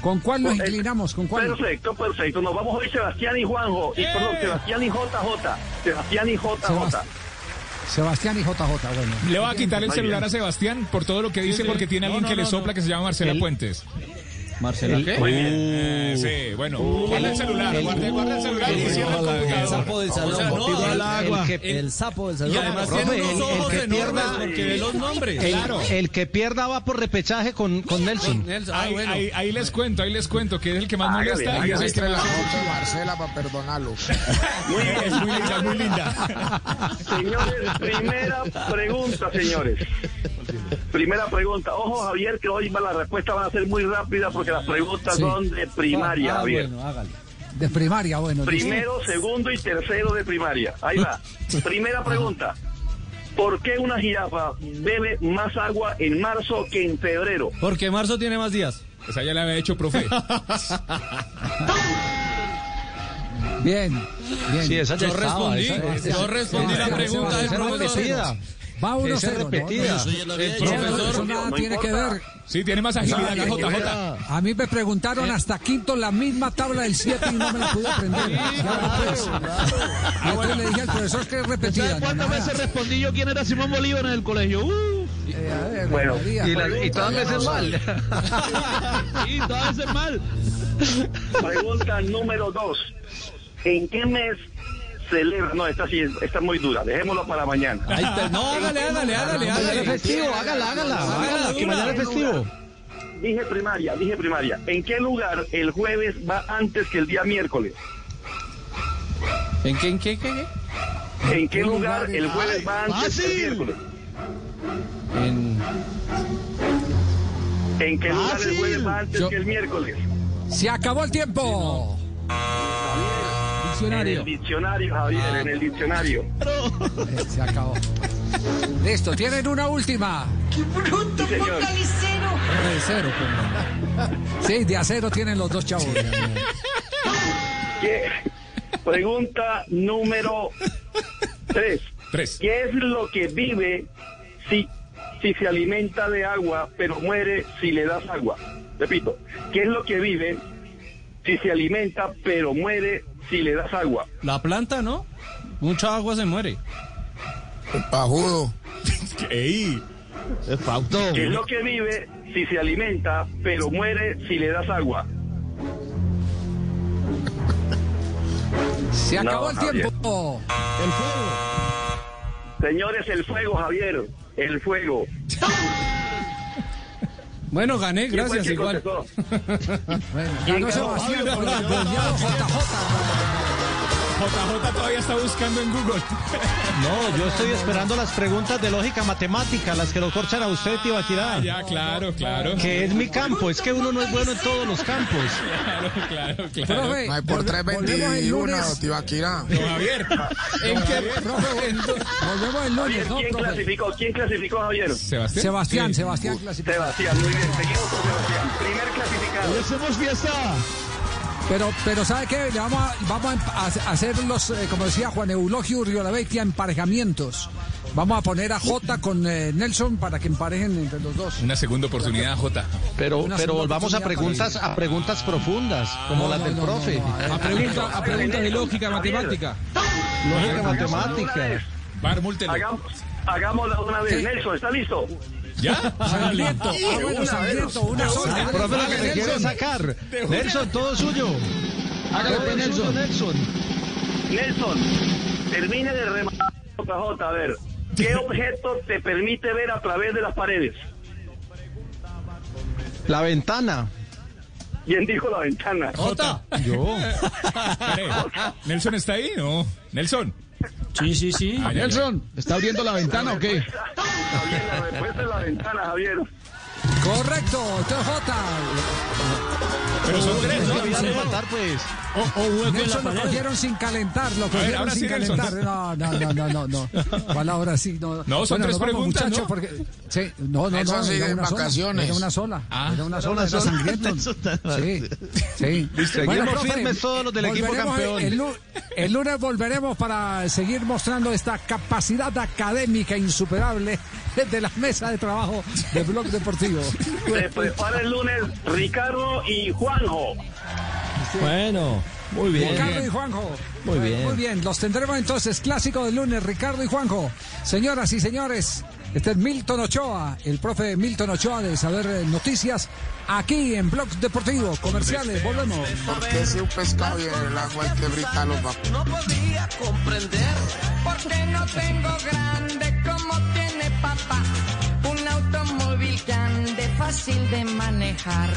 ¿Con cuál nos Eh, inclinamos? ¿Con cuál? Perfecto, perfecto. Nos vamos hoy Sebastián y Juanjo. Y perdón, Sebastián y JJ. Sebastián y JJ. Sebastián y JJ, bueno. Le va a quitar el celular a Sebastián por todo lo que dice, sí. porque tiene No, alguien no, que le sopla no. que se llama Marcela El- Puentes. Marcela, ¿qué? Muy bien. Eh, sí, bueno, guarda el celular, guarda, guarda el celular y cierra el El sapo del salón. O sea, no, el, al el agua. que- el sapo del salón. Y además Profe, tiene unos el- el ojos que enormes pierda- porque ve los nombres. El, Claro. el que pierda va por repechaje con, con Nelson. Nelson, ah, Ahí, bueno. ahí- ahí les cuento, ahí les cuento que es el que más molesta es el que la Marcela para perdonarlo. Muy bien. es muy linda, es muy linda. Señores, primera pregunta, señores. Primera pregunta. Ojo, Javier, que hoy va- la respuesta van a ser muy rápida porque las preguntas Sí. son de primaria, Ah, Javier. bueno, hágale. De primaria, bueno. Primero, segundo y tercero de primaria. Ahí va. Primera pregunta. ¿Por qué una jirafa bebe más agua en marzo que en febrero? Porque marzo tiene más días. Esa ya la había hecho, profe. Bien, bien. Sí, esa Yo estaba, respondí, esa- esa- yo respondí la pregunta del profesor. Va uno Esa es cero. ¿no? repetida. No, El Eso profesor nada no tiene que ver. Sí, tiene más agilidad que JJ. A mí me preguntaron hasta quinto la misma tabla del 7 y no me la pude aprender. Pues. Entonces le dije al profesor que es repetida. ¿Sabes cuántas veces respondí yo quién era Simón Bolívar en el colegio? Uh, Eh, ver, Bueno, María. y, la- y todas veces mal. Y todas veces mal. Pregunta número dos. ¿En qué mes celebra? No, esta sí, esta es muy dura. Dejémoslo para mañana. Ahí está. No, hágale, hágale, hágale, hágale. festivo, hágala, hágala, hágala, que mañana es festivo. Dije primaria, dije primaria. ¿En qué lugar el jueves va antes que el día miércoles? ¿En qué, en qué, qué, qué? ¿En qué lugar el jueves va antes que el miércoles? En... ¿En qué lugar el jueves va antes Yo- que el miércoles? Se acabó el tiempo. En el diccionario, Javier, en el diccionario. Eh, Se acabó. Listo, tienen una última. Sí, señor. De cero, pues. Sí, de acero tienen los dos chavos. ¿Qué? Pregunta número tres. Tres. ¿Qué es lo que vive si, si se alimenta de agua, pero muere si le das agua? Repito, ¿qué es lo que vive si se alimenta, pero muere si le das agua? La planta, ¿no? Mucha agua se muere. El pajudo. Ey. Es pauto. ¿Qué es lo que vive si se alimenta, pero muere si le das agua? Se No, acabó el Javier. tiempo. El fuego. Señores, el fuego, Javier, el fuego. Bueno, gané, ¿Quién fue el gracias, igual. JJ todavía está buscando en Google. No, yo estoy esperando las preguntas de lógica matemática, las que lo corchan a usted, Tibaquirá. Ya, claro, claro. Que es mi campo, es que uno no es bueno en todos los campos. Claro, claro, claro. Profe, No hay por volve- volvemos el 321, lunes. Tibaquirá. Don Javier. ¿En qué? Profe, volvemos el lunes, ¿no, ¿Quién clasificó? ¿Quién clasificó, Javier? Sebastián. Sebastián, Sí. Sebastián clasificó. Sebastián, muy bien. Seguimos con Sebastián. Primer clasificado. Hoy hacemos fiesta. Pero, pero ¿sabe qué? Le vamos a, vamos a a hacer los, eh, como decía Juan Eulogio Urriolabeitia, emparejamientos. Vamos a poner a Jota con eh, Nelson para que emparejen entre los dos. Una segunda oportunidad, Jota. Pero, Una pero volvamos a preguntas, a preguntas profundas, como No, las no, del no, profe. no. A preguntas a preguntas de lógica matemática. Lógica matemática. Bar. Hagamos, hagámoslo una vez. Nelson, ¿está listo? ¿Ya? Sangriento, ah, bueno, sangriento, una sola. El profe lo que se quiere sacar. Nelson, todo suyo. Hágale, pues, Nelson. Nelson. Nelson, termine de rematar, JJ, a ver. ¿Qué objeto te permite ver a través de las paredes? La ventana. ¿Quién dijo la ventana? Jota. Yo. ¿Nelson está ahí? No. Nelson. Sí, sí, sí. Ah, ya. Nelson, ¿está abriendo la ventana o qué? Javier, la respuesta es la ventana, Javier. Correcto, Jota. Pero son tres, ¿no? Voy a levantar, pues. O, o hueco en la Nelson lo cogieron sin calentar, lo cogieron sin calentar. No, no, no, no, no, no. ¿Cuál ahora sí? No, No, son tres preguntas, muchachos, ¿no? porque sí, no, no, Nelson no, era en una sola, vacaciones. Era una sola. Ah. era una sola, Una era sola. sangriento. Sí, sí. Seguimos firmes todos los del equipo campeón. El lunes volveremos para seguir mostrando esta capacidad académica insuperable de la mesa de trabajo de Blog Deportivo. Se prepara el lunes Ricardo y Juanjo. Bueno, muy bien. Ricardo y Juanjo. Muy bien. Muy bien, los tendremos entonces clásico del lunes, Ricardo y Juanjo. Señoras y señores, este es Milton Ochoa, el profe Milton Ochoa de Saber Noticias, aquí en Blog Deportivo. Comerciales, volvemos. Porque si un pescado y en el agua hay que brincarlo, papá. No podía comprender porque no tengo grande como tiene papá. Que ande fácil de manejar.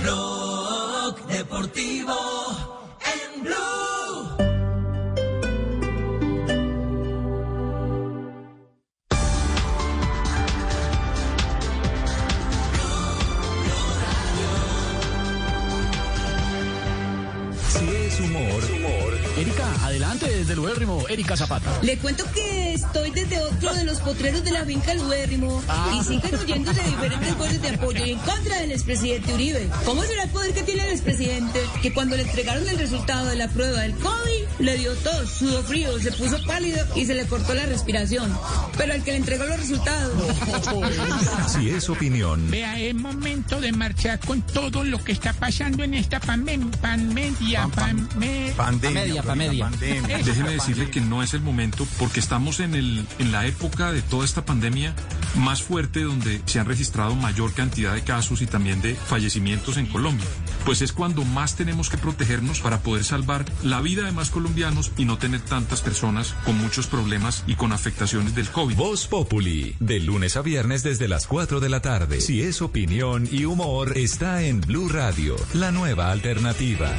Blog deportivo en blue. Si es humor, Erika, adelante desde el Ubérrimo, Erika Zapata. Le cuento que estoy desde otro de los potreros de la finca El Ubérrimo y siguen oyéndose diferentes voces de apoyo en contra del expresidente Uribe. ¿Cómo será el poder que tiene el expresidente que cuando le entregaron el resultado de la prueba del COVID le dio tos, sudó frío, se puso pálido y se le cortó la respiración? Pero al que le entregó los resultados... si es opinión, Vea, es momento de marchar con todo lo que está pasando en esta pandemia. Pandemia, Pamedia, pamedia. Déjeme decirle que no es el momento porque estamos en, el, en la época de toda esta pandemia más fuerte donde se han registrado mayor cantidad de casos y también de fallecimientos en Colombia. Pues es cuando más tenemos que protegernos para poder salvar la vida de más colombianos y no tener tantas personas con muchos problemas y con afectaciones del COVID. Voz Populi, de lunes a viernes desde las 4 de la tarde. Si es opinión y humor, está en Blue Radio, la nueva alternativa.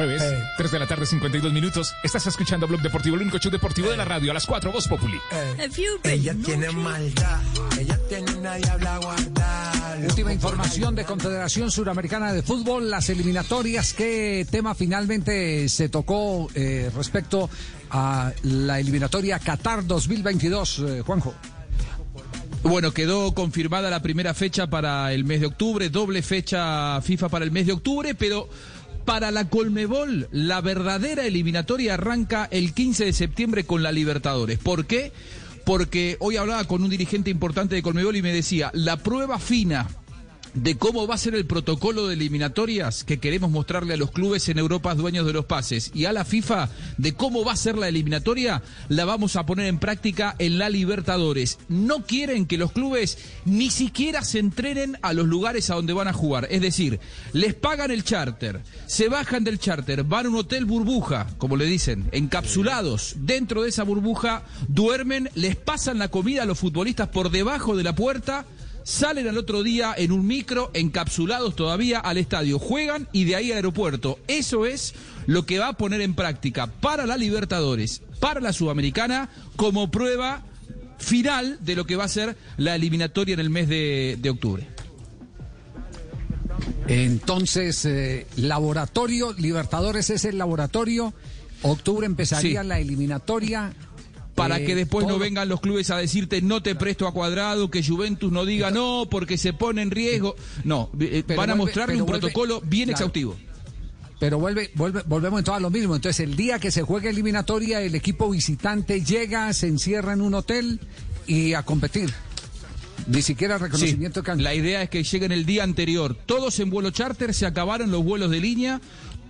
Jueves, 3 de la tarde, 52 minutos. Estás escuchando Blog Deportivo, el único show deportivo de la radio, a las 4, Voz Populi. Ella tiene maldad, ella tiene una diabla guardada. Última información de Confederación Suramericana de Fútbol, las eliminatorias, ¿qué tema finalmente se tocó eh, respecto a la eliminatoria Qatar 2022, eh, Juanjo? Bueno, quedó confirmada la primera fecha para el mes de octubre, doble fecha FIFA para el mes de octubre, pero para la Colmebol la verdadera eliminatoria arranca el 15 de septiembre con la Libertadores. ¿Por qué? Porque hoy hablaba con un dirigente importante de Colmebol y me decía, la prueba fina de cómo va a ser el protocolo de eliminatorias que queremos mostrarle a los clubes en Europa dueños de los pases y a la FIFA de cómo va a ser la eliminatoria, la vamos a poner en práctica en la Libertadores. No quieren que los clubes ni siquiera se entrenen a los lugares a donde van a jugar. Es decir, les pagan el charter, se bajan del charter, van a un hotel burbuja, como le dicen, encapsulados. Dentro de esa burbuja duermen, les pasan la comida a los futbolistas por debajo de la puerta salen al otro día en un micro, encapsulados todavía al estadio, juegan y de ahí al aeropuerto. Eso es lo que va a poner en práctica para la Libertadores, para la Sudamericana, como prueba final de lo que va a ser la eliminatoria en el mes de, de octubre. Entonces, eh, laboratorio, Libertadores es el laboratorio. Octubre empezaría Sí. la eliminatoria. Para Eh, que después no vengan los clubes a decirte no te presto a cuadrado, que Juventus no diga no porque se pone en riesgo. No, eh, van a mostrarle un vuelve- protocolo bien claro. exhaustivo. Pero vuelve, vuelve, volvemos entonces a lo mismo. Entonces, el día que se juegue eliminatoria, el equipo visitante llega, se encierra en un hotel y a competir. Ni siquiera reconocimiento Sí, La idea es que lleguen el día anterior. Todos en vuelo charter, se acabaron los vuelos de línea.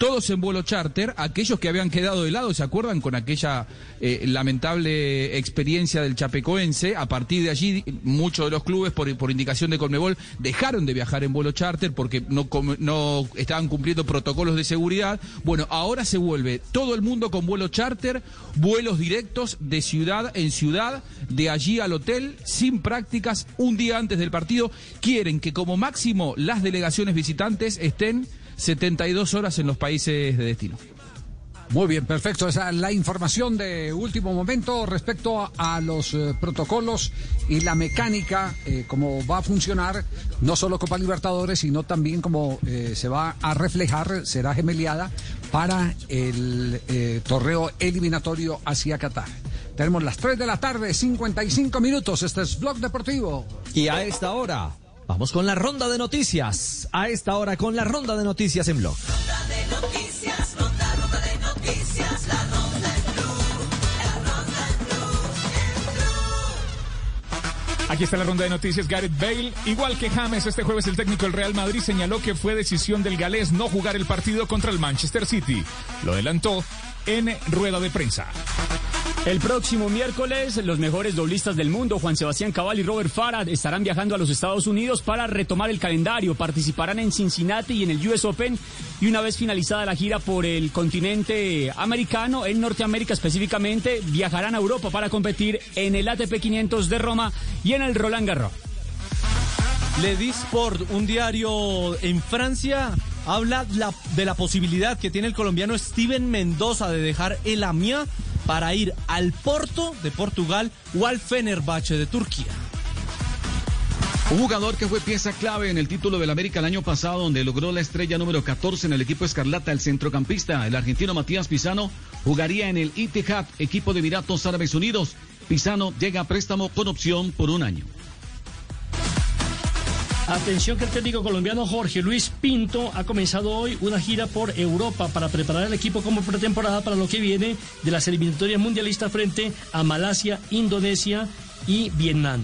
Todos en vuelo charter, aquellos que habían quedado de lado, ¿se acuerdan con aquella eh, lamentable experiencia del Chapecoense? A partir de allí, muchos de los clubes, por, indicación de Colmebol, dejaron de viajar en vuelo charter porque no, no estaban cumpliendo protocolos de seguridad. Bueno, ahora se vuelve todo el mundo con vuelo charter, vuelos directos de ciudad en ciudad, de allí al hotel, sin prácticas, un día antes del partido. Quieren que como máximo las delegaciones visitantes estén 72 horas en los países de destino. Muy bien, perfecto. Esa es la información de último momento respecto a, a los eh, protocolos y la mecánica, eh, cómo va a funcionar no solo Copa Libertadores, sino también cómo eh, se va a reflejar, será gemeliada para el eh, torneo eliminatorio hacia Qatar. Tenemos las 3 de la tarde, 55 minutos. Este es Blog Deportivo. Y a esta hora, vamos con la ronda de noticias. A esta hora, con la ronda de noticias en Blog. Noticias, ronda, ronda de noticias, la ronda en Blue, Aquí está la ronda de noticias. Gareth Bale, igual que James, este jueves el técnico del Real Madrid señaló que fue decisión del galés no jugar el partido contra el Manchester City. Lo adelantó en rueda de prensa. El próximo miércoles, los mejores doblistas del mundo, Juan Sebastián Cabal y Robert Farah, estarán viajando a los Estados Unidos para retomar el calendario. Participarán en Cincinnati y en el US Open. Y una vez finalizada la gira por el continente americano, en Norteamérica específicamente, viajarán a Europa para competir en el ATP 500 de Roma y en el Roland Garros. Le Sport, un diario en Francia, habla la- de la posibilidad que tiene el colombiano Steven Mendoza de dejar el Amiens para ir al Porto de Portugal o al Fenerbahce de Turquía. Un jugador que fue pieza clave en el título del América el año pasado, donde logró la estrella número 14 en el equipo Escarlata, el centrocampista, el argentino Matías Pisano, jugaría en el Itihad, equipo de Emiratos Árabes Unidos. Pisano llega a préstamo con opción por un año. Atención que el técnico colombiano Jorge Luis Pinto ha comenzado hoy una gira por Europa para preparar al equipo como pretemporada para lo que viene de las eliminatorias mundialistas frente a Malasia, Indonesia y Vietnam.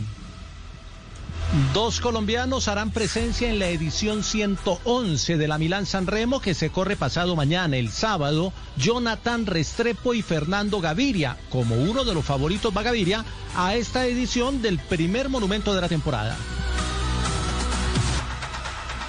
Dos colombianos harán presencia en la edición 111 de la Milán San Remo que se corre pasado mañana, el sábado. Jonathan Restrepo y Fernando Gaviria, como uno de los favoritos va Gaviria a esta edición del primer monumento de la temporada.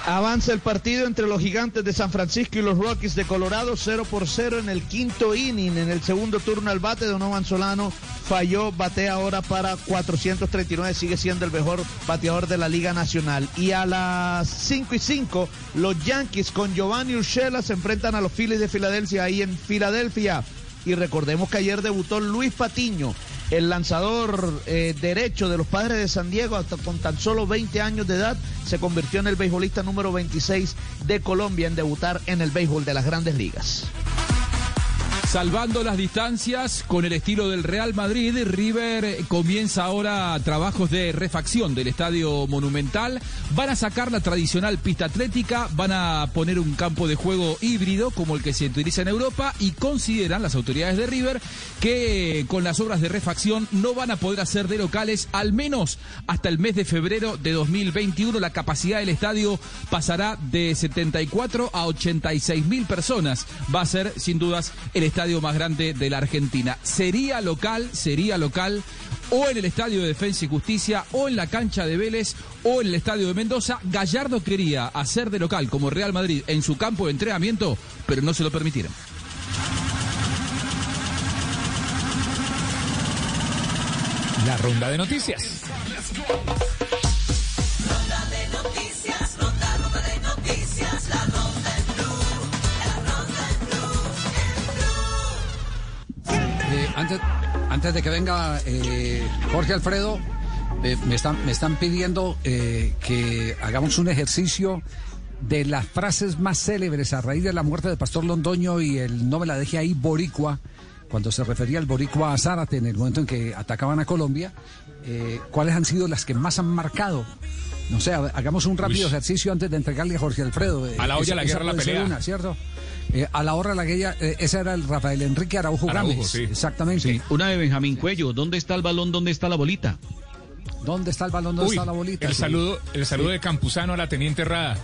Avanza el partido entre los gigantes de San Francisco y los Rockies de Colorado, 0 por 0 en el quinto inning. En el segundo turno al bate, Donovan Solano falló, batea ahora para 439, sigue siendo el mejor bateador de la Liga Nacional. Y a las 5 y 5, los Yankees con Giovanni Urshela se enfrentan a los Phillies de Filadelfia ahí en Filadelfia. Y recordemos que ayer debutó Luis Patiño, el lanzador eh, derecho de los padres de San Diego, hasta con tan solo 20 años de edad, se convirtió en el beisbolista número 26 de Colombia en debutar en el béisbol de las grandes ligas. Salvando las distancias con el estilo del Real Madrid, River comienza ahora trabajos de refacción del estadio monumental. Van a sacar la tradicional pista atlética, van a poner un campo de juego híbrido como el que se utiliza en Europa y consideran las autoridades de River que con las obras de refacción no van a poder hacer de locales al menos hasta el mes de febrero de 2021. La capacidad del estadio pasará de 74 a 86 mil personas. Va a ser sin dudas el estadio más grande de la Argentina. Sería local, sería local o en el Estadio de Defensa y Justicia, o en la cancha de Vélez, o en el Estadio de Mendoza. Gallardo quería hacer de local como Real Madrid en su campo de entrenamiento, pero no se lo permitieron. La ronda de noticias. Antes, antes de que venga eh, Jorge Alfredo, eh, me, están, me están pidiendo eh, que hagamos un ejercicio de las frases más célebres a raíz de la muerte de Pastor Londoño y el no me la deje ahí boricua, cuando se refería al boricua a Zárate en el momento en que atacaban a Colombia, eh, ¿cuáles han sido las que más han marcado? No sé, ha- hagamos un rápido Uy. ejercicio antes de entregarle a Jorge Alfredo. eh, A la olla, esa- la guerra, la pelea. una, ¿cierto? Eh, a la hora la guerra, eh, ese era el Rafael Enrique Araujo, Araujo, Gámez. sí. Exactamente. Sí, Una de Benjamín Cuello. ¿Dónde está el balón? ¿Dónde está la bolita? ¿Dónde está el balón? ¿Dónde Uy, está la bolita? el Sí. saludo, el saludo de Campuzano a la teniente Rada.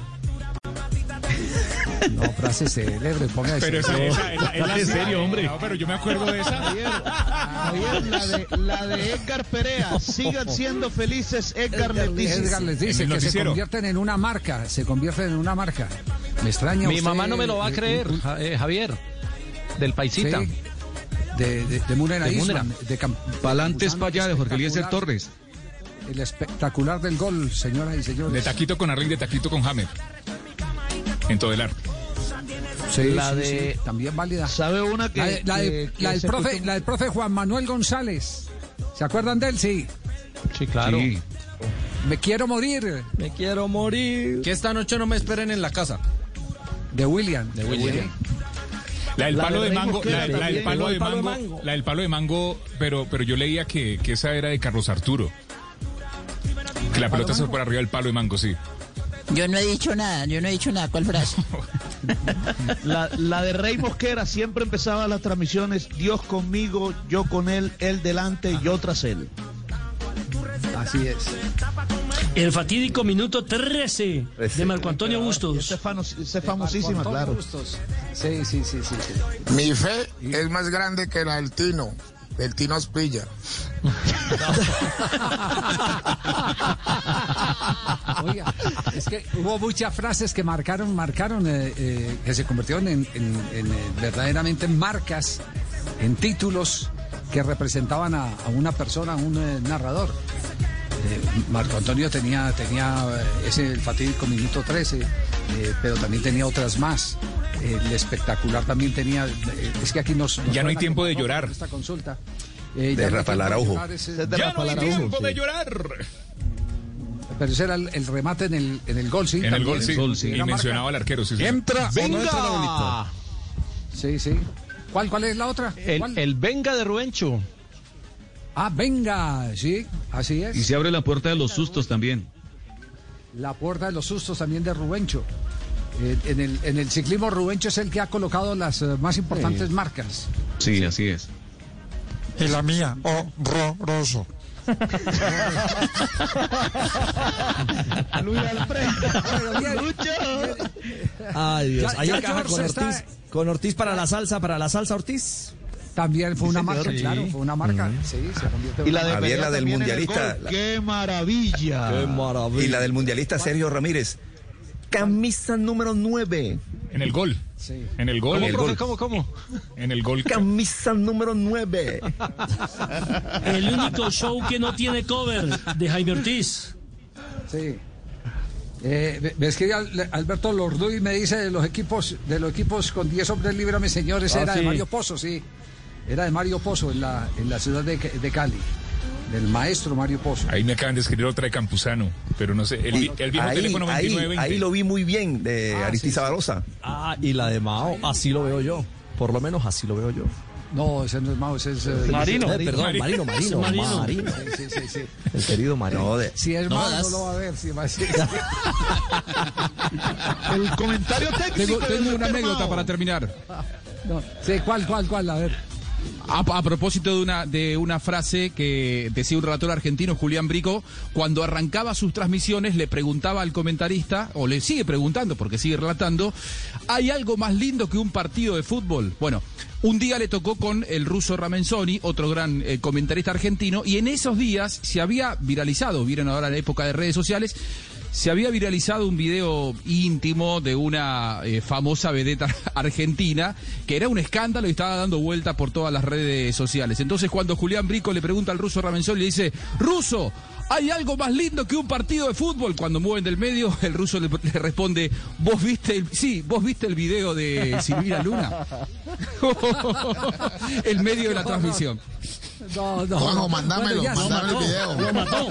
No, frase célebre, ponga Pero esa, esa, esa- esa- ¿En serio, hombre? No, pero yo me acuerdo de esa. Javier, la de, la de Edgar Perea. Sigan siendo felices, Edgar les dice. Edgar les dice que se convierten en una marca, se convierten en una marca. Me extraña. Mi usted, mamá no me lo va a creer, un- eh, Javier. Del paisita. Sí, de, de, de Munera De Isman, Pa'lantes Campuzano, pa' allá de Jorge Eliezer. Torres. El espectacular del gol, señoras y señores. De taquito con Arling, de taquito con Hammer. En todo el arte. Sí, La sí, de- sí, también válida. ¿Sabe una que- La, de- la de- que- que la del profe, la del profe Juan Manuel González. ¿Se acuerdan de él? Sí. Sí, claro. Sí. Me quiero morir. Me quiero morir. Que esta noche no me esperen en la casa. De William. De William. La del palo de mango, la, del palo de el palo de mango, mango. la del palo de mango, pero, pero yo leía que, que esa era de Carlos Arturo. Que la pelota se fue por arriba del palo de mango, sí. Yo no he dicho nada, yo no he dicho nada. ¿Cuál frase? La, la de Rey Mosquera siempre empezaba las transmisiones, Dios conmigo, yo con él, él delante, yo tras él. Así es. El fatídico minuto 13 de Marco Antonio Bustos. Esa es, fano- esa es famosísima, Marco Antonio claro. Bustos. Sí, sí, sí, sí. sí. Mi fe es más grande que la del Tino, del Tino Aspilla. Oiga, es que hubo muchas frases que marcaron, marcaron, eh, eh, que se convirtieron en, en- en, eh, verdaderamente marcas, en títulos que representaban a, una persona, a un eh, narrador. Marco Antonio tenía, tenía ese el fatídico minuto 13, eh, pero también tenía otras más. El espectacular también tenía. eh, es que aquí nos. nos Ya no hay tiempo de llorar. Esta consulta. Eh, De Rafael Araujo. Ya no hay Araujo, tiempo sí. de llorar. Pero ese era el, el remate en el, en el gol, sí. En el gol, sí. Y mencionaba al arquero, sí. sí. ¿Entra no bolita? Sí, sí. ¿Cuál, cuál es la otra? El, el venga de Rubencho. Ah, venga, sí, así es. Y se abre la puerta de los sustos también. La puerta de los sustos también de Rubencho. Eh, en, el, en el ciclismo, Rubencho es el que ha colocado las eh, más importantes marcas. Sí, así es. Y la mía, horroroso. Luis Alfredo. Lucho. Ay, Dios. Ahí encaja con está- Ortiz. Con Ortiz para la salsa, para la salsa Ortiz. También fue una marca, sí. claro, fue una marca. Sí, se convierte en Y una la de la del mundialista. ¡Qué maravilla! Qué maravilla. Y la del mundialista Sergio Ramírez. Camisa número 9. En el gol. Sí. En el gol. ¿Cómo, En el profe? gol. ¿Cómo, cómo? En el gol. Camisa número 9. El único show que no tiene cover de Jaime Ortiz. Sí. Eh, ve- ves que Al- Alberto Lorduy me dice de los equipos de los equipos con 10 hombres líbrame señores Ah, era de. Mario Pozo sí era de Mario Pozo en la en la ciudad de, de Cali del maestro Mario Pozo Ahí me acaban de escribir otra de Campuzano, pero no sé. El, el viejo ahí, teléfono ahí, 2920. ahí lo vi muy bien de Ah, Aristiza sí, sí. Barosa. Ah, y la de Mao, así lo veo yo. Por lo menos así lo veo yo. no ese no es Mao ese es eh, Marino. Eh, perdón, Marino, Marino, Marino. Marino. sí, sí, sí, sí. El querido Marino. No, de, si es No Mao das. no lo va a ver si va a ser El comentario técnico. Tengo, tengo una anécdota para terminar. no. sí cuál cuál cuál a ver A, propósito de una, de una frase que decía un relator argentino, Julián Brico, cuando arrancaba sus transmisiones le preguntaba al comentarista, o le sigue preguntando porque sigue relatando, ¿hay algo más lindo que un partido de fútbol? Bueno, un día le tocó con el ruso Ramenzoni, otro gran eh, comentarista argentino, y en esos días se había viralizado, vieron ahora la época de redes sociales, se había viralizado un video íntimo de una eh, famosa vedeta argentina que era un escándalo y estaba dando vuelta por todas las redes sociales. Entonces cuando Julián Brico le pregunta al ruso Ramenzón, le dice, ruso, ¿hay algo más lindo que un partido de fútbol? Cuando mueven del medio, el ruso le, le responde, ¿vos viste el, sí, vos viste el video de Silvina Luna? el medio de la transmisión. No, no. Juanjo, mándamelo, Bueno, ya, mándame el video. Lo mató.